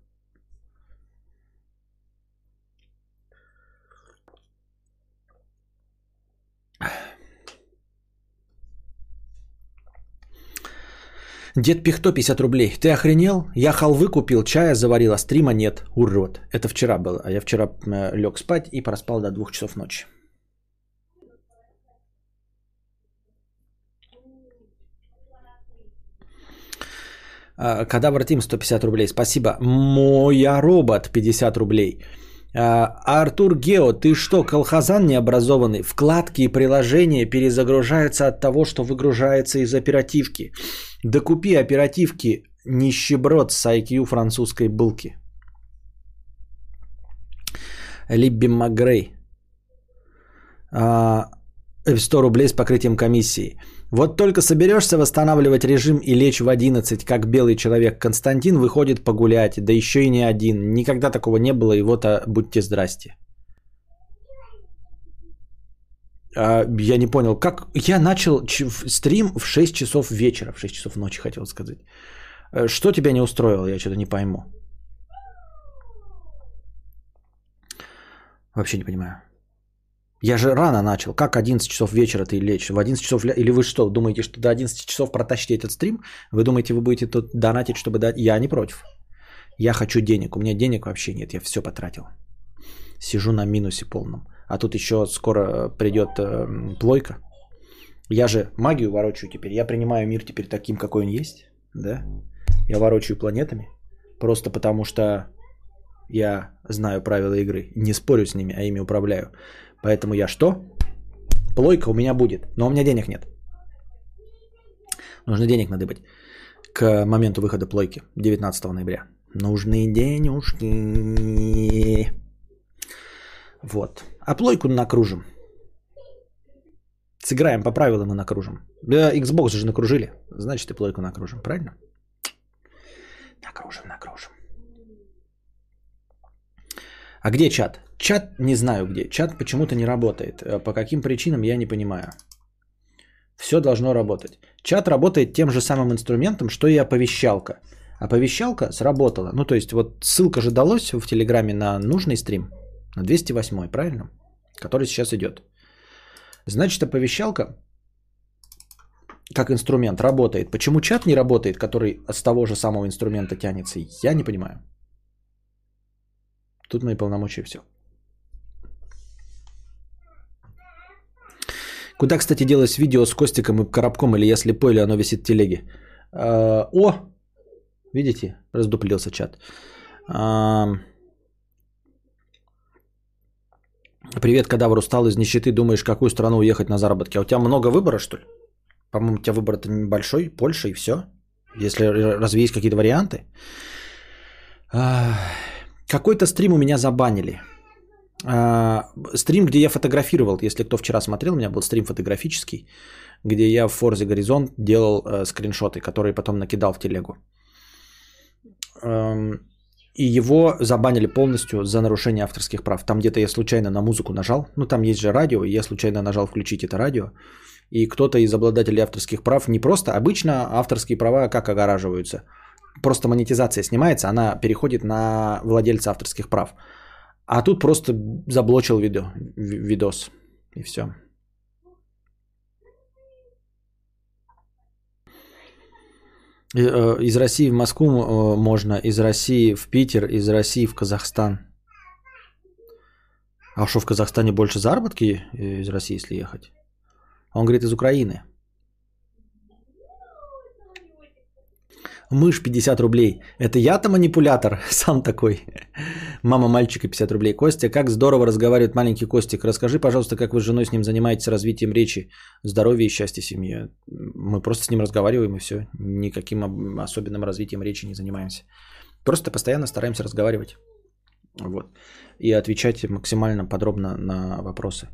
Дед Пихто 50 рублей. Ты охренел? Я халвы купил, чая заварил, а стрима нет. Урод. Это вчера было. А я вчера э, лег спать и проспал до двух часов ночи. Кадавр Тим 150 рублей. Спасибо. Моя робот 50 рублей. А, Артур Гео, ты что, колхозан необразованный? Вкладки и приложения перезагружаются от того, что выгружается из оперативки. Да купи оперативки нищеброд с IQ французской булки. Либби Макгрей. 100 а, рублей с покрытием комиссии. Вот только соберешься восстанавливать режим и лечь в 11, как белый человек Константин выходит погулять, да еще и не один. Никогда такого не было, и вот а, будьте здрасте. А, я не понял, как... Я начал ч... стрим в 6 часов вечера, в 6 часов ночи, хотел сказать. Э, что тебя не устроило, я что-то не пойму. Вообще не понимаю. Я же рано начал. Как 11 часов вечера ты лечь? В 11 часов... Или вы что, думаете, что до 11 часов протащите этот стрим? Вы думаете, вы будете тут донатить, чтобы дать? Я не против. Я хочу денег. У меня денег вообще нет. Я все потратил. Сижу на минусе полном. А тут еще скоро придет э, плойка. Я же магию ворочаю теперь. Я принимаю мир теперь таким, какой он есть. Да? Я ворочаю планетами. Просто потому что я знаю правила игры. Не спорю с ними, а ими управляю. Поэтому я что? Плойка у меня будет, но у меня денег нет. Нужно денег надыбать к моменту выхода плойки 19 ноября. Нужны денежки. Вот. А плойку накружим. Сыграем по правилам и накружим. Да, Xbox же накружили. Значит, и плойку накружим, правильно? Накружим, накружим. А где чат? Чат не знаю где. Чат почему-то не работает. Э, по каким причинам я не понимаю. Все должно работать. Чат работает тем же самым инструментом, что и оповещалка. Оповещалка сработала. Ну, то есть, вот ссылка же далась в Телеграме на нужный стрим. На 208, правильно? Который сейчас идет. Значит, оповещалка как инструмент работает. Почему чат не работает, который с того же самого инструмента тянется, я не понимаю. Тут мои полномочия все. Куда, кстати, делать видео с Костиком и Коробком, или я слепой, или оно висит в телеге? А, о, видите, раздуплился чат. А, привет, кадавр, устал из нищеты, думаешь, какую страну уехать на заработки? А у тебя много выбора, что ли? По-моему, у тебя выбор-то небольшой, Польша и все. Если разве есть какие-то варианты? А, какой-то стрим у меня забанили. А, стрим, где я фотографировал, если кто вчера смотрел, у меня был стрим фотографический, где я в Forza Горизонт делал э, скриншоты, которые потом накидал в телегу. Эм, и его забанили полностью за нарушение авторских прав. Там где-то я случайно на музыку нажал, ну там есть же радио, и я случайно нажал включить это радио, и кто-то из обладателей авторских прав не просто, обычно авторские права как огораживаются? Просто монетизация снимается, она переходит на владельца авторских прав. А тут просто заблочил видео, ви- видос, и все. э, Из России в Москву э, можно, из России в Питер, из России в Казахстан. А что в Казахстане больше заработки э, из России, если ехать? Он говорит из Украины. Мышь 50 рублей. Это я-то манипулятор, сам такой. Мама мальчика 50 рублей. Костя, как здорово разговаривает маленький Костик. Расскажи, пожалуйста, как вы с женой с ним занимаетесь развитием речи, здоровья и счастья семьи. Мы просто с ним разговариваем и все. Никаким об- особенным развитием речи не занимаемся. Просто постоянно стараемся разговаривать. Вот. И отвечать максимально подробно на вопросы.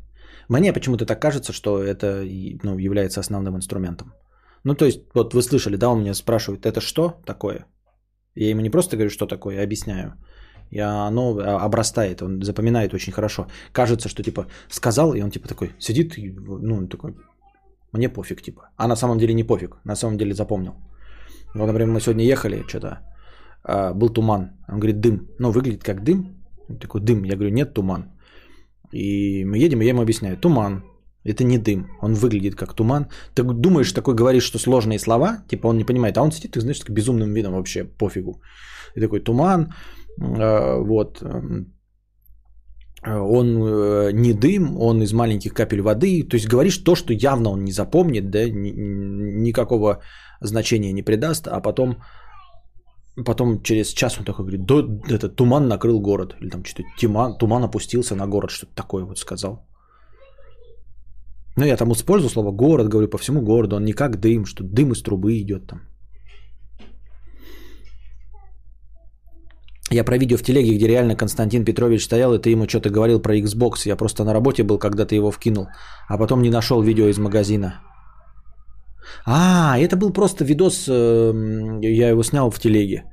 Мне почему-то так кажется, что это ну, является основным инструментом. Ну, то есть, вот вы слышали, да, он меня спрашивает, это что такое? Я ему не просто говорю, что такое, а объясняю. И оно а, обрастает, он запоминает очень хорошо. Кажется, что типа сказал, и он типа такой сидит, ну, он такой, мне пофиг, типа. А на самом деле не пофиг, на самом деле запомнил. Вот, например, мы сегодня ехали, что-то, а, был туман. Он говорит, дым. Ну, выглядит как дым. Он такой, дым. Я говорю, нет, туман. И мы едем, и я ему объясняю, туман. Это не дым, он выглядит как туман. Ты думаешь, такой говоришь, что сложные слова, типа он не понимает, а он сидит, ты знаешь, так безумным видом вообще пофигу. И такой туман, э, вот, э, он э, не дым, он из маленьких капель воды. То есть говоришь то, что явно он не запомнит, да, ни- никакого значения не придаст, а потом, потом через час он такой говорит, да, это туман накрыл город, или там что-то туман, туман опустился на город, что-то такое вот сказал. Ну, я там использую слово город, говорю по всему городу, он не как дым, что дым из трубы идет там. Я про видео в телеге, где реально Константин Петрович стоял, и ты ему что-то говорил про Xbox. Я просто на работе был, когда ты его вкинул, а потом не нашел видео из магазина. А, это был просто видос, эм, я его снял в телеге.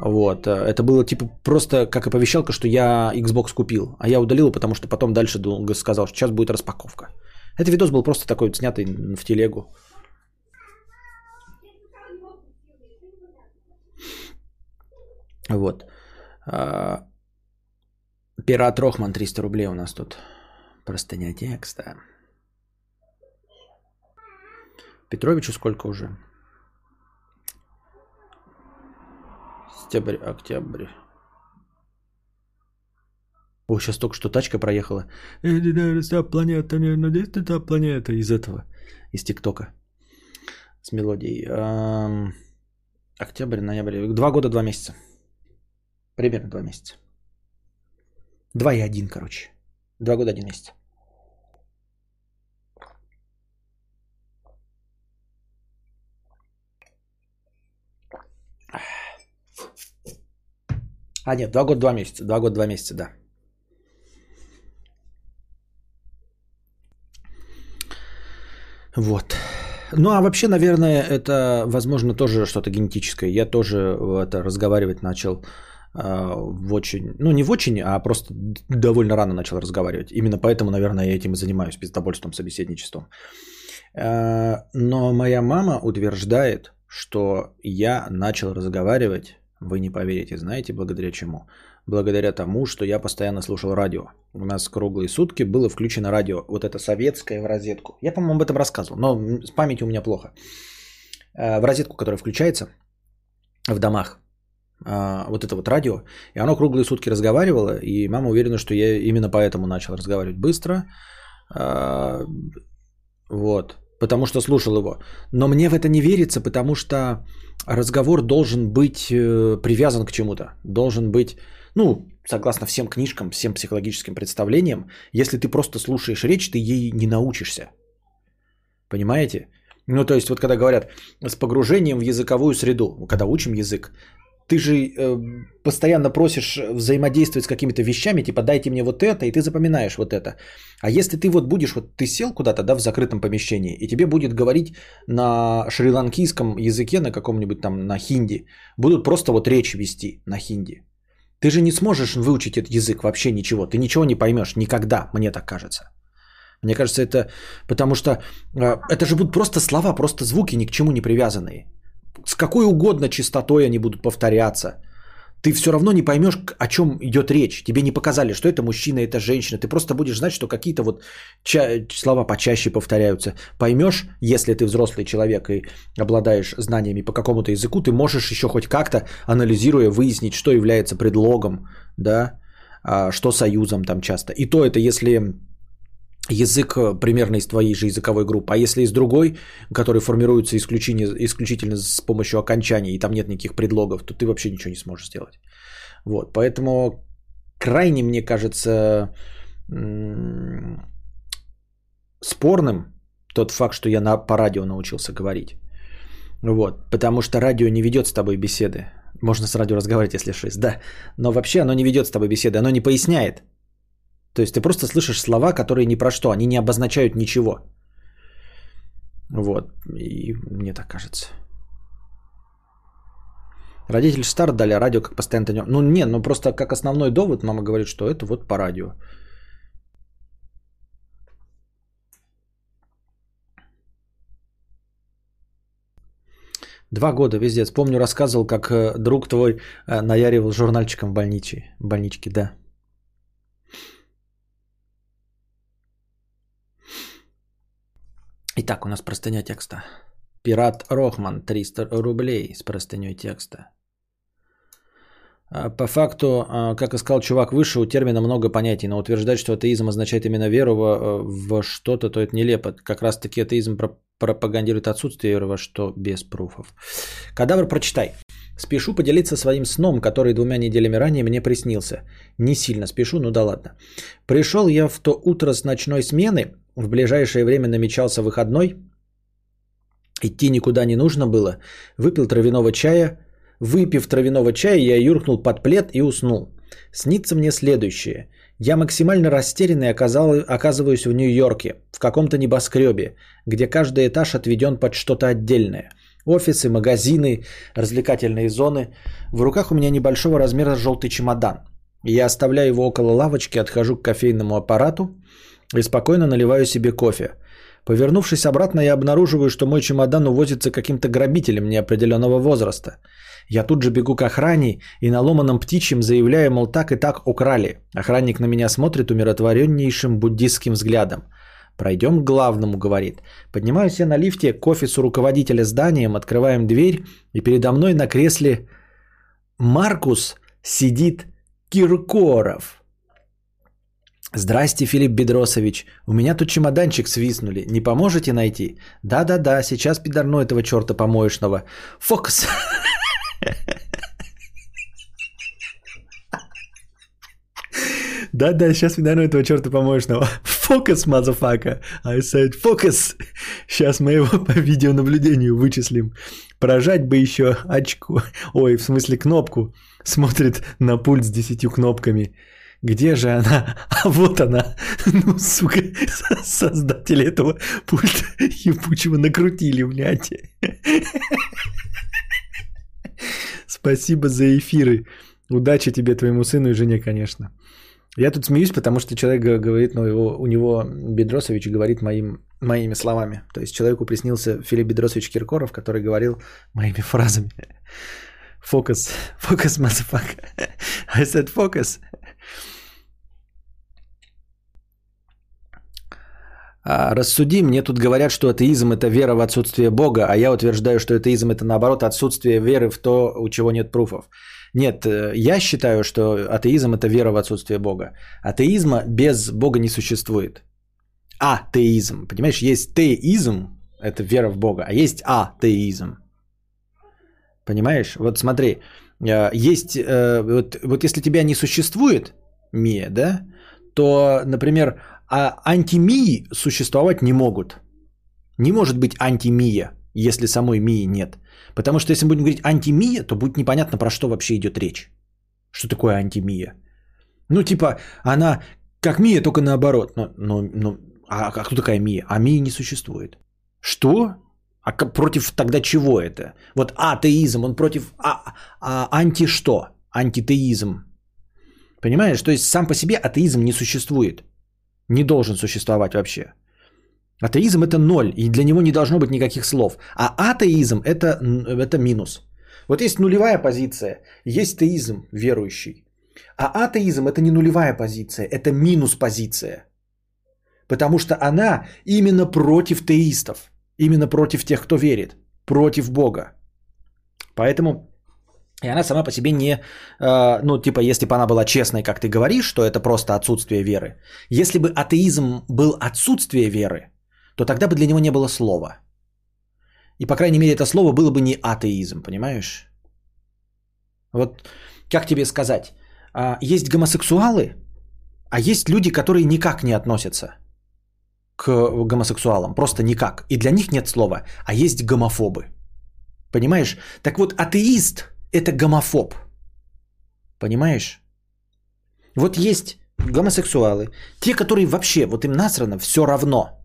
Вот, э, это было типа просто как оповещалка, что я Xbox купил, а я удалил, потому что потом дальше долго сказал, что сейчас будет распаковка. Этот видос был просто такой снятый в телегу. Вот. А, Пират Рохман 300 рублей у нас тут. Простыня текста. Петровичу сколько уже? Сентябрь, октябрь. О, сейчас только что тачка проехала. Вся планета, не надеюсь, это планета из этого, из ТикТока. С мелодией. Октябрь, ноябрь. Два года, два месяца. Примерно два месяца. Два и один, короче. Два года, один месяц. А, нет, два года, два месяца. Два года, два месяца, да. Вот. Ну, а вообще, наверное, это, возможно, тоже что-то генетическое. Я тоже это разговаривать начал э, в очень, ну, не в очень, а просто довольно рано начал разговаривать. Именно поэтому, наверное, я этим и занимаюсь, пиздобольством, собеседничеством. Э, но моя мама утверждает, что я начал разговаривать, вы не поверите, знаете, благодаря чему? Благодаря тому, что я постоянно слушал радио. У нас круглые сутки было включено радио. Вот это советское в розетку. Я, по-моему, об этом рассказывал, но с памятью у меня плохо. Э, В розетку, которая включается в домах. э, Вот это вот радио. И оно круглые сутки разговаривало. И мама уверена, что я именно поэтому начал разговаривать быстро. Э, Вот. Потому что слушал его. Но мне в это не верится, потому что разговор должен быть э, привязан к чему-то. Должен быть, ну, согласно всем книжкам, всем психологическим представлениям, если ты просто слушаешь речь, ты ей не научишься. Понимаете? Ну, то есть, вот когда говорят с погружением в языковую среду, когда учим язык, ты же э, постоянно просишь взаимодействовать с какими-то вещами, типа дайте мне вот это, и ты запоминаешь вот это. А если ты вот будешь, вот ты сел куда-то, да, в закрытом помещении, и тебе будет говорить на шри-ланкийском языке, на каком-нибудь там, на хинди, будут просто вот речь вести на хинди. Ты же не сможешь выучить этот язык вообще ничего. Ты ничего не поймешь никогда, мне так кажется. Мне кажется, это потому что э, это же будут просто слова, просто звуки, ни к чему не привязанные. С какой угодно частотой они будут повторяться. Ты все равно не поймешь, о чем идет речь. Тебе не показали, что это мужчина, это женщина. Ты просто будешь знать, что какие-то вот ча- слова почаще повторяются. Поймешь, если ты взрослый человек и обладаешь знаниями по какому-то языку, ты можешь еще хоть как-то, анализируя, выяснить, что является предлогом, да, а, что союзом там часто. И то это если язык э, примерно из твоей же языковой группы, а если из другой, который формируется исключительно, исключительно с помощью окончаний, и там нет никаких предлогов, то ты вообще ничего не сможешь сделать. Вот, поэтому крайне, мне кажется, спорным тот факт, что я на, по радио научился говорить. Вот, потому что радио не ведет с тобой беседы. Можно с радио разговаривать, если 6, да. Но вообще оно не ведет с тобой беседы, оно не поясняет. То есть ты просто слышишь слова, которые ни про что, они не обозначают ничего. Вот, и мне так кажется. Родители стар дали радио как постоянно. Ну не, ну просто как основной довод мама говорит, что это вот по радио. Два года везде. Помню, рассказывал, как э, друг твой э, наяривал журнальчиком в больничке. больничке, да. Итак, у нас простыня текста. Пират Рохман, 300 рублей с простыней текста. А, По факту, а, как и сказал чувак выше, у термина много понятий, но утверждать, что атеизм означает именно веру во, во что-то, то это нелепо. Как раз таки атеизм про- пропагандирует отсутствие веры во что без пруфов. Кадавр, прочитай. Спешу поделиться своим сном, который двумя неделями ранее мне приснился. Не сильно спешу, ну да ладно. Пришел я в то утро с ночной смены, в ближайшее время намечался выходной, идти никуда не нужно было, выпил травяного чая, выпив травяного чая, я юркнул под плед и уснул. Снится мне следующее. Я максимально растерянный оказал- оказываюсь в Нью-Йорке, в каком-то небоскребе, где каждый этаж отведен под что-то отдельное. Офисы, магазины, развлекательные зоны. В руках у меня небольшого размера желтый чемодан. Я оставляю его около лавочки, отхожу к кофейному аппарату и спокойно наливаю себе кофе. Повернувшись обратно, я обнаруживаю, что мой чемодан увозится каким-то грабителем неопределенного возраста. Я тут же бегу к охране и на ломаном птичьем заявляю, мол, так и так украли. Охранник на меня смотрит умиротвореннейшим буддистским взглядом. Пройдем к главному, говорит. Поднимаюсь я на лифте к офису руководителя зданием, открываем дверь, и передо мной на кресле Маркус сидит Киркоров. Здрасте, Филипп Бедросович. У меня тут чемоданчик свистнули. Не поможете найти? Да-да-да, сейчас пидорну этого черта помоечного. Фокус. Да-да, сейчас пидорну этого черта помоечного. Focus, motherfucker. I said focus. Сейчас мы его по видеонаблюдению вычислим. Прожать бы еще очко. Ой, в смысле кнопку. Смотрит на пульт с десятью кнопками. Где же она? А вот она. Ну, сука, создатели этого пульта ебучего накрутили, блядь. Спасибо за эфиры. Удачи тебе, твоему сыну и жене, конечно. Я тут смеюсь, потому что человек говорит, ну, его, у него Бедросович говорит моим, моими словами. То есть человеку приснился Филипп Бедросович Киркоров, который говорил моими фразами. Фокус, фокус, motherfucker. I said focus. А, рассуди, мне тут говорят, что атеизм это вера в отсутствие Бога, а я утверждаю, что атеизм это наоборот отсутствие веры в то, у чего нет пруфов. Нет, э, я считаю, что атеизм это вера в отсутствие Бога. Атеизма без Бога не существует. Атеизм, понимаешь, есть теизм, это вера в Бога, а есть атеизм. Понимаешь? Вот смотри, э, есть, э, вот, вот если тебя не существует, Мия, да, то, например, а антимии существовать не могут. Не может быть антимия, если самой Мии нет. Потому что если мы будем говорить антимия, то будет непонятно, про что вообще идет речь. Что такое антимия? Ну, типа, она как Мия, только наоборот. Но, но, но, а, а кто такая Мия? А Мии не существует. Что? А против тогда чего это? Вот атеизм, он против а, а, анти что? Антитеизм. Понимаешь? То есть сам по себе атеизм не существует. Не должен существовать вообще. Атеизм это ноль, и для него не должно быть никаких слов. А атеизм это, это минус. Вот есть нулевая позиция, есть теизм верующий. А атеизм это не нулевая позиция, это минус позиция. Потому что она именно против теистов, именно против тех, кто верит, против Бога. Поэтому и она сама по себе не, э, ну, типа, если бы она была честной, как ты говоришь, что это просто отсутствие веры. Если бы атеизм был отсутствие веры, то тогда бы для него не было слова. И, по крайней мере, это слово было бы не атеизм, понимаешь? Вот как тебе сказать? А, есть гомосексуалы, а есть люди, которые никак не относятся к гомосексуалам. Просто никак. И для них нет слова. А есть гомофобы. Понимаешь? Так вот, атеист – это гомофоб. Понимаешь? Вот есть гомосексуалы, те, которые вообще, вот им насрано, все равно.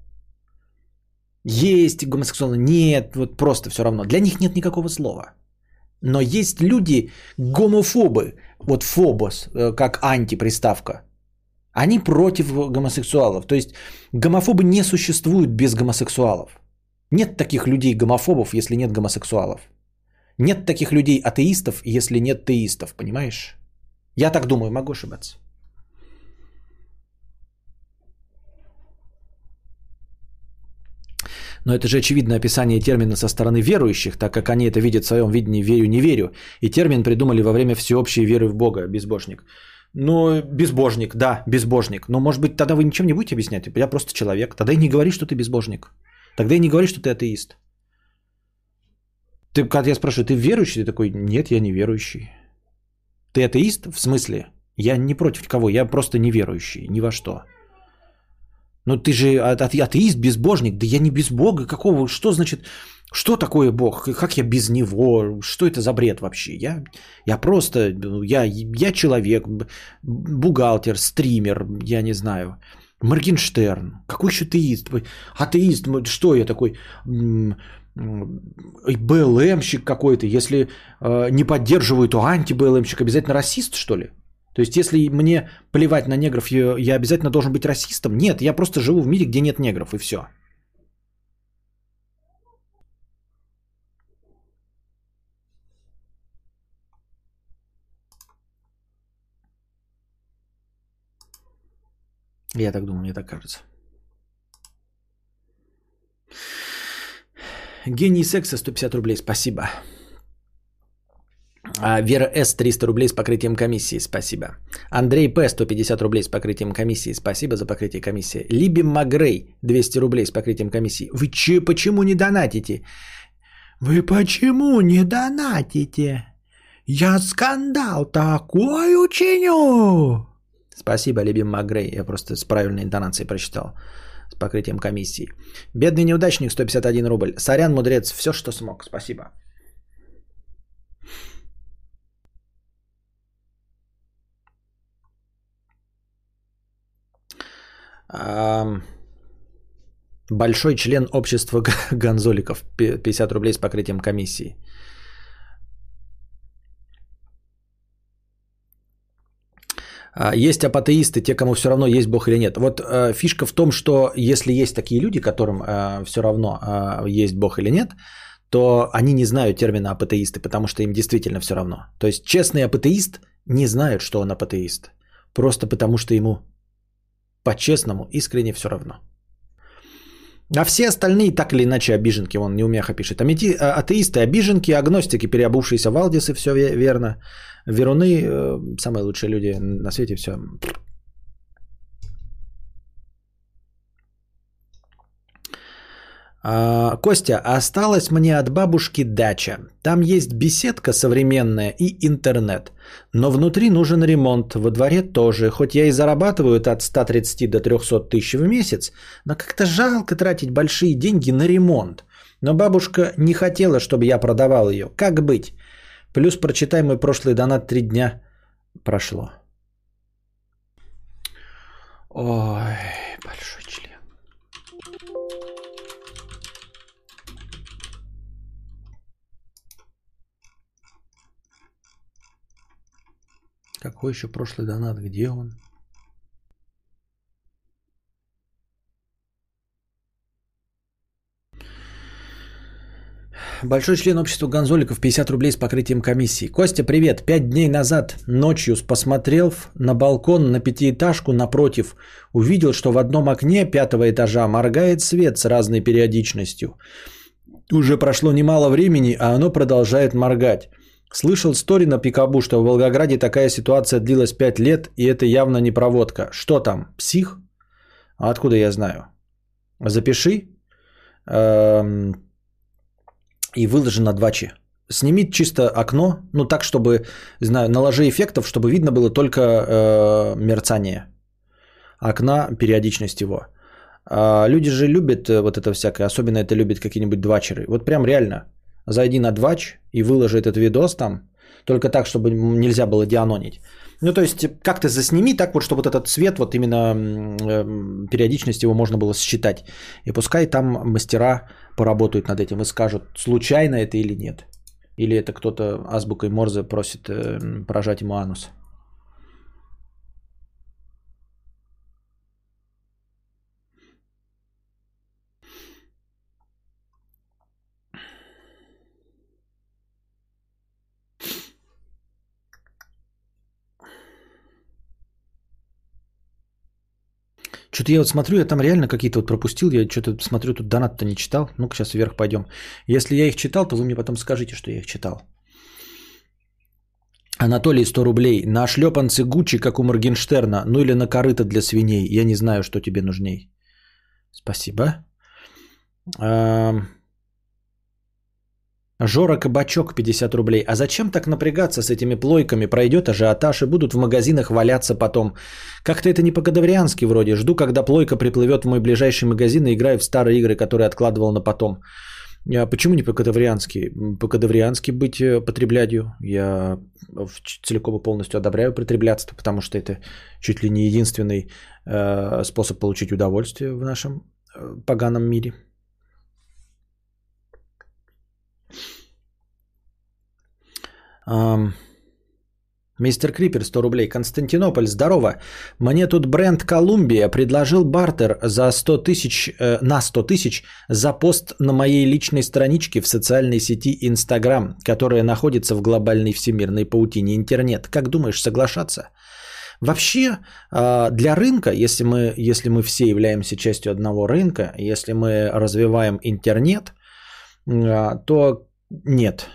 Есть гомосексуалы, нет, вот просто все равно. Для них нет никакого слова. Но есть люди гомофобы, вот фобос, э, как антиприставка. Они против гомосексуалов. То есть гомофобы не существуют без гомосексуалов. Нет таких людей гомофобов, если нет гомосексуалов. Нет таких людей атеистов, если нет теистов, понимаешь? Я так думаю, могу ошибаться. Но это же очевидное описание термина со стороны верующих, так как они это видят в своем видении «верю, не верю». И термин придумали во время всеобщей веры в Бога, безбожник. Ну, безбожник, да, безбожник. Но, может быть, тогда вы ничем не будете объяснять. Я просто человек. Тогда и не говори, что ты безбожник. Тогда и не говори, что ты атеист. Ты, когда я спрашиваю, ты верующий? Ты такой, нет, я не верующий. Ты атеист? В смысле? Я не против кого, я просто неверующий, ни во что. Ну ты же атеист, безбожник. Да я не без Бога. Какого? Что значит? Что такое Бог? Как я без Него? Что это за бред вообще? Я, я просто, ну, я, я человек, бухгалтер, стример, я не знаю. Моргенштерн. Какой еще атеист? Атеист, что я такой? БЛМщик какой-то. Если э, не поддерживаю, то анти-БЛМщик. Обязательно расист, что ли? То есть, если мне плевать на негров, я, обязательно должен быть расистом? Нет, я просто живу в мире, где нет негров, и все. Я так думаю, мне так кажется. Гений секса 150 рублей, спасибо. А, Вера С. 300 рублей с покрытием комиссии, спасибо. Андрей П. 150 рублей с покрытием комиссии, спасибо за покрытие комиссии. Либи Магрей 200 рублей с покрытием комиссии. Вы че, почему не донатите? Вы почему не донатите? Я скандал такой учиню! Спасибо, Либи Магрей. Я просто с правильной интонацией прочитал. С покрытием комиссии. Бедный неудачник 151 рубль. Сорян, мудрец, все, что смог. Спасибо. Большой член общества гонзоликов. 50 рублей с покрытием комиссии. Есть апатеисты, те, кому все равно есть Бог или нет. Вот э, фишка в том, что если есть такие люди, которым э, все равно э, есть Бог или нет, то они не знают термина апатеисты, потому что им действительно все равно. То есть честный апатеист не знает, что он апатеист. Просто потому что ему по-честному, искренне все равно. А все остальные так или иначе обиженки, вон неумеха пишет. Амети, а, атеисты, обиженки, агностики, переобувшиеся валдисы, все верно. Веруны, э, самые лучшие люди на свете, все. А, Костя, осталась мне от бабушки дача. Там есть беседка современная и интернет. Но внутри нужен ремонт, во дворе тоже. Хоть я и зарабатываю от 130 до 300 тысяч в месяц, но как-то жалко тратить большие деньги на ремонт. Но бабушка не хотела, чтобы я продавал ее. Как быть? Плюс прочитай мой прошлый донат три дня прошло. Ой, большой Какой? Еще прошлый донат? Где он? Большой член общества Гонзоликов 50 рублей с покрытием комиссии. Костя, привет. Пять дней назад ночью посмотрел на балкон на пятиэтажку напротив. Увидел, что в одном окне пятого этажа моргает свет с разной периодичностью. Уже прошло немало времени, а оно продолжает моргать. Слышал стори на Пикабу, что в Волгограде такая ситуация длилась 5 лет, и это явно не проводка. Что там, псих? А откуда я знаю? Запиши. Эм, и выложи на 2Ч. Сними чисто окно, ну так, чтобы, знаю, наложи эффектов, чтобы видно было только э, мерцание окна, периодичность его. А люди же любят э, вот это всякое, особенно это любят какие-нибудь двачеры. Вот прям реально, зайди на двач и выложи этот видос там, только так, чтобы нельзя было дианонить. Ну, то есть, как ты засними так вот, чтобы вот этот цвет, вот именно э, периодичность его можно было считать. И пускай там мастера поработают над этим и скажут, случайно это или нет. Или это кто-то азбукой Морзе просит э, поражать ему анус. Что-то я вот смотрю, я там реально какие-то вот пропустил, я что-то смотрю, тут донат-то не читал. Ну-ка сейчас вверх пойдем. Если я их читал, то вы мне потом скажите, что я их читал. Анатолий 100 рублей. На шлепанцы Гуччи, как у Моргенштерна, ну или на корыто для свиней. Я не знаю, что тебе нужней. Спасибо. Жора Кабачок 50 рублей. А зачем так напрягаться с этими плойками? Пройдет ажиотаж и будут в магазинах валяться потом. Как-то это не по-кадавриански вроде. Жду, когда плойка приплывет в мой ближайший магазин и играю в старые игры, которые откладывал на потом. А почему не по-кадавриански? По-кадавриански быть э, потреблядью. Я целиком и полностью одобряю потреблятство, потому что это чуть ли не единственный э, способ получить удовольствие в нашем э, поганом мире. Um, Мистер Крипер, 100 рублей. Константинополь, здорово. Мне тут бренд Колумбия предложил бартер за 100 тысяч, э, на 100 тысяч за пост на моей личной страничке в социальной сети Инстаграм, которая находится в глобальной всемирной паутине интернет. Как думаешь, соглашаться? Вообще, э, для рынка, если мы, если мы все являемся частью одного рынка, если мы развиваем интернет, то нет,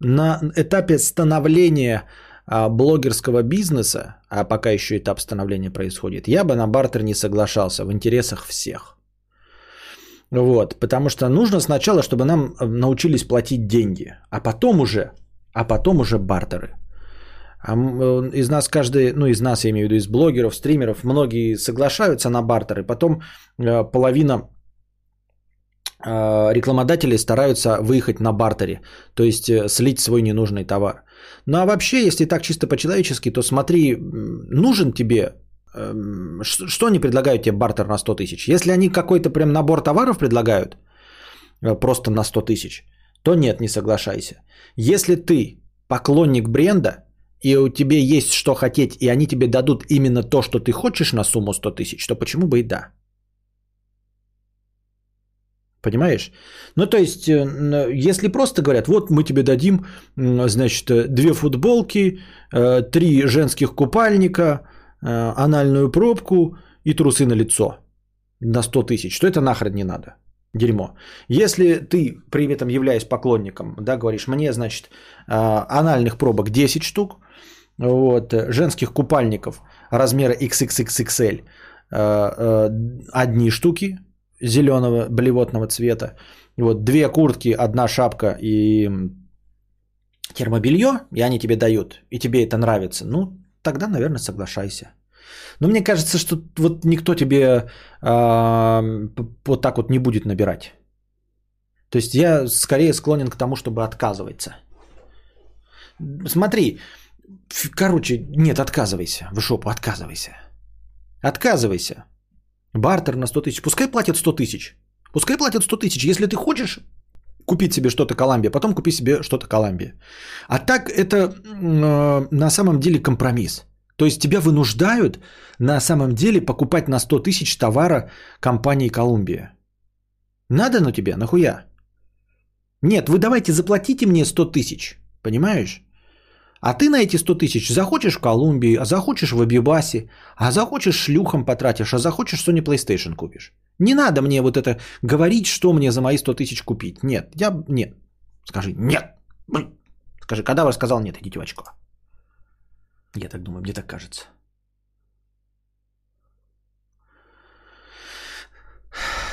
на этапе становления а, блогерского бизнеса, а пока еще этап становления происходит, я бы на бартер не соглашался в интересах всех. Вот, потому что нужно сначала, чтобы нам э, научились платить деньги, а потом уже, а потом уже бартеры. А э, из нас каждый, ну из нас, я имею в виду, из блогеров, стримеров, многие соглашаются на бартеры, потом э, половина рекламодатели стараются выехать на бартере, то есть э, слить свой ненужный товар. Ну а вообще, если так чисто по-человечески, то смотри, нужен тебе, эм, что они предлагают тебе бартер на 100 тысяч? Если они какой-то прям набор товаров предлагают, э, просто на 100 тысяч, то нет, не соглашайся. Если ты поклонник бренда, и у тебя есть что хотеть, и они тебе дадут именно то, что ты хочешь на сумму 100 тысяч, то почему бы и да? Понимаешь? Ну, то есть, э, если просто говорят, вот мы тебе дадим, значит, э, две футболки, э, три женских купальника, анальную пробку и трусы на лицо на 100 тысяч, то это нахрен не надо. Дерьмо. Если ты при этом являясь поклонником, да, говоришь, мне, значит, анальных пробок 10 штук, вот, женских купальников размера XXXXL одни штуки, зеленого блевотного цвета. Вот две куртки, одна шапка и термобелье, и они тебе дают, и тебе это нравится, ну, тогда, наверное, соглашайся. Но мне кажется, что вот никто тебе э, вот так вот не будет набирать. То есть я скорее склонен к тому, чтобы отказываться. Смотри, короче, нет, отказывайся. В жопу, отказывайся. Отказывайся. Бартер на 100 тысяч. Пускай платят 100 тысяч. Пускай платят 100 тысяч. Если ты хочешь купить себе что-то Колумбия, потом купи себе что-то Колумбия. А так это э, на самом деле компромисс. То есть тебя вынуждают на самом деле покупать на 100 тысяч товара компании Колумбия. Надо на тебе? Нахуя? Нет, вы давайте заплатите мне 100 тысяч. Понимаешь? А ты на эти 100 тысяч захочешь в Колумбии, а захочешь в Абибасе, а захочешь шлюхом потратишь, а захочешь Sony PlayStation купишь. Не надо мне вот это говорить, что мне за мои 100 тысяч купить. Нет, я... Нет. Скажи нет. Скажи, когда вы сказал нет, идите в очко. Я так думаю, мне так кажется.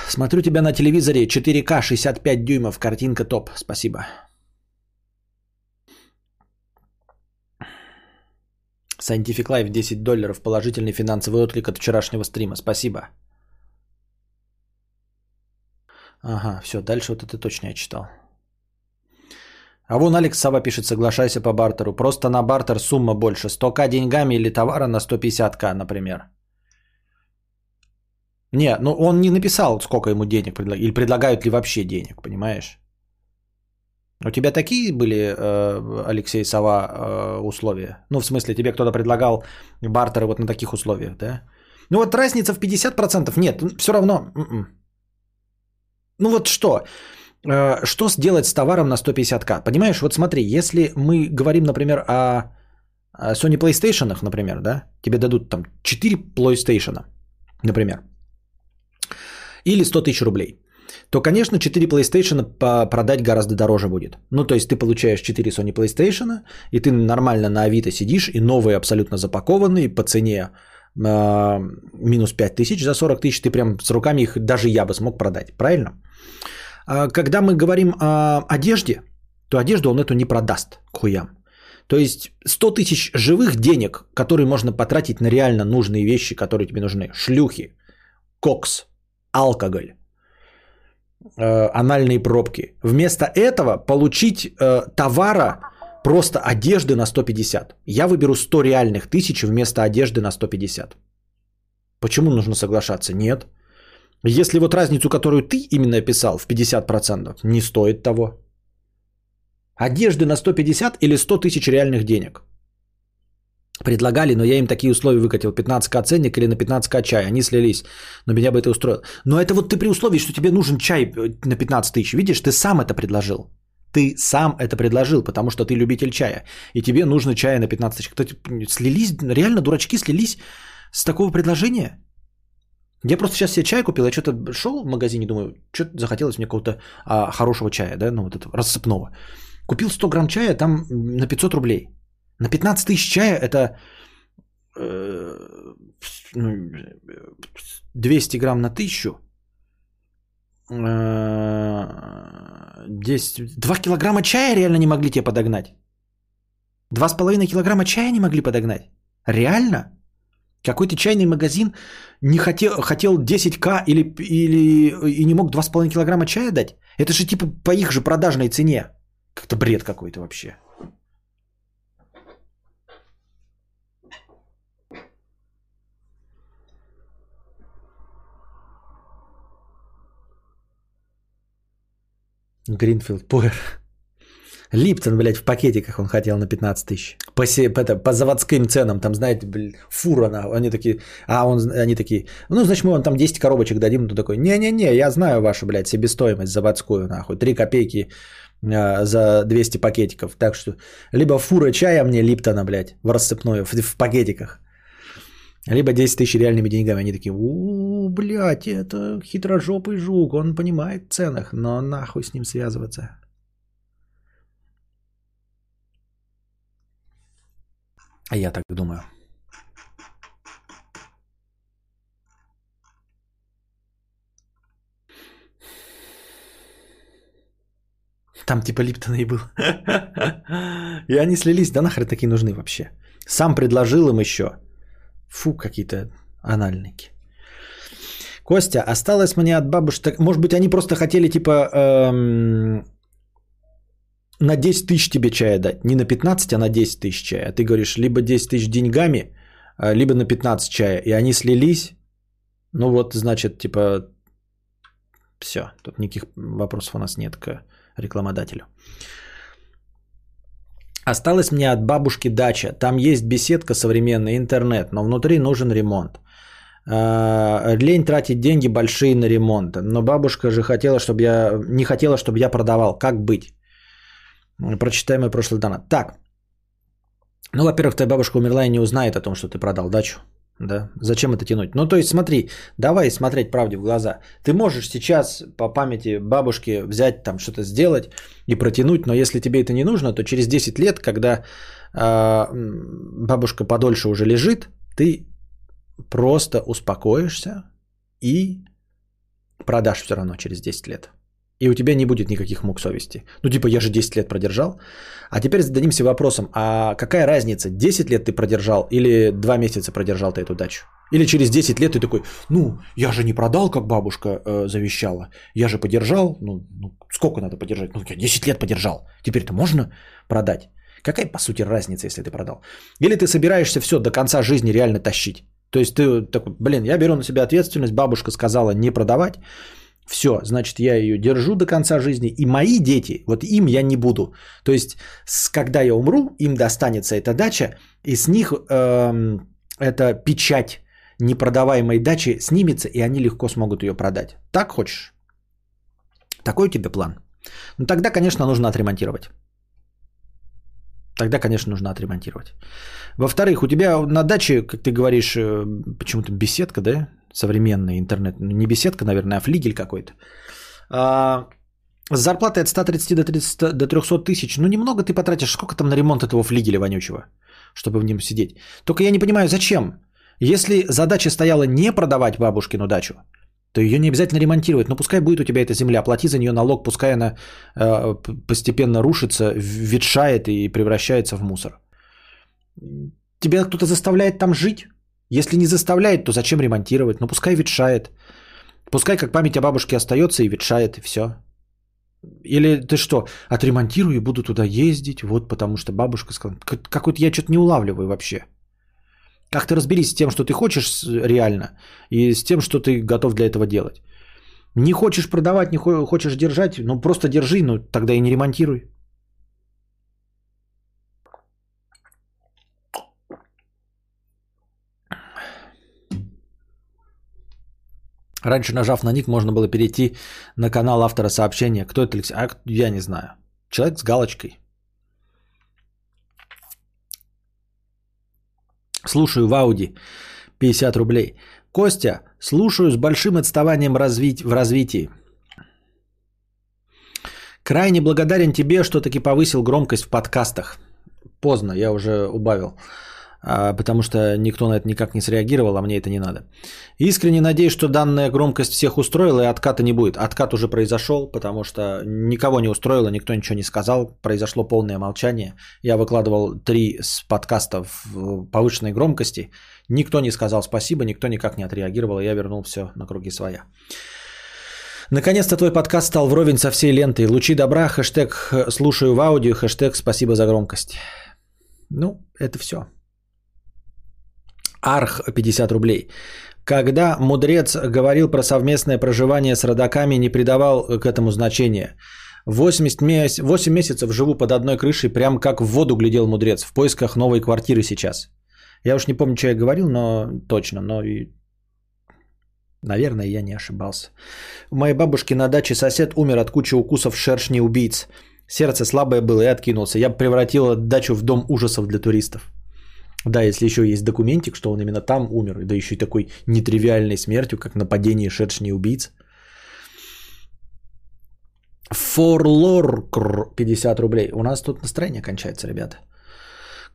Смотрю тебя на телевизоре 4К 65 дюймов, картинка топ. Спасибо. Scientific Life 10 долларов. Положительный финансовый отклик от вчерашнего стрима. Спасибо. Ага, все, дальше вот это точно я читал. А вон Алекс Сава пишет, соглашайся по бартеру. Просто на бартер сумма больше. 100к деньгами или товара на 150к, например. Не, ну он не написал, сколько ему денег предлагают. Или предлагают ли вообще денег, понимаешь? У тебя такие были, э, Алексей Сова, э, условия? Ну, в смысле, тебе кто-то предлагал бартеры вот на таких условиях, да? Ну вот разница в 50% нет, все равно. м-м. Ну вот что? Э, Что сделать с товаром на 150к? Понимаешь, вот смотри, если мы говорим, например, о Sony PlayStation, например, да, тебе дадут там 4 PlayStation, например, или 100 тысяч рублей, то, конечно, 4 PlayStation продать гораздо дороже будет. Ну, то есть ты получаешь 4 Sony PlayStation, и ты нормально на Авито сидишь, и новые абсолютно запакованные по цене э, минус 5 тысяч за 40 тысяч, ты прям с руками их, даже я бы смог продать, правильно? А Когда мы говорим о одежде, то одежду он эту не продаст к хуям. То есть 100 тысяч живых денег, которые можно потратить на реально нужные вещи, которые тебе нужны. Шлюхи, кокс, алкоголь, э, анальные пробки. Вместо этого получить э, товара просто одежды на 150. Я выберу 100 реальных тысяч вместо одежды на 150. Почему нужно соглашаться? Нет. Если вот разницу, которую ты именно описал в 50%, не стоит того. Одежды на 150 или 100 тысяч реальных денег. Предлагали, но я им такие условия выкатил. 15к ценник или на 15к чай. Они слились. Но меня бы это устроило. Но это вот ты при условии, что тебе нужен чай на 15 тысяч. Видишь, ты сам это предложил. Ты сам это предложил, потому что ты любитель чая. И тебе нужно чая на 15 тысяч. Кто слились, реально дурачки слились с такого предложения? Я просто сейчас себе чай купил, я что-то шел в магазине, думаю, что-то захотелось мне какого-то а, хорошего чая, да, ну вот этого рассыпного. Купил 100 грамм чая, там на 500 рублей. На 15 тысяч чая это э, ну, 200 грамм на 1000. э, 10, 2 килограмма чая реально не могли тебе подогнать. 2,5 килограмма чая не могли подогнать. Реально? Какой-то чайный магазин не хотел, хотел 10к или, или и не мог 2,5 килограмма чая дать? Это же типа по их же продажной цене. Как-то бред какой-то вообще. Гринфилд Пуэр. Липтон, блядь, в пакетиках он хотел на 15 тысяч. По, се- это, по заводским ценам, там, знаете, блядь, фура, на, они такие, а он, они такие, ну, значит, мы вам там 10 коробочек дадим, то такой, не-не-не, я знаю вашу, блядь, себестоимость заводскую, нахуй, 3 копейки а, за 200 пакетиков, так что, либо фура чая мне Липтона, блядь, в рассыпную, в, в пакетиках, либо 10 тысяч реальными деньгами, они такие, у блядь, это хитрожопый жук, он понимает ценах, но нахуй с ним связываться. А я так думаю. Там типа Липтона и был. И они слились, да нахрен такие нужны вообще. Сам предложил им еще. Фу, какие-то анальники. Костя, осталось мне от бабушек... Может быть, они просто хотели типа эм, на 10 тысяч тебе чая дать. Не на 15, а на 10 тысяч чая. А ты говоришь, либо 10 тысяч деньгами, а, либо на 15 чая. И они слились. Ну вот, значит, типа, все. Тут никаких вопросов у нас нет к рекламодателю. Осталась мне от бабушки дача. Там есть беседка современная, интернет, но внутри нужен ремонт. А, Лень тратить деньги большие на ремонт. Но бабушка же хотела, чтобы я не хотела, чтобы я продавал. Как быть? Прочитай мой прошлый донат. Так. Ну, во-первых, твоя бабушка умерла и не узнает о том, что ты продал дачу. Да? Зачем это тянуть? Ну, то есть, смотри, давай смотреть правде в глаза. Ты можешь сейчас по памяти бабушки взять там что-то сделать и протянуть, но если тебе это не нужно, то через 10 лет, когда э, бабушка подольше уже лежит, ты просто успокоишься и продашь все равно через 10 лет. И у тебя не будет никаких мук совести. Ну, типа, я же 10 лет продержал. А теперь зададимся вопросом, а какая разница, 10 лет ты продержал или 2 месяца продержал ты эту дачу? Или через 10 лет ты такой, ну, я же не продал, как бабушка э, завещала. Я же подержал, ну, ну, сколько надо подержать? Ну, я 10 лет подержал. Теперь-то можно продать? Какая, по сути, разница, если ты продал? Или ты собираешься все до конца жизни реально тащить? То есть ты такой, блин, я беру на себя ответственность, бабушка сказала не продавать, все, значит, я ее держу до конца жизни, и мои дети, вот им я не буду. То есть, с, когда я умру, им достанется эта дача, и с них эм, эта печать непродаваемой дачи снимется, и они легко смогут ее продать. Так хочешь? Такой у тебя план? Ну тогда, конечно, нужно отремонтировать. Тогда, конечно, нужно отремонтировать. Во-вторых, у тебя на даче, как ты говоришь, э, почему-то беседка, да? Современный интернет. Ну, Не беседка, наверное, а флигель какой-то. А, с зарплатой от 130 до, 30, до 300 тысяч. Ну, немного ты потратишь. Сколько там на ремонт этого флигеля вонючего, чтобы в нем сидеть? Только я не понимаю, зачем? Если задача стояла не продавать бабушкину дачу, то ее не обязательно ремонтировать. Но пускай будет у тебя эта земля, плати за нее налог, пускай она э, постепенно рушится, ветшает и превращается в мусор. Тебя кто-то заставляет там жить? Если не заставляет, то зачем ремонтировать? Ну пускай ветшает. Пускай как память о бабушке остается и ветшает, и все. Или ты что, отремонтирую и буду туда ездить, вот потому что бабушка сказала. Как- Какой-то я что-то не улавливаю вообще. Как ты разберись с тем, что ты хочешь реально, и с тем, что ты готов для этого делать. Не хочешь продавать, не хо- хочешь держать, ну просто держи, ну тогда и не ремонтируй. Раньше, нажав на ник, можно было перейти на канал автора сообщения. Кто это, Алексей? А, я не знаю. Человек с галочкой. Слушаю в Ауди. 50 рублей. Костя, слушаю с большим отставанием развить, в развитии. Крайне благодарен тебе, что таки повысил громкость в подкастах. Поздно, я уже убавил. А, потому что никто на это никак не среагировал, а мне это не надо. Искренне надеюсь, что данная громкость всех устроила и отката не будет. Откат уже произошел, потому что никого не устроило, никто ничего не сказал. Произошло полное молчание. Я выкладывал три с подкастов в повышенной громкости. Никто не сказал спасибо, никто никак не отреагировал. и Я вернул все на круги своя. Наконец-то твой подкаст стал вровень со всей лентой. Лучи добра, хэштег слушаю в аудио, хэштег спасибо за громкость. Ну, это все. Арх 50 рублей. Когда мудрец говорил про совместное проживание с родаками, не придавал к этому значения. 80 месяц, 8 месяцев живу под одной крышей, прям как в воду глядел мудрец, в поисках новой квартиры сейчас. Я уж не помню, что я говорил, но точно, но и... Наверное, я не ошибался. У моей бабушки на даче сосед умер от кучи укусов шершней убийц. Сердце слабое было и откинулся. Я превратила дачу в дом ужасов для туристов. Да, если еще есть документик, что он именно там умер, да еще и такой нетривиальной смертью, как нападение шершней убийц. Форлоркр 50 рублей. У нас тут настроение кончается, ребята.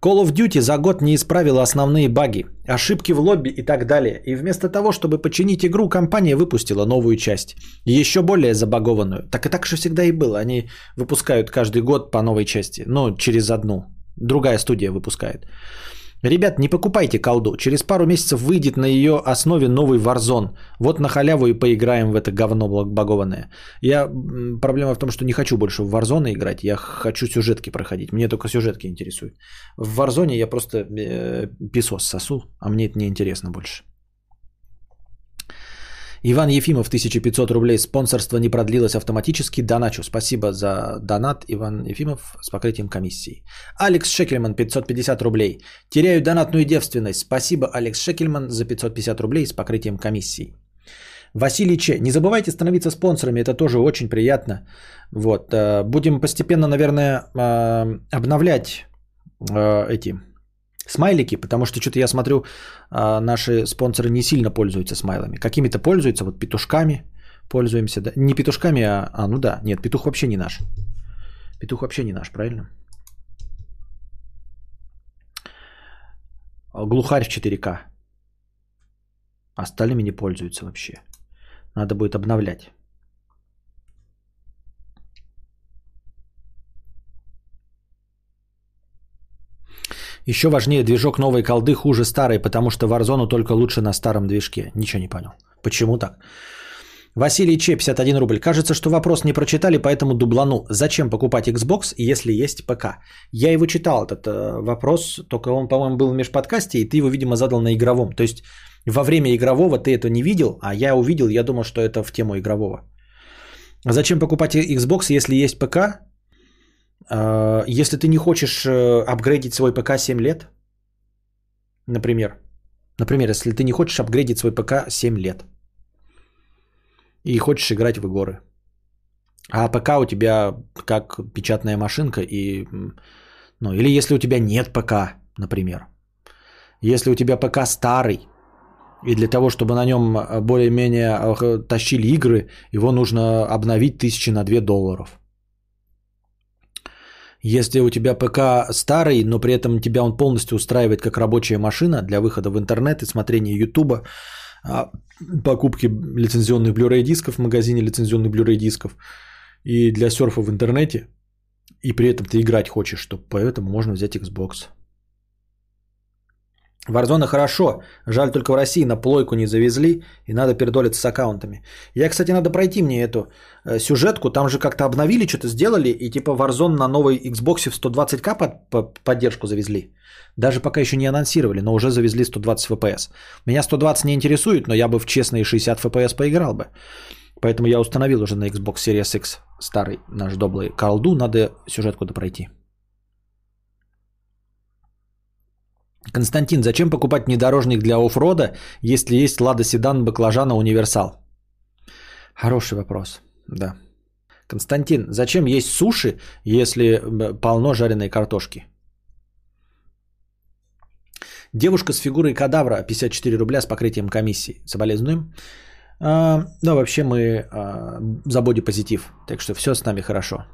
Call of Duty за год не исправила основные баги, ошибки в лобби и так далее. И вместо того, чтобы починить игру, компания выпустила новую часть. Еще более забагованную. Так и так же всегда и было. Они выпускают каждый год по новой части. Ну, через одну. Другая студия выпускает. Ребят, не покупайте колду. Через пару месяцев выйдет на ее основе новый Warzone. Вот на халяву и поиграем в это говно багованное. Я... Проблема в том, что не хочу больше в Warzone играть. Я хочу сюжетки проходить. Мне только сюжетки интересуют. В Warzone я просто э, песос сосу, а мне это не интересно больше. Иван Ефимов, 1500 рублей. Спонсорство не продлилось автоматически. Доначу. Спасибо за донат, Иван Ефимов, с покрытием комиссии. Алекс Шекельман, 550 рублей. Теряю донатную девственность. Спасибо, Алекс Шекельман, за 550 рублей с покрытием комиссии. Василий Че, не забывайте становиться спонсорами, это тоже очень приятно. Вот, э, будем постепенно, наверное, э, обновлять э, эти смайлики, потому что что-то я смотрю, наши спонсоры не сильно пользуются смайлами. Какими-то пользуются, вот петушками пользуемся. Да? Не петушками, а, а, ну да, нет, петух вообще не наш. Петух вообще не наш, правильно? Глухарь в 4К. Остальными не пользуются вообще. Надо будет обновлять. Еще важнее, движок новой колды хуже старой, потому что Warzone только лучше на старом движке. Ничего не понял. Почему так? Василий Че, 51 рубль. Кажется, что вопрос не прочитали, поэтому дублану. Зачем покупать Xbox, если есть ПК? Я его читал, этот э, вопрос, только он, по-моему, был в межподкасте, и ты его, видимо, задал на игровом. То есть во время игрового ты это не видел, а я увидел, я думал, что это в тему игрового. Зачем покупать Xbox, если есть ПК? А, если ты не хочешь э, апгрейдить свой ПК 7 лет, например, например, если ты не хочешь апгрейдить свой ПК 7 лет и хочешь играть в игры, а ПК у тебя как печатная машинка и, ну, или если у тебя нет ПК, например, если у тебя ПК старый, и для того, чтобы на нем э, более-менее э, тащили игры, его нужно обновить тысячи на 2 долларов. Если у тебя ПК старый, но при этом тебя он полностью устраивает как рабочая машина для выхода в интернет и смотрения Ютуба, а, покупки лицензионных Blu-ray дисков в магазине лицензионных Blu-ray дисков и для серфа в интернете, и при этом ты играть хочешь, то поэтому можно взять Xbox. Warzone хорошо, жаль только в России на плойку не завезли и надо передолиться с аккаунтами. Я, кстати, надо пройти мне эту э, сюжетку, там же как-то обновили, что-то сделали и типа Warzone на новой Xbox в 120к под, под поддержку завезли. Даже пока еще не анонсировали, но уже завезли 120 FPS. Меня 120 не интересует, но я бы в честные 60 FPS поиграл бы. Поэтому я установил уже на Xbox Series X старый наш доблый колду, надо сюжетку допройти. Константин, зачем покупать внедорожник для оффрода, если есть Лада Седан, Баклажана, Универсал? Хороший вопрос, да. Константин, зачем есть суши, если полно жареной картошки? Девушка с фигурой кадавра, 54 рубля с покрытием комиссии. Соболезнуем. А, ну, вообще мы а, за бодипозитив, так что все с нами хорошо.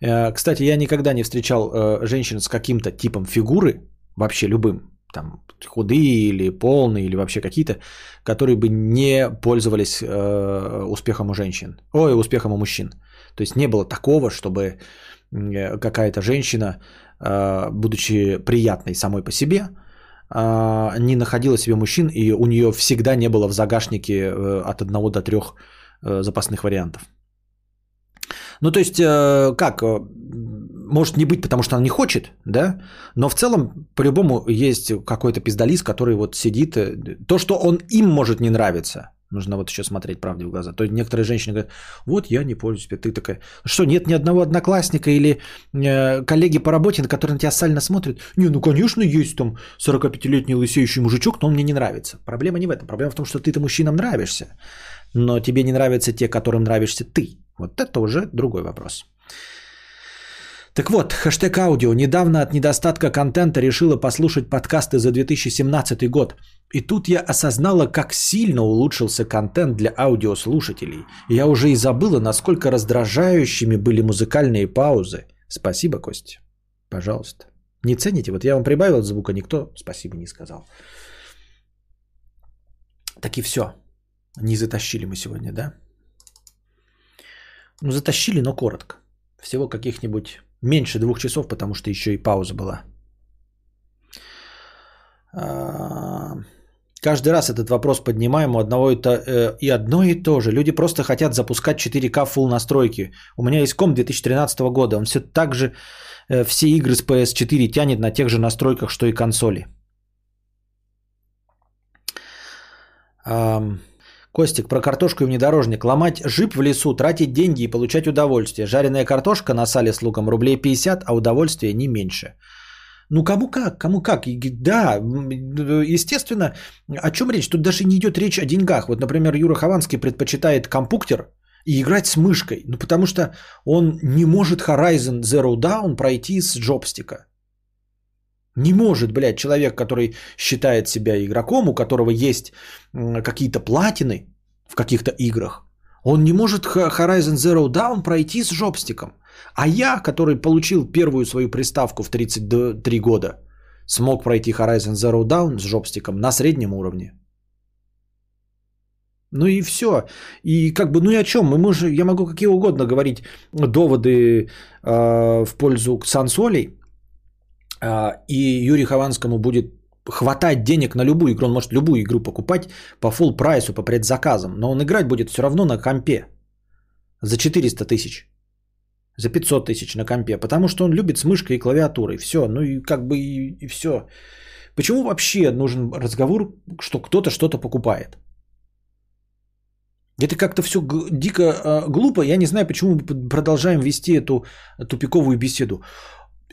Э, кстати, я никогда не встречал э, женщин с каким-то типом фигуры, вообще любым, там худые или полные, или вообще какие-то, которые бы не пользовались э, успехом у женщин, ой, успехом у мужчин. То есть не было такого, чтобы э, какая-то женщина, э, будучи приятной самой по себе, э, не находила себе мужчин, и у нее всегда не было в загашнике э, от одного до трех э, запасных вариантов. Ну, то есть, э, как, э, может не быть, потому что она не хочет, да, но в целом, по-любому, есть какой-то пиздалист, который вот сидит, э, то, что он им может не нравиться, нужно вот еще смотреть правде в глаза. То есть некоторые женщины говорят, вот я не пользуюсь, ты такая, что нет ни одного одноклассника или коллеги по работе, на которые на тебя сально смотрят, не, ну конечно есть там 45-летний лысеющий мужичок, но он мне не нравится. Проблема не в этом, проблема в том, что ты-то мужчинам нравишься, но тебе не нравятся те, которым нравишься ты. Вот это уже другой вопрос. Так вот, хэштег аудио. Недавно от недостатка контента решила послушать подкасты за 2017 год. И тут я осознала, как сильно улучшился контент для аудиослушателей. Я уже и забыла, насколько раздражающими были музыкальные паузы. Спасибо, Костя. Пожалуйста. Не цените? Вот я вам прибавил звука, никто спасибо не сказал. Так и все. Не затащили мы сегодня, да? Ну, затащили, но коротко. Всего каких-нибудь меньше двух часов, потому что еще и пауза была. А, каждый раз этот вопрос поднимаем у одного и, то, э, и одно и то же. Люди просто хотят запускать 4К full настройки. У меня есть ком 2013 года. Он все так же э, все игры с PS4 тянет на тех же настройках, что и консоли. Костик, про картошку и внедорожник. Ломать жип в лесу, тратить деньги и получать удовольствие. Жареная картошка на сале с луком рублей 50, а удовольствие не меньше. Ну, кому как, кому как. Да, естественно, о чем речь? Тут даже не идет речь о деньгах. Вот, например, Юра Хованский предпочитает компуктер и играть с мышкой. Ну, потому что он не может Horizon Zero Dawn пройти с джобстика. Не может, блядь, человек, который считает себя игроком, у которого есть какие-то платины в каких-то играх, он не может Horizon Zero Dawn пройти с жопстиком. А я, который получил первую свою приставку в 33 года, смог пройти Horizon Zero Dawn с жопстиком на среднем уровне. Ну и все. И как бы, ну и о чем? Мы можем, я могу какие угодно говорить доводы э, в пользу сансолей, и Юрию Хованскому будет хватать денег на любую игру, он может любую игру покупать по full прайсу, по предзаказам, но он играть будет все равно на компе за 400 тысяч, за 500 тысяч на компе, потому что он любит с мышкой и клавиатурой, все, ну и как бы и, и все. Почему вообще нужен разговор, что кто-то что-то покупает? Это как-то все дико э, глупо. Я не знаю, почему мы продолжаем вести эту тупиковую беседу.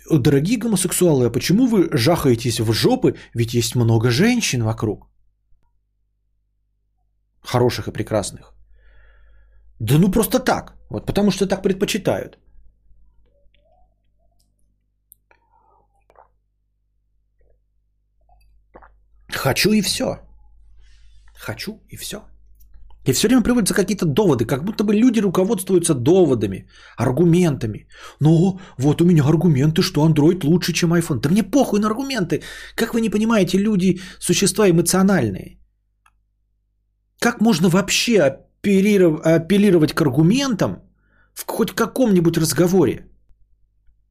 Дорогие гомосексуалы, а почему вы жахаетесь в жопы? Ведь есть много женщин вокруг. Хороших и прекрасных. Да ну просто так. Вот потому что так предпочитают. Хочу и все. Хочу и все. И все время приводятся какие-то доводы, как будто бы люди руководствуются доводами, аргументами. Ну, вот у меня аргументы, что Android лучше, чем iPhone. Да мне похуй на аргументы. Как вы не понимаете, люди существа эмоциональные. Как можно вообще апеллиров- апеллировать к аргументам в хоть каком-нибудь разговоре?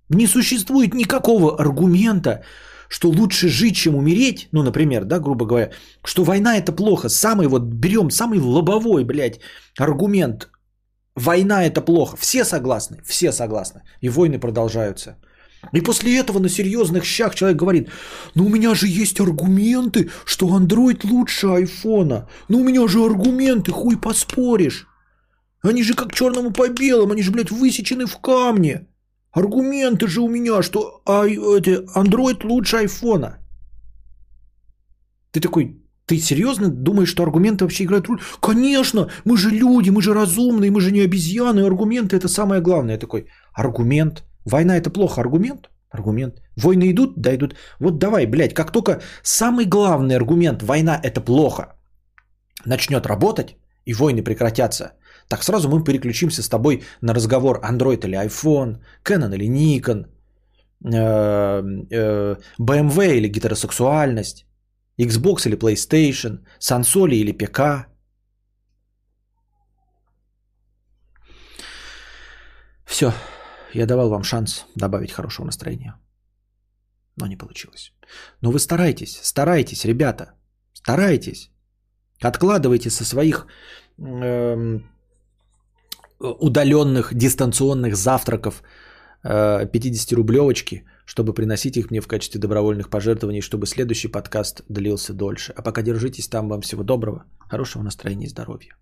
Не существует никакого аргумента, что лучше жить, чем умереть, ну, например, да, грубо говоря, что война это плохо. Самый вот берем самый лобовой, блядь, аргумент. Война это плохо. Все согласны, все согласны. И войны продолжаются. И после этого на серьезных щах человек говорит, ну у меня же есть аргументы, что Android лучше айфона. Ну у меня же аргументы, хуй поспоришь. Они же как черному по белому, они же, блядь, высечены в камне. Аргументы же у меня, что ай, это, Android лучше айфона. Ты такой, ты серьезно думаешь, что аргументы вообще играют роль? Конечно, мы же люди, мы же разумные, мы же не обезьяны, аргументы это самое главное. Я такой, аргумент, война это плохо, аргумент? Аргумент. Войны идут? Да, идут. Вот давай, блядь, как только самый главный аргумент, война это плохо, начнет работать, и войны прекратятся, так сразу мы переключимся с тобой на разговор Android или iPhone, Canon или Nikon, э, э, BMW или гетеросексуальность, Xbox или PlayStation, Сансоли или ПК. Все, я давал вам шанс добавить хорошего настроения, но не получилось. Но вы старайтесь, старайтесь, ребята, старайтесь. Откладывайте со своих эм, удаленных дистанционных завтраков 50-рублевочки, чтобы приносить их мне в качестве добровольных пожертвований, чтобы следующий подкаст длился дольше. А пока держитесь там. Вам всего доброго, хорошего настроения и здоровья.